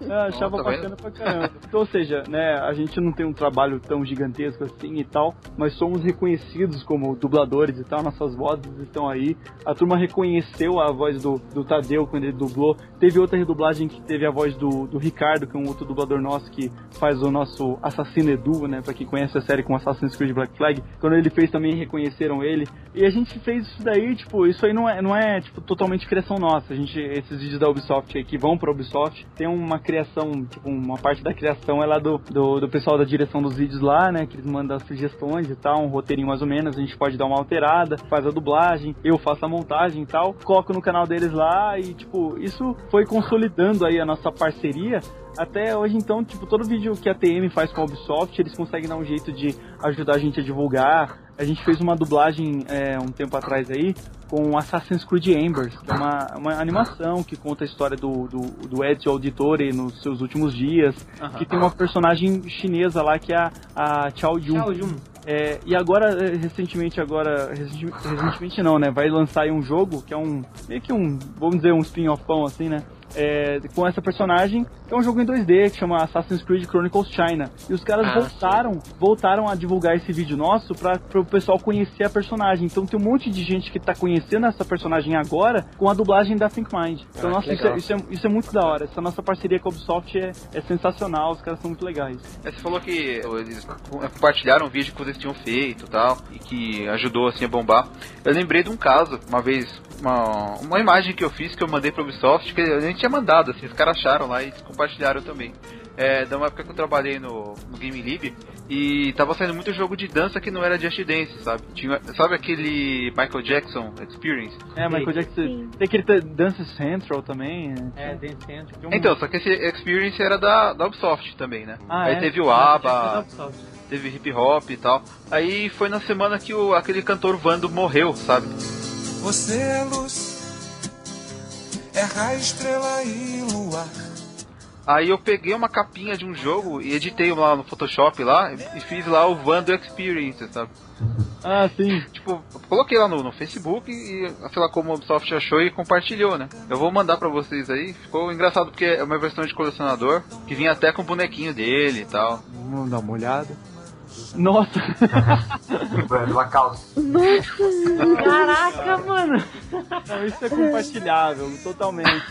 Eu achava Ó, tá bacana pra caramba. Então, ou seja, né, a gente não tem um trabalho tão gigantesco assim e tal, mas somos reconhecidos como dubladores e tal, nossas vozes estão aí. A turma reconheceu a voz do, do Tadeu quando ele dublou. Teve outra redublagem que teve a voz do, do Ricardo, que é um outro dublador nosso que faz o nosso assassino Edu, né, pra quem conhece a série com Assassin's Creed Black Flag. Quando ele fez também reconheceram ele. E a gente fez isso daí, tipo, isso aí não é, não é tipo, totalmente criação nossa. A gente, esses vídeos da Ubisoft aí que vão pra Ubisoft, tem uma criação, tipo, uma parte da criação é lá do, do, do pessoal da direção dos vídeos lá, né? Que eles mandam sugestões e tal, um roteirinho mais ou menos, a gente pode dar uma alterada, faz a dublagem, eu faço a montagem e tal, coloco no canal deles lá e, tipo, isso foi consolidando aí a nossa parceria até hoje então, tipo, todo vídeo que a TM faz com a Ubisoft, eles conseguem dar um jeito de ajudar a gente a divulgar. A gente fez uma dublagem é, um tempo atrás aí com Assassin's Creed Embers, que é uma, uma animação que conta a história do, do, do Ezio Auditore nos seus últimos dias, que tem uma personagem chinesa lá que é a, a Chao Yun. Chao Yun. É, e agora, é, recentemente, agora, recenti- recentemente não, né? Vai lançar aí um jogo que é um, meio que um, vamos dizer, um spin-offão assim, né? É, com essa personagem, que é um jogo em 2D que chama Assassin's Creed Chronicles China. E os caras Ah, voltaram, voltaram a divulgar esse vídeo nosso para o pessoal conhecer a personagem. Então tem um monte de gente que tá conhecendo essa personagem agora com a dublagem da Think Mind. Então, Ah, nossa, isso é, isso, é, isso é muito da hora. Essa nossa parceria com a Ubisoft é, é sensacional, os caras são muito legais. É, Você falou que eles compartilharam um vídeo que vocês tinham feito tal, e que ajudou assim a bombar. Eu lembrei de um caso, uma vez, uma, uma imagem que eu fiz que eu mandei pro Ubisoft, que a gente tinha mandado, assim, os caras acharam lá e compartilharam também. É, da uma época que eu trabalhei no, no Game Lib e tava saindo muito jogo de dança que não era Just Dance, sabe? Tinha, sabe aquele Michael Jackson Experience? É, Michael Jackson. Tem aquele Dance Central também. É, Dance Central. Então, só que esse Experience era da, da Ubisoft também, né? Ah, Aí é? teve o ABBA, Ubisoft. teve hip hop e tal. Aí foi na semana que o, aquele cantor Vando morreu, sabe? Você é luz, é raio, estrela e luar. Aí eu peguei uma capinha de um jogo e editei lá no Photoshop lá e fiz lá o Vando Experience, sabe? Ah, sim. Tipo, eu coloquei lá no, no Facebook e sei lá como o Ubisoft achou e compartilhou, né? Eu vou mandar pra vocês aí. Ficou engraçado porque é uma versão de colecionador que vinha até com o bonequinho dele e tal. Vamos dar uma olhada. Nossa! Uma calça. Caraca, mano! Não, isso é compartilhável, totalmente.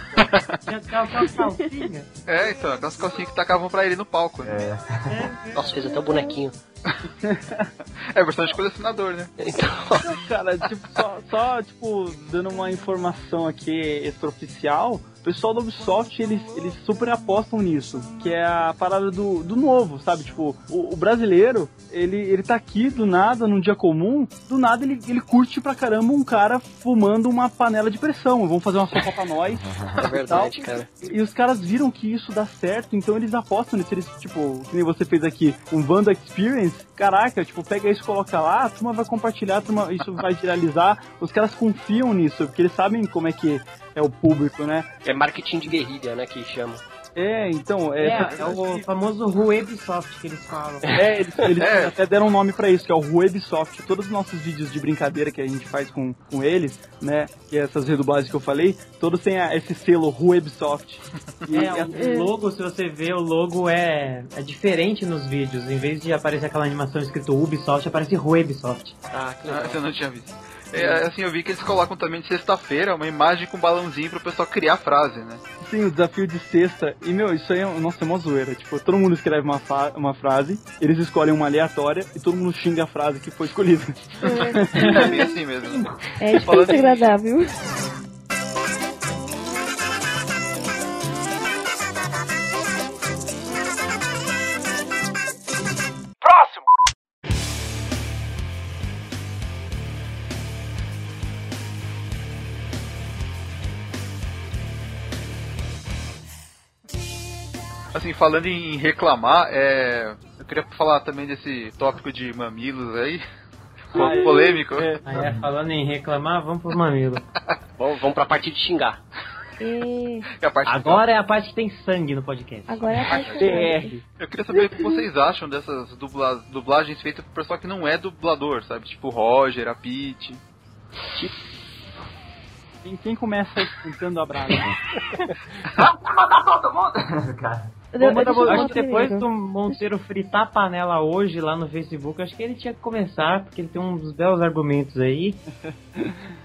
Tinha aquela calcinha. É, então, aquelas calcinhas que tacavam pra ele no palco, né? Nossa, fez até o bonequinho. É versão de colecionador, né? Então, Cara, tipo, só, só, tipo, dando uma informação aqui extraoficial, o pessoal da Ubisoft, eles, eles super apostam nisso, que é a parada do, do novo, sabe? Tipo, o, o brasileiro, ele, ele tá aqui do nada, num dia comum, do nada ele, ele curte pra caramba um cara fumando uma panela de pressão. Vamos fazer uma sopa pra nós. é verdade, cara. E os caras viram que isso dá certo, então eles apostam nisso. Eles, tipo, que nem você fez aqui, um Vanda Experience. Caraca, tipo, pega isso, coloca lá, a turma vai compartilhar, a turma, isso vai viralizar. Os caras confiam nisso, porque eles sabem como é que é o público, né? É marketing de guerrilha, né, que chama. É, então, É, é. é o famoso Ruebisoft que eles falam. É, eles, eles É. até deram um nome pra isso, que é o Ruebisoft. Todos os nossos vídeos de brincadeira que a gente faz com, com eles, né? Que é essas redublagens que eu falei, todos têm a- esse selo Ruebisoft. E É, o logo, se você ver, o logo é, é diferente nos vídeos. Em vez de aparecer aquela animação escrito Ubisoft, aparece Ruebisoft. Ah, que Ah, legal. esse eu não tinha visto. É, assim, eu vi que eles colocam também de sexta-feira uma imagem com um balãozinho pro pessoal criar a frase, né? Sim, o desafio de sexta. E, meu, isso aí é, nossa, é uma zoeira. Tipo, todo mundo escreve uma, uma frase, eles escolhem uma aleatória e todo mundo xinga a frase que foi escolhida. É bem assim mesmo. É difícil Assim, falando em reclamar, é... eu queria falar também desse tópico de mamilos aí. É. polêmico. É. Aí, é, falando em reclamar, vamos pro mamilo. Vamos, vamos pra parte de xingar. E Que é Agora é a parte que tem sangue no podcast. agora é a parte DR. Eu queria saber o que vocês acham dessas dubla... dublagens feitas por pessoal que não é dublador, sabe? Tipo Roger, a Pete. Quem, quem começa cantando a brasa? Vamos matar todo mundo! Cara, Eu- eu acho que depois do Monteiro fritar a panela hoje lá no Facebook, acho que ele tinha que começar, porque ele tem uns belos argumentos aí.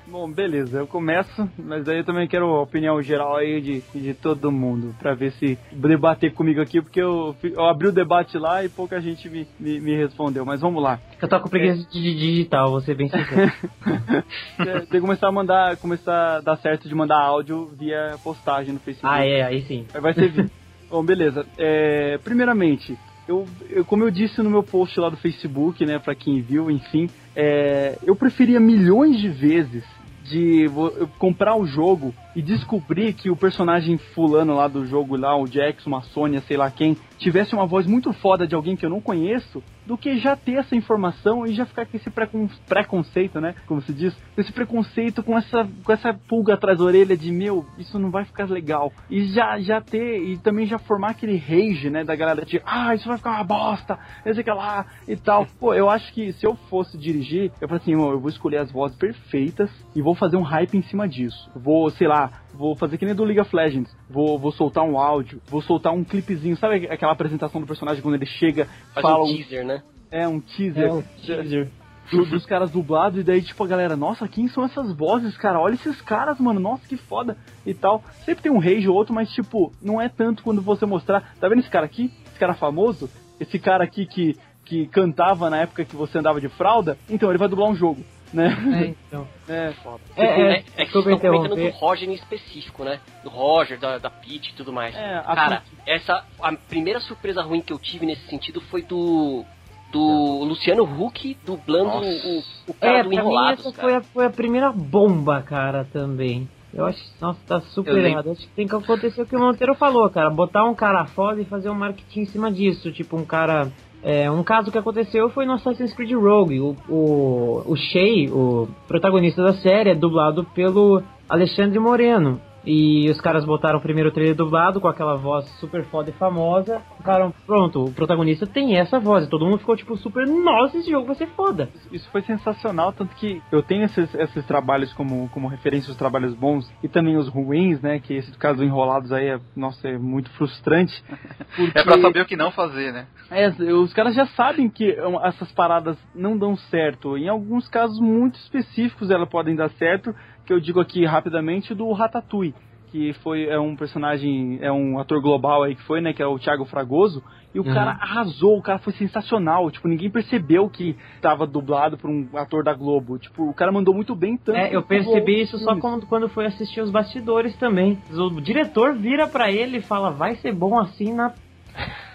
Bom, beleza, eu começo, mas aí eu também quero a opinião geral aí de, de todo mundo, pra ver se debater comigo aqui, porque eu, eu abri o debate lá e pouca gente me, me, me respondeu, mas vamos lá. Eu tô com preguiça de digital, vou ser bem sincero. Tem que começar a mandar, começar a dar certo de mandar áudio via postagem no Facebook. ah, é, aí sim. Aí vai ser vídeo. Bom, beleza. É, primeiramente, eu, eu- como eu disse no meu post lá do Facebook, né, pra quem viu, enfim, é, eu preferia milhões de vezes de vo- eu comprar o jogo e descobrir que o personagem fulano lá do jogo lá, o Jackson, a Sônia, sei lá quem, tivesse uma voz muito foda de alguém que eu não conheço, do que já ter essa informação e já ficar com esse precon preconceito, né? Como se diz, esse preconceito, com essa, com essa pulga atrás da orelha de meu, isso não vai ficar legal. E já, já ter, e também já formar aquele rage, né? Da galera de, ah, isso vai ficar uma bosta, não sei que lá e tal. Pô, eu acho que se eu fosse dirigir, eu falei assim, eu vou escolher as vozes perfeitas e vou fazer um hype em cima disso. Vou, sei lá, vou fazer que nem do League of Legends. Vou, vou soltar um áudio, vou soltar um clipezinho. Sabe aquela apresentação do personagem quando ele chega, Faz fala um teaser, né? É, um teaser. É um teaser. Do- dos caras dublados, e daí, tipo, a galera, nossa, quem são essas vozes, cara? Olha esses caras, mano, nossa, que foda e tal. Sempre tem um rage ou outro, mas, tipo, não é tanto quando você mostrar. Tá vendo esse cara aqui? Esse cara famoso? Esse cara aqui que, que cantava na época que você andava de fralda? Então, ele vai dublar um jogo, né? É, então. É, É, é, é que vocês estão comentando do. Roger em específico, né? Do Roger, da, da Peach e tudo mais. É, a Cara, essa. A primeira surpresa ruim que eu tive nesse sentido foi do. Do Luciano Huck dublando o, o, cara É, do pra mim Enrolados, essa foi a, foi a primeira bomba, cara, também. Eu acho, nossa, tá super errado. Acho que tem que acontecer o que o Monteiro falou, cara. Botar um cara foda e fazer um marketing em cima disso. Tipo, um cara. É, um caso que aconteceu foi no Assassin's Creed Rogue. O, o, o Shay, o protagonista da série, é dublado pelo Alexandre Moreno. E os caras botaram o primeiro trailer dublado com aquela voz super foda e famosa. Ficaram, pronto, o protagonista tem essa voz. E todo mundo ficou tipo super, nossa, esse jogo vai ser foda. Isso foi sensacional, tanto que eu tenho esses, esses trabalhos como, como referência, os trabalhos bons e também os ruins, né? Que esse caso enrolados aí é, nossa, é muito frustrante. É pra saber o que não fazer, né? É, os caras já sabem que essas paradas não dão certo. Em alguns casos muito específicos elas podem dar certo, que eu digo aqui rapidamente do Ratatouille, que foi é um personagem, é um ator global aí que foi, né, que é o Thiago Fragoso, e o Uhum. cara arrasou, o cara foi sensacional, tipo, ninguém percebeu que estava dublado por um ator da Globo. Tipo, o cara mandou muito bem tanto. É, eu percebi isso só quando, quando foi assistir os bastidores também. O diretor vira pra ele e fala, vai ser bom assim na.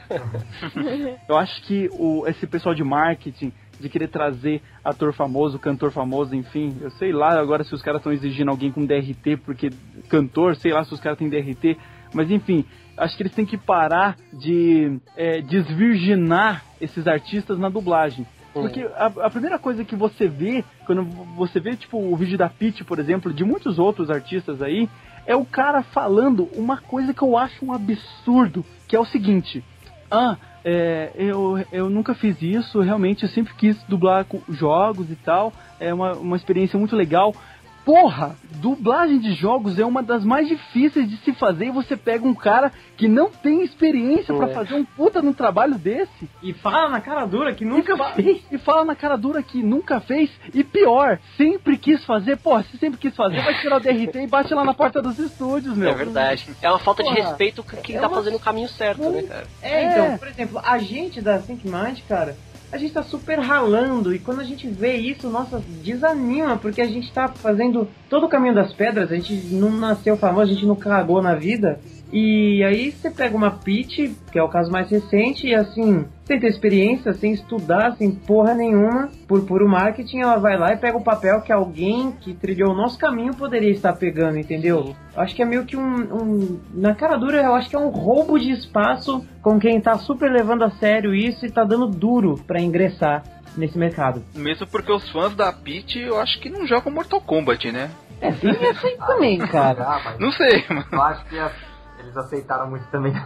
Eu acho que o, esse pessoal de marketing, de querer trazer ator famoso, cantor famoso, enfim, eu sei lá agora se os caras estão exigindo alguém com DRT, porque cantor, sei lá se os caras têm DRT, mas enfim, acho que eles têm que parar de é, desvirginar esses artistas na dublagem. Porque a, a primeira coisa que você vê, quando você vê, tipo, o vídeo da Pitty, por exemplo, de muitos outros artistas aí, é o cara falando uma coisa que eu acho um absurdo, que é o seguinte. Ah, é, eu, eu nunca fiz isso, realmente eu sempre quis dublar jogos e tal, é uma, uma experiência muito legal. Porra, dublagem de jogos é uma das mais difíceis de se fazer e você pega um cara que não tem experiência pra É. fazer um puta num trabalho desse. E fala na cara dura que nunca e fa- fez. E fala na cara dura que nunca fez. E pior, sempre quis fazer. Porra, se sempre quis fazer, vai tirar o DRT e bate lá na porta dos estúdios, meu. É verdade. É uma falta de Porra, respeito com quem é tá uma- fazendo o caminho certo, né, cara? É, então, por exemplo, a gente da Think Mind, cara, a gente tá super ralando e quando a gente vê isso, nossa, desanima, porque a gente tá fazendo todo o caminho das pedras, a gente não nasceu famoso, a gente não cagou na vida. E aí você pega uma pitch, que é o caso mais recente, e assim, sem ter experiência, sem estudar, sem porra nenhuma, por puro marketing, ela vai lá e pega o papel que alguém que trilhou o nosso caminho poderia estar pegando, entendeu? Eu acho que é meio que um, um- Na cara dura, eu acho que é um roubo de espaço com quem tá super levando a sério isso e tá dando duro pra ingressar nesse mercado. Mesmo porque os fãs da Peach, eu acho que não jogam Mortal Kombat, né? É, tem essa aí também, cara. Ah, Não sei, mano. eu acho que as- eles aceitaram muito também.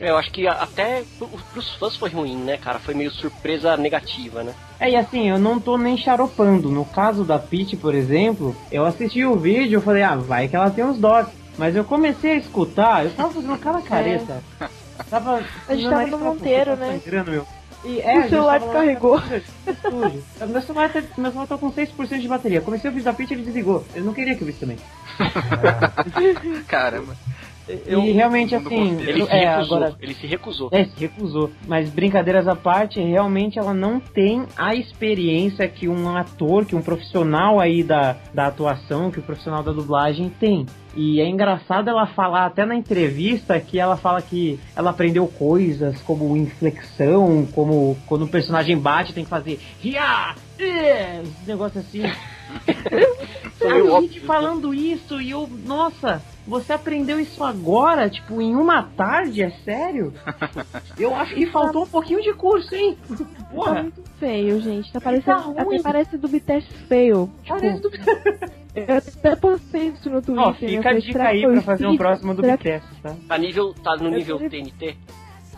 Eu acho que até pro- pros fãs foi ruim, né, cara? Foi meio surpresa negativa, né? É, e assim, eu não tô nem charopando. No caso da Peach, por exemplo, eu assisti o vídeo eu falei, ah, vai que ela tem uns dots. Mas eu comecei a escutar, eu tava fazendo cada careta. Tava, A gente tava no Monteiro, né? sangrando, meu. E, O a gente celular descarregou. estúdio. Meu celular, tá, meu celular tá com 6% de bateria. Comecei o vídeo da Peach e ele desligou. Eu não queria que eu visse também. Caramba. Eu- e realmente assim. Ele se é, recusou. agora Ele se recusou. é, se recusou. Mas brincadeiras à parte, realmente ela não tem a experiência que um ator, que um profissional aí da, da atuação, que o profissional da dublagem tem. E é engraçado ela falar até na entrevista que ela fala que ela aprendeu coisas como inflexão, como quando o personagem bate tem que fazer Ria! Esse negócio assim. A gente óbvio. falando isso e eu, nossa, você aprendeu isso agora, tipo, em uma tarde, é sério? Eu acho que faltou um pouquinho de curso, hein? Tá Porra, muito feio, gente. Tá parecendo. Tá ruim. até parece do Bitest feio. Tipo, parece do... Eu até postei isso no Twitter. Ó, né? fica a falei, dica aí pra fazer um próximo do Bitest, tá? Tá, nível, tá no nível TNT?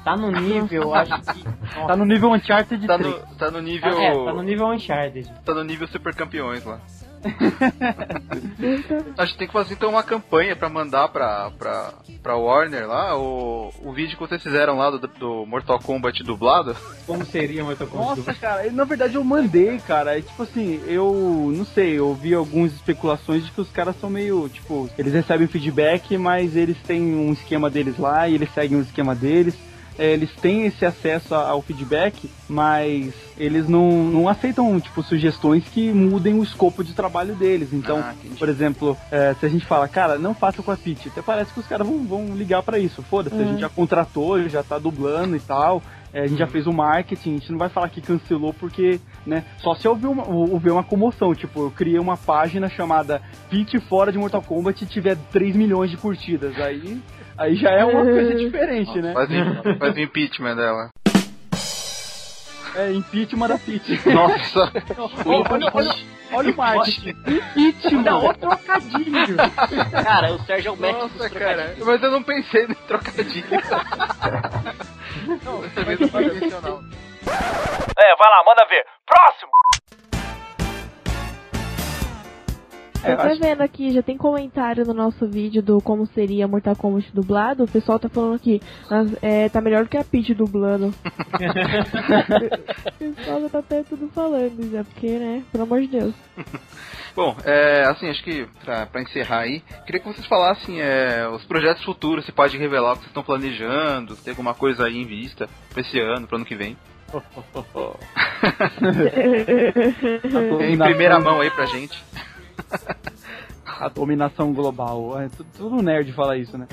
Tá no nível, acho que... Tá no nível Uncharted Tá 3. no, tá no nível. Ah, é, tá no nível Uncharted. Tá no nível super campeões lá. A gente tem que fazer então uma campanha pra mandar pra, pra, pra Warner lá o, o vídeo que vocês fizeram lá do, do Mortal Kombat dublado. Como seria uma Nossa, cara, na verdade eu mandei, cara. É tipo assim, eu não sei, eu vi algumas especulações de que os caras são meio, tipo, eles recebem feedback, mas eles têm um esquema deles lá e eles seguem o esquema deles. É, eles têm esse acesso ao feedback, mas eles não, não aceitam, tipo, sugestões que mudem o escopo de trabalho deles. Então, Ah, por exemplo, é, se a gente fala, cara, não faça com a Peach, até parece que os caras vão, vão ligar pra isso. Foda-se, a gente já contratou, já tá dublando e tal. é, a gente já fez o marketing, a gente não vai falar que cancelou porque, né? Só se houver uma, houver uma comoção. Tipo, eu criei uma página chamada Peach fora de Mortal Kombat e tiver 3 milhões de curtidas. Aí, aí já é uma coisa diferente, né? Faz, o- faz o impeachment dela. É impeachment da Peach. Nossa! olha, olha, olha, olha o marketing. Impeachment. Não, outro trocadilho. Cara, o Sérgio é o mestre Nossa, cara. Mas eu não pensei no trocadilho. não, não foi intencional. É, vai lá, manda ver. Próximo! Tô acho- vendo aqui, já tem comentário no nosso vídeo do como seria Mortal Kombat dublado. O pessoal tá falando aqui, é, tá melhor do que a Peach dublando. o pessoal já tá até tudo falando já, porque, né, pelo amor de Deus. Bom, é, assim, acho que pra, pra encerrar aí, queria que vocês falassem é, os projetos futuros, se pode revelar o que vocês estão planejando, se tem alguma coisa aí em vista pra esse ano, pro ano que vem. em primeira mão aí pra gente. A dominação global. É, tu- todo nerd fala isso, né?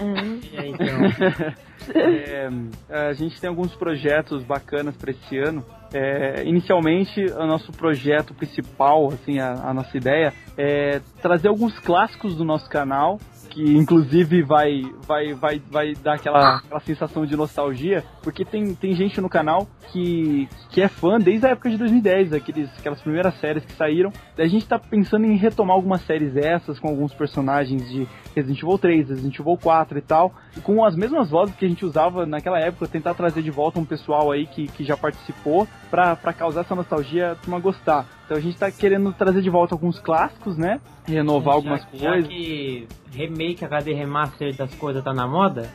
E aí, então? É, a gente tem alguns projetos bacanas para esse ano. É, inicialmente, o nosso projeto principal, assim, a, a nossa ideia é trazer alguns clássicos do nosso canal, que inclusive vai, vai, vai, vai dar aquela, aquela sensação de nostalgia, porque tem, tem gente no canal que, que é fã desde a época de 2010, aqueles, aquelas primeiras séries que saíram. Daí a gente tá pensando em retomar algumas séries essas, com alguns personagens de Resident Evil 3, Resident Evil 4 e tal, e com as mesmas vozes que a gente usava naquela época, tentar trazer de volta um pessoal aí que, que já participou pra causar essa nostalgia, turma gostar. Então a gente tá querendo trazer de volta alguns clássicos, né? Renovar algumas já, Já coisas. que remake, HD remaster das coisas tá na moda,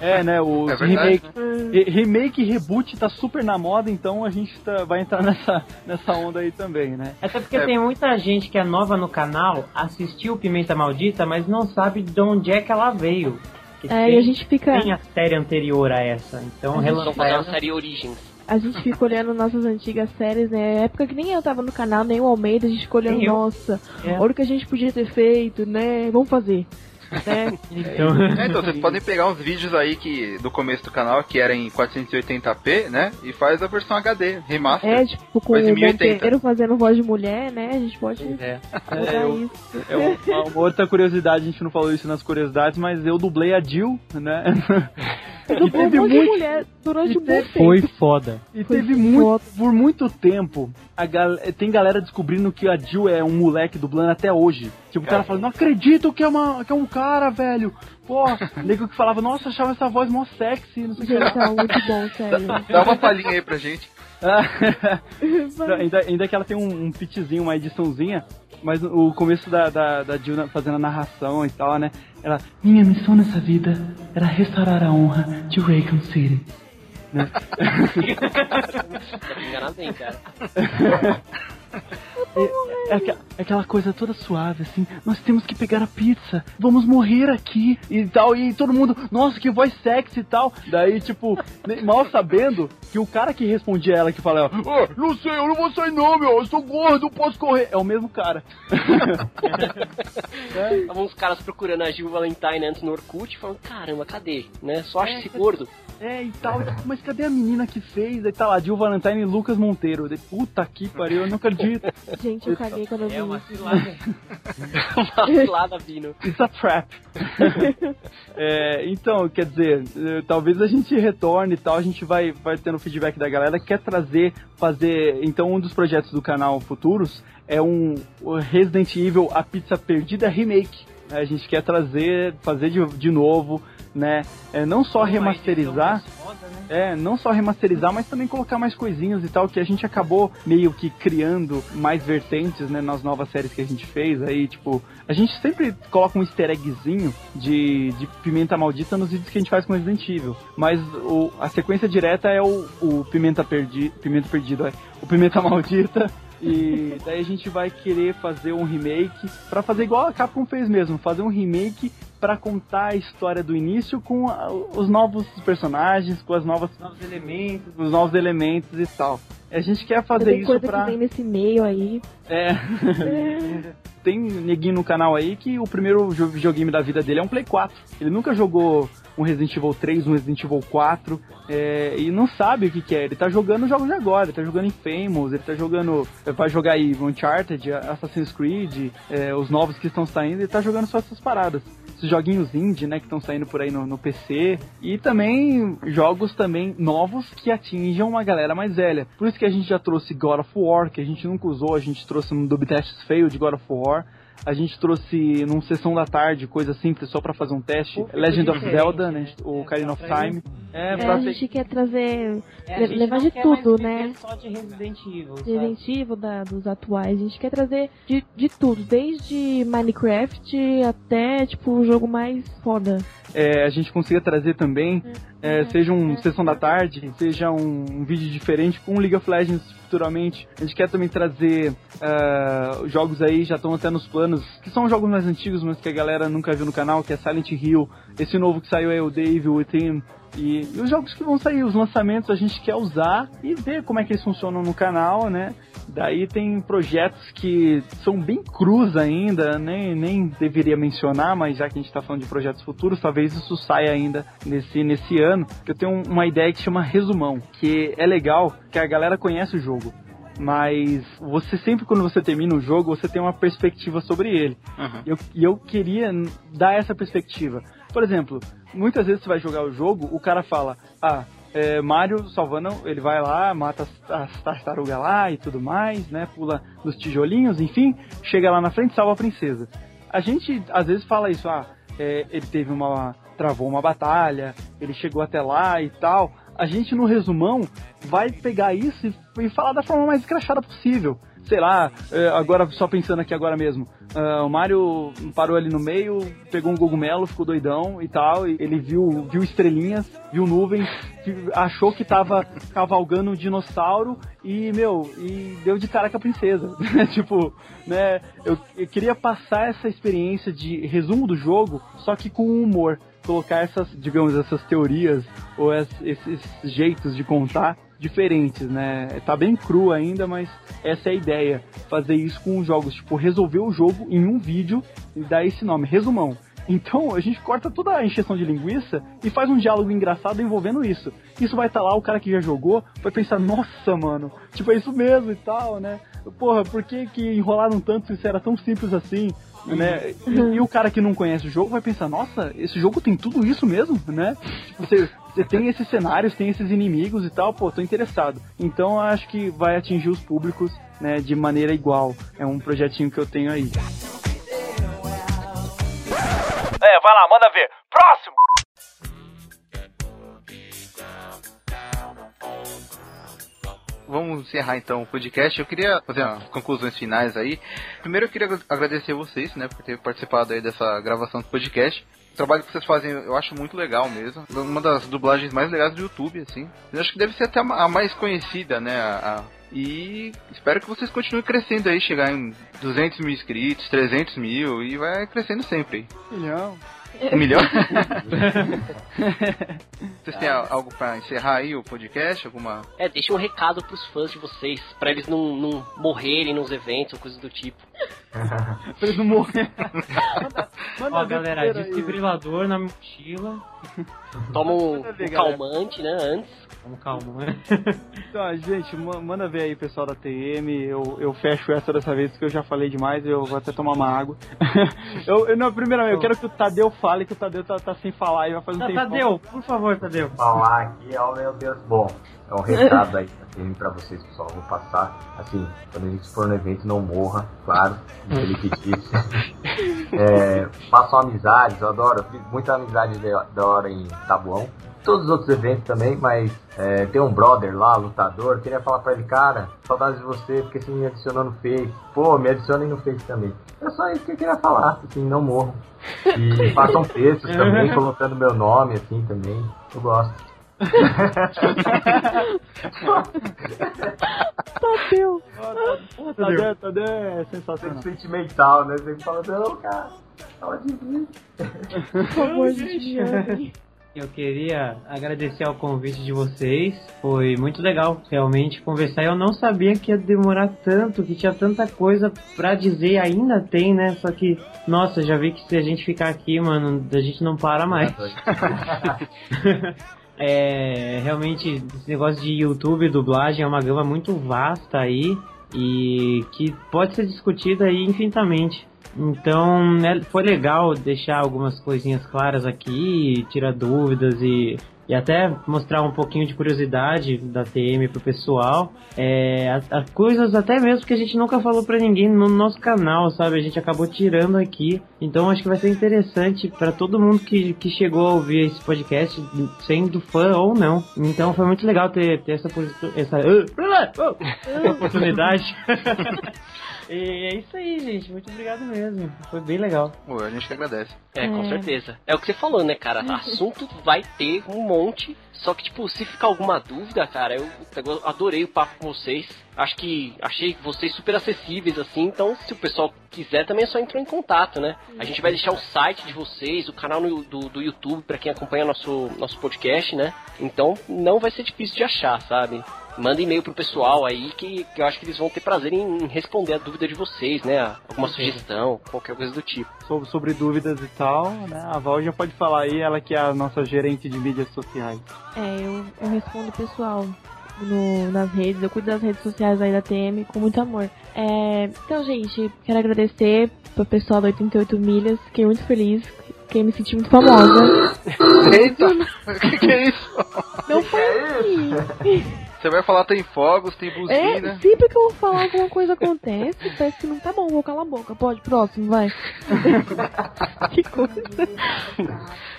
É, né? O É remake, re- remake e reboot tá super na moda, então a gente tá, vai entrar nessa, nessa onda aí também, né? Até porque É. tem muita gente que é nova no canal, assistiu Pimenta Maldita, mas não sabe de onde é que ela veio. É, tem, e a gente fica. tem a série anterior a essa. Então, A relançar ela. série Origins. A gente fica olhando nossas antigas séries, né? Época que nem eu tava no canal, nem o Almeida, a gente fica olhando, nossa, É. olha o que a gente podia ter feito, né? Vamos fazer. Né? Então, É, então vocês podem pegar uns vídeos aí que do começo do canal que era em 480p, né? E faz a versão HD, remaster. É, tipo, com o 1080. Monteiro fazendo voz de mulher, né? A gente pode É. É, eu- isso. É uma, uma outra curiosidade, a gente não falou isso nas curiosidades, mas eu dublei a Jill, né? Eu e teve um muito. mulher durante um tempo. foi foda. E Foi teve muito, por muito tempo, a gal- tem galera descobrindo que a Jill é um moleque dublando até hoje. Tipo, o cara fala, não acredito que é, uma, que é um cara, velho. Pô, nego que falava, nossa, achava essa voz mó sexy, não sei o que. Gente, é muito bom, sério. Dá uma palhinha aí pra gente. Ainda, ainda que ela tem um, um pitzinho, uma ediçãozinha, mas o começo da, da, da Jill fazendo a narração e tal, né? Ela, minha missão nessa vida era restaurar a honra de Raycon City. Né? Tá enganado cara. É, é é aquela coisa toda suave, assim, nós temos que pegar a pizza, vamos morrer aqui e tal, e todo mundo, nossa, que voz sexy e tal. Daí, tipo, mal sabendo que o cara que respondia ela, que falava, "Ah, não sei, eu não vou sair não, meu, eu sou gordo, não posso correr. É o mesmo cara. Estavam uns caras procurando a Gil Valentine antes no Orkut, falando, caramba, cadê? Né? Só acha esse gordo. É, e tal, mas cadê a menina que fez? Aí tá lá, Jill Valentine e Lucas Monteiro. Dei, Puta que pariu, eu não acredito. Gente, eu caguei quando eu vi É uma isso. cilada. Uma cilada vindo. It's a trap. É, então, quer dizer, eh, talvez a gente retorne e tal, a gente vai, vai tendo feedback da galera, quer trazer, fazer. Então, um dos projetos do canal futuros é um o Resident Evil A Pizza Perdida Remake. Né? A gente quer trazer, fazer de, de novo, né? É, não só remasterizar. É, não só remasterizar, mas também colocar mais coisinhas e tal, que a gente acabou meio que criando mais vertentes, né, nas novas séries que a gente fez. Aí, tipo, a gente sempre coloca um easter eggzinho de, de pimenta maldita nos vídeos que a gente faz com Resident Evil. Mas o, a sequência direta é o, o pimenta perdi, pimenta perdido, é, o pimenta maldita. E daí a gente vai querer fazer um remake pra fazer igual a Capcom fez mesmo, fazer um remake pra contar a história do início com a- os novos personagens, com as novas Novos elementos. os novos elementos e tal. A gente quer fazer Tem isso que vem nesse meio aí. É. Tem neguinho no canal aí que o primeiro videogame da vida dele é um Play 4. Ele nunca jogou um Resident Evil 3, um Resident Evil 4, é, e não sabe o que, que é. Ele tá jogando jogos de agora, ele tá jogando Infamous, ele tá jogando. Vai jogar aí Uncharted, Assassin's Creed, é, os novos que estão saindo, ele tá jogando só essas paradas. Esses joguinhos indie, né, que estão saindo por aí no, no PC. E também jogos também novos que atinjam uma galera mais velha. Por isso que a gente já trouxe God of War, que a gente nunca usou, a gente trouxe um Dub Test feio de God of War. A gente trouxe num sessão da tarde, coisa simples, só pra fazer um teste. Legend of Zelda, né? O Ocarina of Time. É, É, pra a gente quer trazer. É, a le- gente levar não de quer tudo, mais né? Só de Resident Evil. sabe? Resident Evil da, dos atuais. A gente quer trazer de, de tudo, desde Minecraft até, tipo, o jogo mais foda. É, a gente consiga trazer também, é, seja um sessão da tarde, seja um, um vídeo diferente com League of Legends futuramente. A gente quer também trazer é, jogos aí, já estão até nos planos, que são jogos mais antigos, mas que a galera nunca viu no canal, que é Silent Hill, esse novo que saiu é o Dave Within. E, e os jogos que vão sair, os lançamentos, a gente quer usar e ver como é que eles funcionam no canal, né? Daí tem projetos que são bem crus ainda, nem, nem deveria mencionar, mas já que a gente está falando de projetos futuros, talvez isso saia ainda nesse, nesse ano. Eu tenho uma ideia que chama resumão, que é legal, que a galera conhece o jogo. Mas você sempre quando você termina o jogo, você tem uma perspectiva sobre ele. E eu, e eu queria dar essa perspectiva. Por exemplo, muitas vezes você vai jogar o jogo, o cara fala, ah, é, Mario salvando, ele vai lá, mata as, as tartarugas lá e tudo mais, né? Pula nos tijolinhos, enfim, chega lá na frente salva a princesa. A gente às vezes fala isso, ah, é, ele teve uma. travou uma batalha, ele chegou até lá e tal. A gente no resumão vai pegar isso e, e falar da forma mais escrachada possível. Sei lá, é, agora só pensando aqui agora mesmo. ah, o Mario parou ali no meio, pegou um cogumelo, ficou doidão e tal. E ele viu, viu estrelinhas, viu nuvens, achou que tava cavalgando um dinossauro e, meu, e deu de cara com a princesa. tipo, né? Eu, eu queria passar essa experiência de resumo do jogo, só que com humor. Colocar essas, digamos, essas teorias ou es- esses jeitos de contar diferentes, né? Tá bem cru ainda, mas essa é a ideia. Fazer isso com os jogos, tipo, resolver o jogo em um vídeo e dar esse nome, resumão. Então a gente corta toda a encheção de linguiça e faz um diálogo engraçado envolvendo isso. Isso vai estar lá, o cara que já jogou vai pensar, nossa, mano, tipo, é isso mesmo e tal, né? Porra, por que, que enrolaram tanto se isso era tão simples assim? Né? E, e o cara que não conhece o jogo vai pensar, nossa, esse jogo tem tudo isso mesmo, né? Tipo, você tem esses cenários, tem esses inimigos e tal, pô, tô interessado. Então eu acho que vai atingir os públicos, né, de maneira igual. É um projetinho que eu tenho aí. É, vai lá, manda ver. Próximo! Vamos encerrar então o podcast. Eu queria fazer as conclusões finais aí. Primeiro eu queria agradecer vocês, né, por ter participado aí dessa gravação do podcast. O trabalho que vocês fazem eu acho muito legal mesmo. Uma das dublagens mais legais do YouTube, assim. Eu acho que deve ser até a mais conhecida, né? a- E espero que vocês continuem crescendo aí, chegar em 200 mil inscritos, 300 mil e vai crescendo sempre. Milhão. Um milhão? Vocês têm algo pra encerrar aí o podcast? Alguma. É, deixa um recado pros fãs de vocês, pra eles não, não morrerem nos eventos ou coisas do tipo. pra eles não morrerem. Ó, galera, desfibrilador na mochila. Toma um, Manda um calmante, né, antes. Vamos calma, né? Então, gente, ma- manda ver aí, pessoal da TM. Eu, eu fecho essa dessa vez, porque eu já falei demais. Eu vou até tomar uma água. eu, eu, não, primeiramente, eu quero que o Tadeu fale, que o Tadeu tá, tá sem falar e vai fazer um Tá, tempo. Tadeu, por favor, Tadeu. falar aqui, ó meu Deus. Bom, é um recado aí pra- pra vocês, pessoal. Vou passar, assim, quando a gente for no evento, não morra, claro, como o Felipe disse. É, façam amizades, eu adoro, eu fiz muita amizade da da hora em Tabuão. Todos os outros eventos também, mas é, tem um brother lá, lutador, queria falar pra ele, cara, saudades de você, porque você me adicionou no Face. Pô, me adicionem no Face também. É só isso que eu queria falar, assim, não morram. E façam textos também, colocando meu nome, assim, também. Eu gosto. Tadeu. Tadeu, Tadeu é Sempre sensacional. sentimental, né? Sempre fala, não, cara, pode vir. Por favor, gente. Eu queria agradecer ao convite de vocês. Foi muito legal realmente conversar. Eu não sabia que ia demorar tanto, que tinha tanta coisa pra dizer. Ainda tem, né? Só que, nossa, já vi que se a gente ficar aqui, mano, a gente não para mais. é, realmente, esse negócio de YouTube, dublagem, é uma gama muito vasta aí e que pode ser discutida aí infinitamente. Então, né, foi legal deixar algumas coisinhas claras aqui, tirar dúvidas e, e até mostrar um pouquinho de curiosidade da TM pro pessoal. É, as, as coisas até mesmo que a gente nunca falou pra ninguém no nosso canal, sabe? A gente acabou tirando aqui. Então, acho que vai ser interessante pra todo mundo que, que chegou a ouvir esse podcast, sendo fã ou não. Então, foi muito legal ter, ter essa, essa, essa oportunidade. E é isso aí, gente. Muito obrigado mesmo. Foi bem legal. Pô, a gente que agradece. É, com É. certeza. É o que você falou, né, cara? Assunto vai ter um monte. Só que, tipo, se ficar alguma dúvida, cara, eu, eu adorei o papo com vocês. Acho que achei vocês super acessíveis, assim. Então, se o pessoal quiser, também é só entrar em contato, né? A gente vai deixar o site de vocês, o canal no- do, do YouTube, pra quem acompanha nosso, nosso podcast, né? Então, não vai ser difícil de achar, sabe? Manda e-mail pro pessoal aí que, que eu acho que eles vão ter prazer em responder a dúvida de vocês, né? Alguma sugestão, qualquer coisa do tipo. Sobre, sobre dúvidas e tal, né? A Val já pode falar aí, ela que é a nossa gerente de mídias sociais. É, eu, eu respondo o pessoal no, nas redes, eu cuido das redes sociais aí da TM com muito amor. É, então, gente, quero agradecer pro pessoal da 88 Milhas, fiquei muito feliz, fiquei me senti muito famosa. Eita! O que, que é isso? Não foi assim. Você vai falar tem fogos, tem É, buzina. sempre que eu vou falar alguma coisa acontece, parece que não tá bom, vou calar a boca. Pode, próximo, vai. que coisa.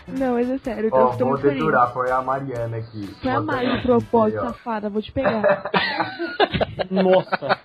Não, mas é sério, Ó, eu tô vou muito feliz. dedurar, foi a Mariana aqui. Foi a Mari propósito, safada, vou te pegar. Nossa.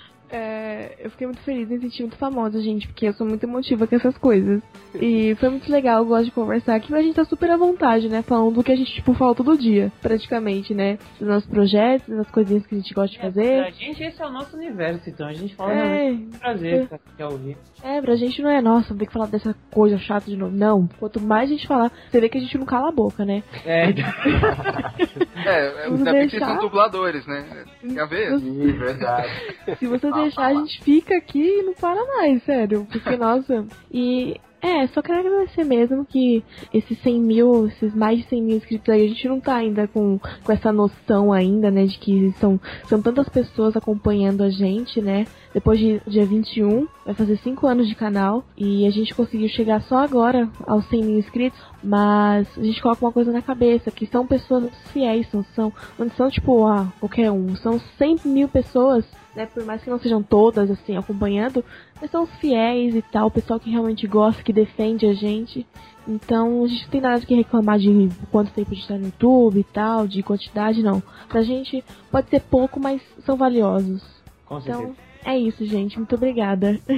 É, eu fiquei muito feliz, me senti muito famosa, gente, porque eu sou muito emotiva com essas coisas. E foi muito legal, eu gosto de conversar aqui, mas a gente tá super à vontade, né? Falando do que a gente, tipo, fala todo dia, praticamente, né? Dos nossos projetos, das coisinhas que a gente gosta de Pra fazer. gente, esse é o nosso universo, então a gente fala É. com prazer pra quem quer ouvir. É, pra gente não é, nossa, vou ter que falar dessa coisa chata de novo. Não, quanto mais a gente falar, você vê que a gente não cala a boca, né? É, É, é até porque deixar? são dubladores, né? Tem a ver? Sim, verdade. Se você deixar, a gente fica aqui e não para mais, sério. Porque, nossa. E. É, só quero agradecer mesmo que esses 100 mil, esses mais de 100 mil inscritos aí, a gente não tá ainda com, com essa noção ainda, né, de que são, são tantas pessoas acompanhando a gente, né. Depois de dia 21, vai fazer 5 anos de canal e a gente conseguiu chegar só agora aos 100 mil inscritos, mas a gente coloca uma coisa na cabeça, que são pessoas fiéis, são, são não são tipo, ah, qualquer um, são 100 mil pessoas né? Por mais que não sejam todas, assim, acompanhando, mas são os fiéis e tal, o pessoal que realmente gosta, que defende a gente. Então, a gente não tem nada que reclamar de quanto tempo a gente tá no YouTube e tal, de quantidade, não. Pra gente pode ser pouco, mas são valiosos. Com Então, certeza. É isso, gente. Muito obrigada.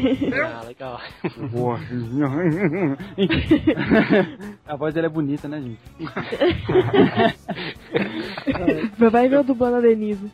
Ah, legal. Boa. A voz dela é bonita, né, gente? Vai ver eu dublando a Denise.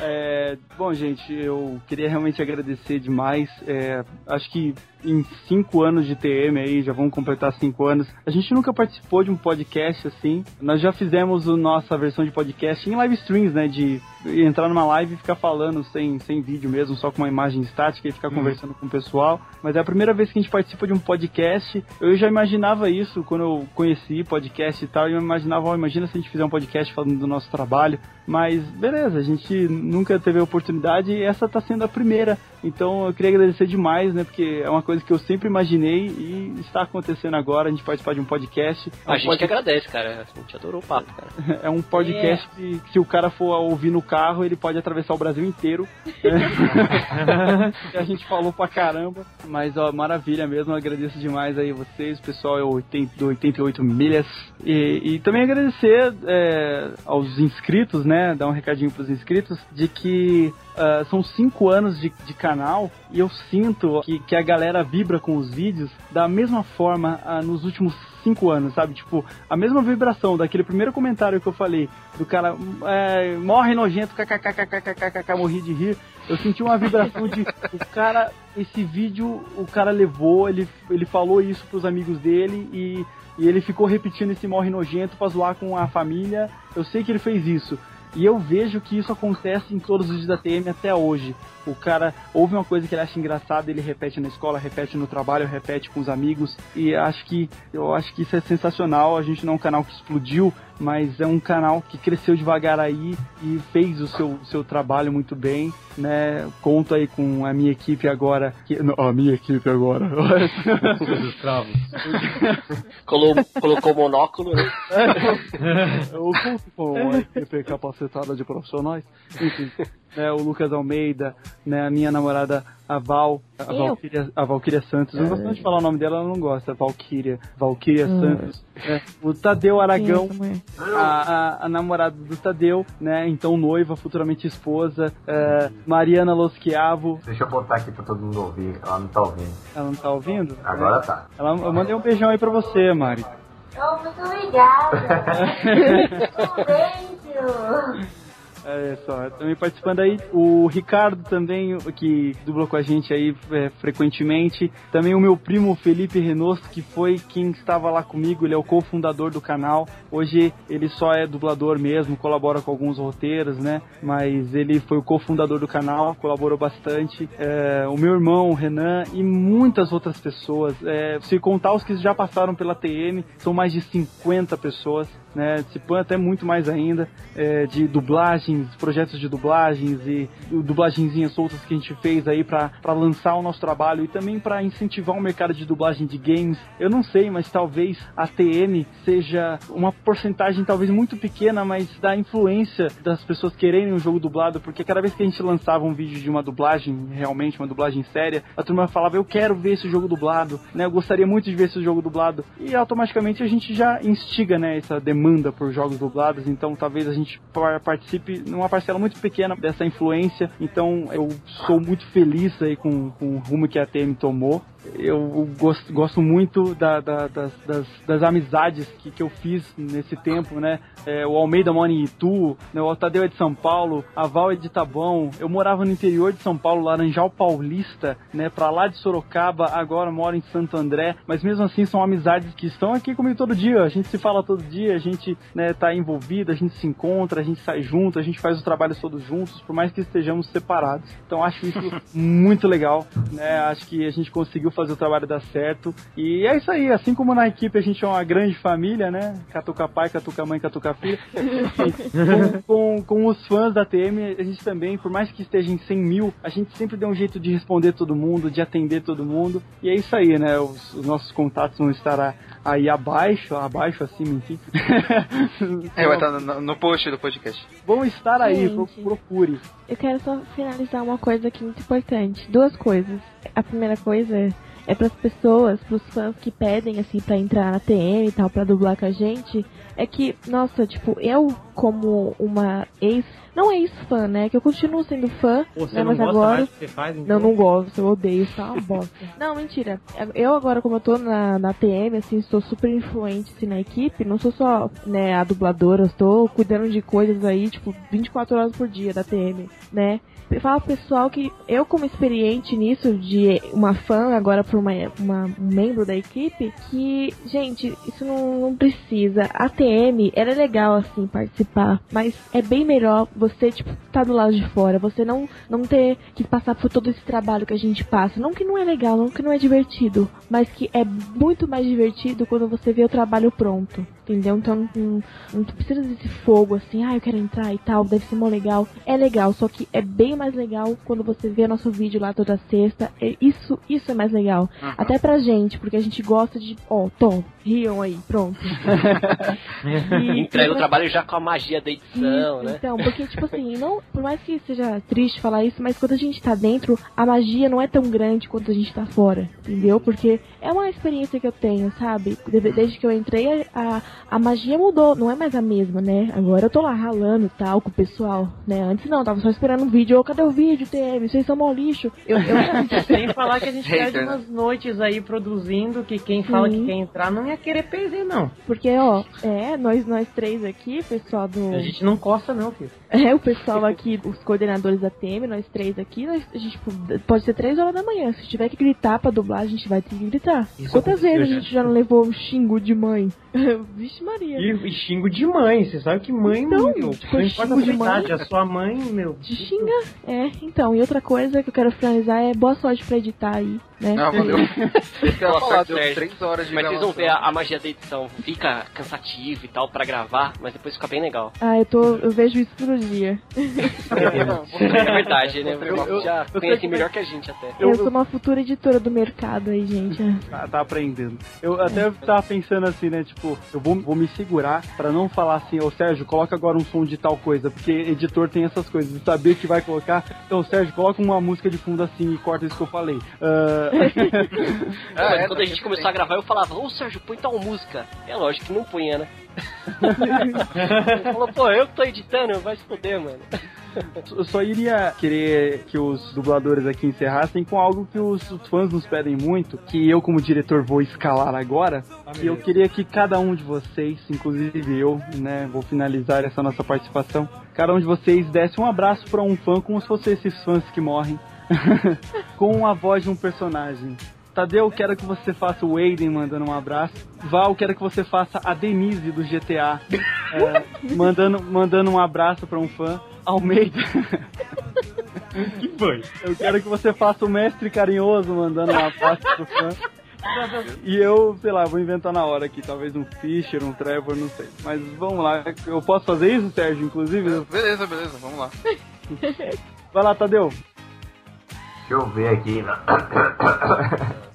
É, bom, gente, eu queria realmente agradecer demais. É, acho que em cinco anos de TM aí, já vamos completar cinco anos, a gente nunca participou de um podcast assim. Nós já fizemos a nossa versão de podcast em live streams, né? De entrar numa live e ficar falando sem, sem vídeo mesmo, só com uma imagem estática e ficar conversando com o pessoal. Mas é a primeira vez que a gente participa de um podcast. Eu já imaginava isso quando eu conheci podcast e tal. Eu imaginava, ó, imagina se a gente fizer um podcast falando do nosso trabalho. Mas beleza, a gente nunca teve a oportunidade e essa tá sendo a primeira. Então eu queria agradecer demais, né? Porque é uma coisa que eu sempre imaginei e está acontecendo agora. A gente participar de um podcast. É um A gente pod- que agradece, cara. A gente adorou o papo, cara. É um podcast que, se o cara for ouvir no carro, ele pode atravessar o Brasil inteiro. É. a gente falou pra caramba. Mas, ó, maravilha mesmo. Eu agradeço demais aí vocês, o pessoal é o 80, do 88 milhas. E, e também agradecer é, aos inscritos, né? Dar um recadinho pros inscritos de que ah, são cinco anos de, de canal e eu sinto que, que a galera vibra com os vídeos da mesma forma ah, nos últimos cinco anos, sabe? Tipo, a mesma vibração daquele primeiro comentário que eu falei, do cara, é, morre nojento, kkkkkkkk, morri de rir. Eu senti uma vibração de, o cara, esse vídeo, o cara levou, ele, ele falou isso pros amigos dele e, e ele ficou repetindo esse morre nojento pra zoar com a família. Eu sei que ele fez isso. E eu vejo que isso acontece em todos os vídeos da TM até hoje. O cara ouve uma coisa que ele acha engraçada, ele repete na escola, repete no trabalho, repete com os amigos. E acho que eu acho que isso é sensacional. A gente não é um canal que explodiu, mas é um canal que cresceu devagar aí e fez o seu, seu trabalho muito bem, né? Conto aí com a minha equipe agora. Que, não, a minha equipe agora. Colou, colocou o monóculo, né? Eu conto com uma equipe capacitada de profissionais. Enfim, né, o Lucas Almeida, né, a minha namorada, a Val, a? Valkyria, a Valkyria Santos. Eu não gosto muito de falar o nome dela, ela não gosta. Valkyria, Valkyria Hum. Santos. né, o Tadeu Aragão, a, a, a namorada do Tadeu, né, então noiva, futuramente esposa. é, Mariana Losquiavo, Deixa eu botar aqui pra todo mundo ouvir. Ela não tá ouvindo. ela não tá ouvindo? Agora É. tá. Ela, eu mandei um beijão aí pra você, Mari. Oh, muito obrigada. um beijo. É só, também participando aí o Ricardo também, que dubla com a gente aí é, frequentemente. Também o meu primo Felipe Renosto, que foi quem estava lá comigo, ele é o cofundador do canal. Hoje ele só é dublador mesmo, colabora com alguns roteiros, né? Mas ele foi o cofundador do canal, colaborou bastante. É, o meu irmão, o Renan, e muitas outras pessoas. É, se contar os que já passaram pela TM, são mais de 50 pessoas né? Põe até muito mais ainda é, de dublagens, projetos de dublagens e dublagenzinhas soltas que a gente fez aí pra lançar o nosso trabalho e também pra incentivar o mercado de dublagem de games. Eu não sei, mas talvez a TN seja uma porcentagem talvez muito pequena, mas da influência das pessoas quererem um jogo dublado, porque cada vez que a gente lançava um vídeo de uma dublagem, realmente uma dublagem séria, a turma falava, eu quero ver esse jogo dublado, né? Eu gostaria muito de ver esse jogo dublado. E automaticamente a gente já instiga, né, essa demanda por jogos dublados, então talvez a gente par- participe numa parcela muito pequena dessa influência. Então eu sou muito feliz aí com, com o rumo que a TM tomou. Eu gosto, gosto muito da- da- das, das, das amizades que, que eu fiz nesse tempo, né? É, o Almeida mora em Itu, né? o Tadeu é de São Paulo, a Val é de Taboão. Eu morava no interior de São Paulo, Laranjal Paulista, né? Pra lá de Sorocaba, agora moro em Santo André. Mas mesmo assim são amizades que estão aqui comigo todo dia. A gente se fala todo dia, a gente né, tá envolvido, a gente se encontra, a gente sai junto, a gente faz os trabalhos todos juntos, por mais que estejamos separados. Então acho isso muito legal, né? Acho que a gente conseguiu fazer o trabalho dar certo. E é isso aí, assim como na equipe a gente é uma grande família, né? Catuca pai, catuca mãe, catuca filha. com, com, com os fãs da TM, a gente também, por mais que esteja em 100 mil, a gente sempre dá um jeito de responder todo mundo, de atender todo mundo. E é isso aí, né? Os, os nossos contatos vão estar aí abaixo, abaixo, acima, enfim. É, vai estar no, no post do podcast. Vão estar aí, Gente. procure. Eu quero só finalizar uma coisa aqui muito importante. Duas coisas. A primeira coisa é para as pessoas, para os fãs que pedem assim para entrar na TM e tal, para dublar com a gente, é que, nossa, tipo, eu como uma ex. Não ex-fã, né? Que eu continuo sendo fã. Você né, não mas agora. mais do que você faz, então? Não, não gosto, eu odeio, é uma bosta. não, mentira. Eu agora, como eu tô na, na TM, assim, estou super influente assim, na equipe, não sou só né, a dubladora, estou cuidando de coisas aí, tipo, 24 horas por dia da TM, né? Fala pro pessoal que eu, como experiente nisso, de uma fã agora por uma, uma um membro da equipe, que, gente, isso não, não precisa. A TM, ela é legal, assim, participar, mas é bem melhor você, tipo, tá do lado de fora, você não, não ter que passar por todo esse trabalho que a gente passa. Não que não é legal, não que não é divertido, mas que é muito mais divertido quando você vê o trabalho pronto. Entendeu? Então não, não precisa desse fogo assim, ah, eu quero entrar e tal, deve ser mó legal. É legal, só que é bem mais legal quando você vê nosso vídeo lá toda sexta. É, isso, isso é mais legal. Uhum. Até pra gente, porque a gente gosta de. Ó, oh, Tom, riam aí, pronto. E, Entrega o trabalho já com a magia da edição, isso, né? Então, porque, tipo assim, não, por mais que seja triste falar isso, mas quando a gente tá dentro, a magia não é tão grande quanto a gente tá fora, entendeu? Porque é uma experiência que eu tenho, sabe? Desde que eu entrei, a, a magia mudou, não é mais a mesma, né? Agora eu tô lá ralando e tal com o pessoal, né? Antes não, eu tava só esperando um vídeo. Cadê o vídeo, TM? Vocês são mó lixo. Eu, eu... Sem falar que a gente perde umas noites aí produzindo que quem fala Sim. que quer entrar não ia querer perder, não. Porque, ó, é, nós, nós três aqui, pessoal do. A gente não costa, não, filho. É, o pessoal aqui, os coordenadores da TM, nós três aqui, nós, a gente tipo, pode ser três horas da manhã. Se tiver que gritar pra dublar, a gente vai ter que gritar. Isso Quantas vezes a gente já não levou um xingo de mãe? Vixe Maria. E, e xingo de mãe, você sabe que mãe, Então, meu, tipo, não importa a de idade, a sua mãe, meu. Te xinga? É, então, e outra coisa que eu quero finalizar é boa sorte pra editar aí, né? Ah, valeu. Boa sorte, deu três horas de Mas vocês vão ver gravação. a, a magia da edição. Fica cansativo e tal pra gravar, mas depois fica bem legal. Ah, eu tô. Eu vejo isso todo dia. É verdade, né? Eu- já eu conhecem sei- melhor que a gente até. Eu, sou uma futura editora do mercado aí, gente. Tá, tá aprendendo. Eu até tava pensando assim, né? Tipo, eu vou, vou me segurar pra não falar assim, ô Sérgio, coloca agora um som de tal coisa, porque editor tem essas coisas, de saber o que vai colocar. Então, Sérgio, coloca uma música de fundo assim e corta isso que eu falei. Mas é, quando tá a gente começou a gravar, eu falava, ô Sérgio, põe tal música. É lógico que não punha, né? Ele falou, pô, eu que tô editando, vai se foder, mano. Eu só iria querer que os dubladores aqui encerrassem com algo que os fãs nos pedem muito, que eu como diretor vou escalar agora. E eu queria que cada um de vocês, inclusive eu, né, vou finalizar essa nossa participação, cada um de vocês desse um abraço para um fã como se fossem esses fãs que morrem, com a voz de um personagem. Tadeu, quero que você faça o Aiden mandando um abraço. Val, quero que você faça a Denise do GTA, é, mandando, mandando um abraço para um fã. Almeida. que foi? Eu quero que você faça o mestre carinhoso mandando um abraço pro fã. E eu, sei lá, vou inventar na hora aqui, talvez um Fischer, um Trevor, não sei. Mas vamos lá, eu posso fazer isso, Sérgio, inclusive? Beleza, beleza, vamos lá. Vai lá, Tadeu. Deixa eu ver aqui.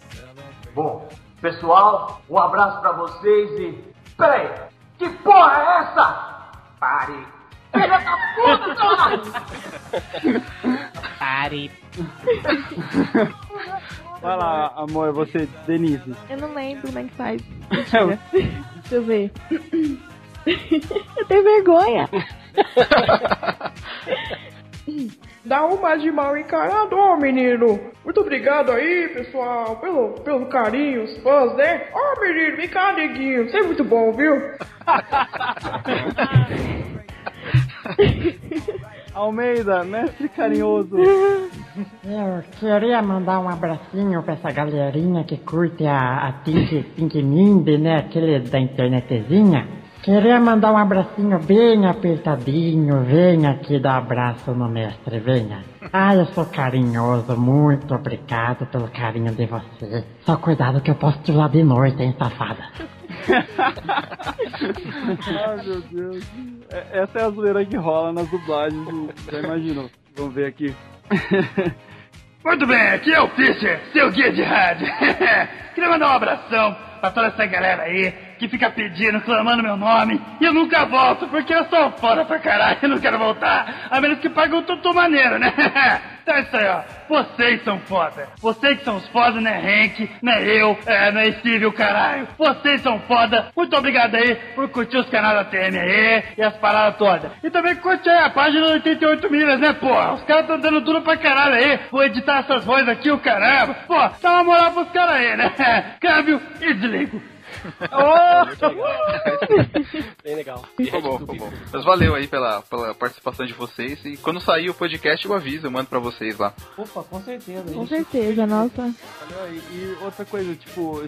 Bom, pessoal, um abraço pra vocês e. Peraí, que porra é essa? Pare. Filha da puta, caralho! Pare. Vai lá, amor, você, Denise. Eu não lembro como é que faz. Mentira. Deixa eu ver. eu tenho vergonha. Dá uma de mal encarado, ó menino. Muito obrigado aí, pessoal, pelo, pelo carinho, os fãs, né? Ó menino, vem cá, neguinho. Você é muito bom, viu? Almeida, mestre carinhoso. Eu queria mandar um abracinho pra essa galerinha que curte a, a Tink, Tink Mind, né? Aquele da internetzinha. Queria mandar um abracinho bem apertadinho. Venha aqui dar abraço no mestre, venha. Ah, eu sou carinhoso, muito obrigado pelo carinho de você. Só cuidado que eu posso te lá de noite, hein, safada. Ai, meu Deus. É- Essa é a zoeira que rola nas dublagens, já imaginou. Vamos ver aqui. Muito bem, aqui é o Fischer, seu guia de rádio. Queria mandar um abração pra toda essa galera aí que fica pedindo, clamando meu nome e eu nunca volto porque eu sou foda pra caralho, eu não quero voltar. A menos que pague um tutu maneiro, né? então é isso aí, ó. Vocês são foda. Vocês que são os foda, né, Hank? Né, eu? É, né, Steve, o caralho. Vocês são foda. Muito obrigado aí por curtir os canais da TM aí e as paradas todas. E também curte aí a página do 88 milhas, né, porra? Os caras estão dando tudo pra caralho aí. Vou editar essas vozes aqui, o caramba. Pô, dá uma moral pros caras aí, né? Câmbio e desligo. Bem legal. Ficou bom, ficou bom. Mas valeu aí pela, pela participação de vocês. E quando sair o podcast, eu aviso, eu mando pra vocês lá. Opa, com certeza. Com certeza, nossa. E, e outra coisa, tipo,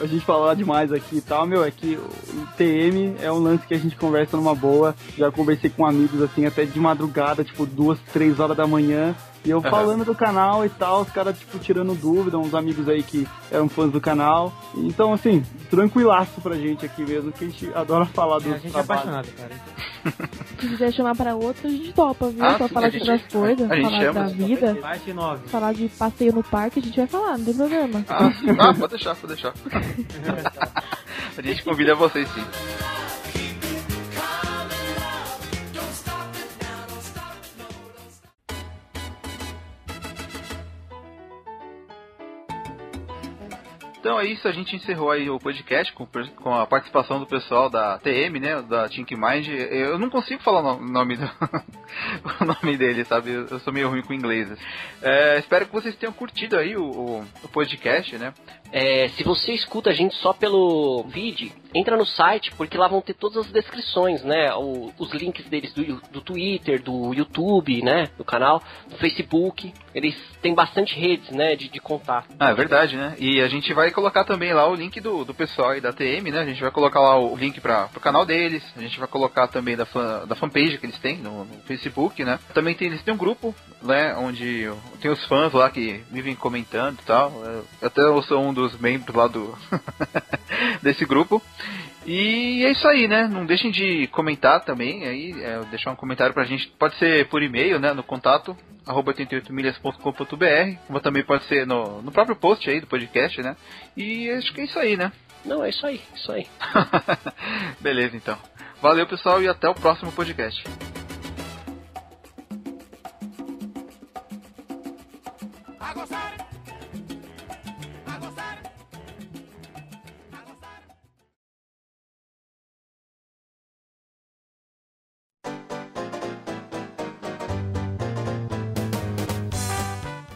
a gente falar demais aqui e tal, meu, é que o TM é um lance que a gente conversa numa boa. Já conversei com amigos assim, até de madrugada, tipo, duas, três horas da manhã. E eu Aham. falando do canal e tal, os caras, tipo, tirando dúvida, uns amigos aí que eram fãs do canal. Então, assim, tranquilaço pra gente aqui mesmo, que a gente adora falar do A gente é apaixonado, cara. Se quiser chamar pra outro, a gente topa, viu? Ah, pra sim, falar de outras coisas, a gente falar chama. da vida, Parte 9. falar de passeio no parque, a gente vai falar, não tem problema. Ah, ah, pode deixar, pode deixar. a gente convida vocês sim. Então é isso, a gente encerrou aí o podcast com, com a participação do pessoal da TM, né, da Think Mind. Eu não consigo falar o no- nome do, o nome dele, sabe? Eu sou meio ruim com inglês. É, espero que vocês tenham curtido aí o, o- o podcast, né? É, se você escuta a gente só pelo feed, entra no site, porque lá vão ter todas as descrições, né? O- os links deles do, do Twitter, do YouTube, né? Do canal, do Facebook. Eles têm bastante redes, né? De, de contato. Ah, é verdade, né? E a gente vai colocar também lá o link do, do pessoal aí da TM, né? A gente vai colocar lá o link para pro canal deles, a gente vai colocar também da, fan, da fanpage que eles têm no, no Facebook, né? Também tem, eles têm um grupo, né? Onde tem os fãs lá que vivem comentando e tal. Eu até eu sou um dos membros lá do desse grupo. E é isso aí, né? Não deixem de comentar também, aí, é, deixar um comentário pra gente. Pode ser por e-mail, né? No contato, arroba 88milhas.com.br, como também pode ser no, no próprio post aí do podcast, né? E acho que é isso aí, né? Não, é isso aí, isso aí. Beleza, então. Valeu, pessoal, e até o próximo podcast.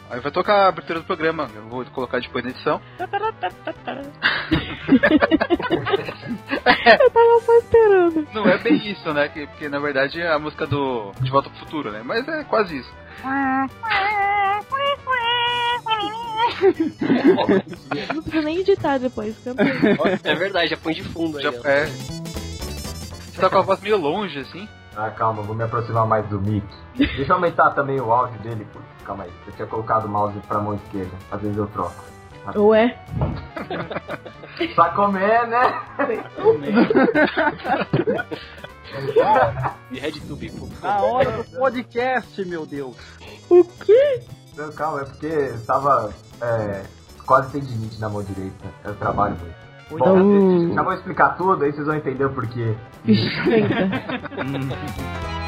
Aí vai tocar a abertura do programa, eu vou colocar depois na edição. Eu tava só esperando. Não é bem isso, né? Que- Porque na verdade é a música do De Volta pro Futuro, né? Mas é quase isso. Não precisa nem editar depois. É verdade, já põe de fundo aí. Já, ó. é. Você tá com a voz meio longe, assim. Ah, calma, vou me aproximar mais do Mickey. Deixa eu aumentar também o áudio dele, pô. Calma aí. Eu tinha colocado o mouse pra mão esquerda. Às vezes eu troco. Ué? Pra comer, né? E Red Tube, pô. Na hora do podcast, meu Deus. O quê? Não, calma, é porque tava é, quase tendinite na mão direita. Eu trabalho muito. Bom, já vou explicar tudo, aí vocês vão entender o porquê.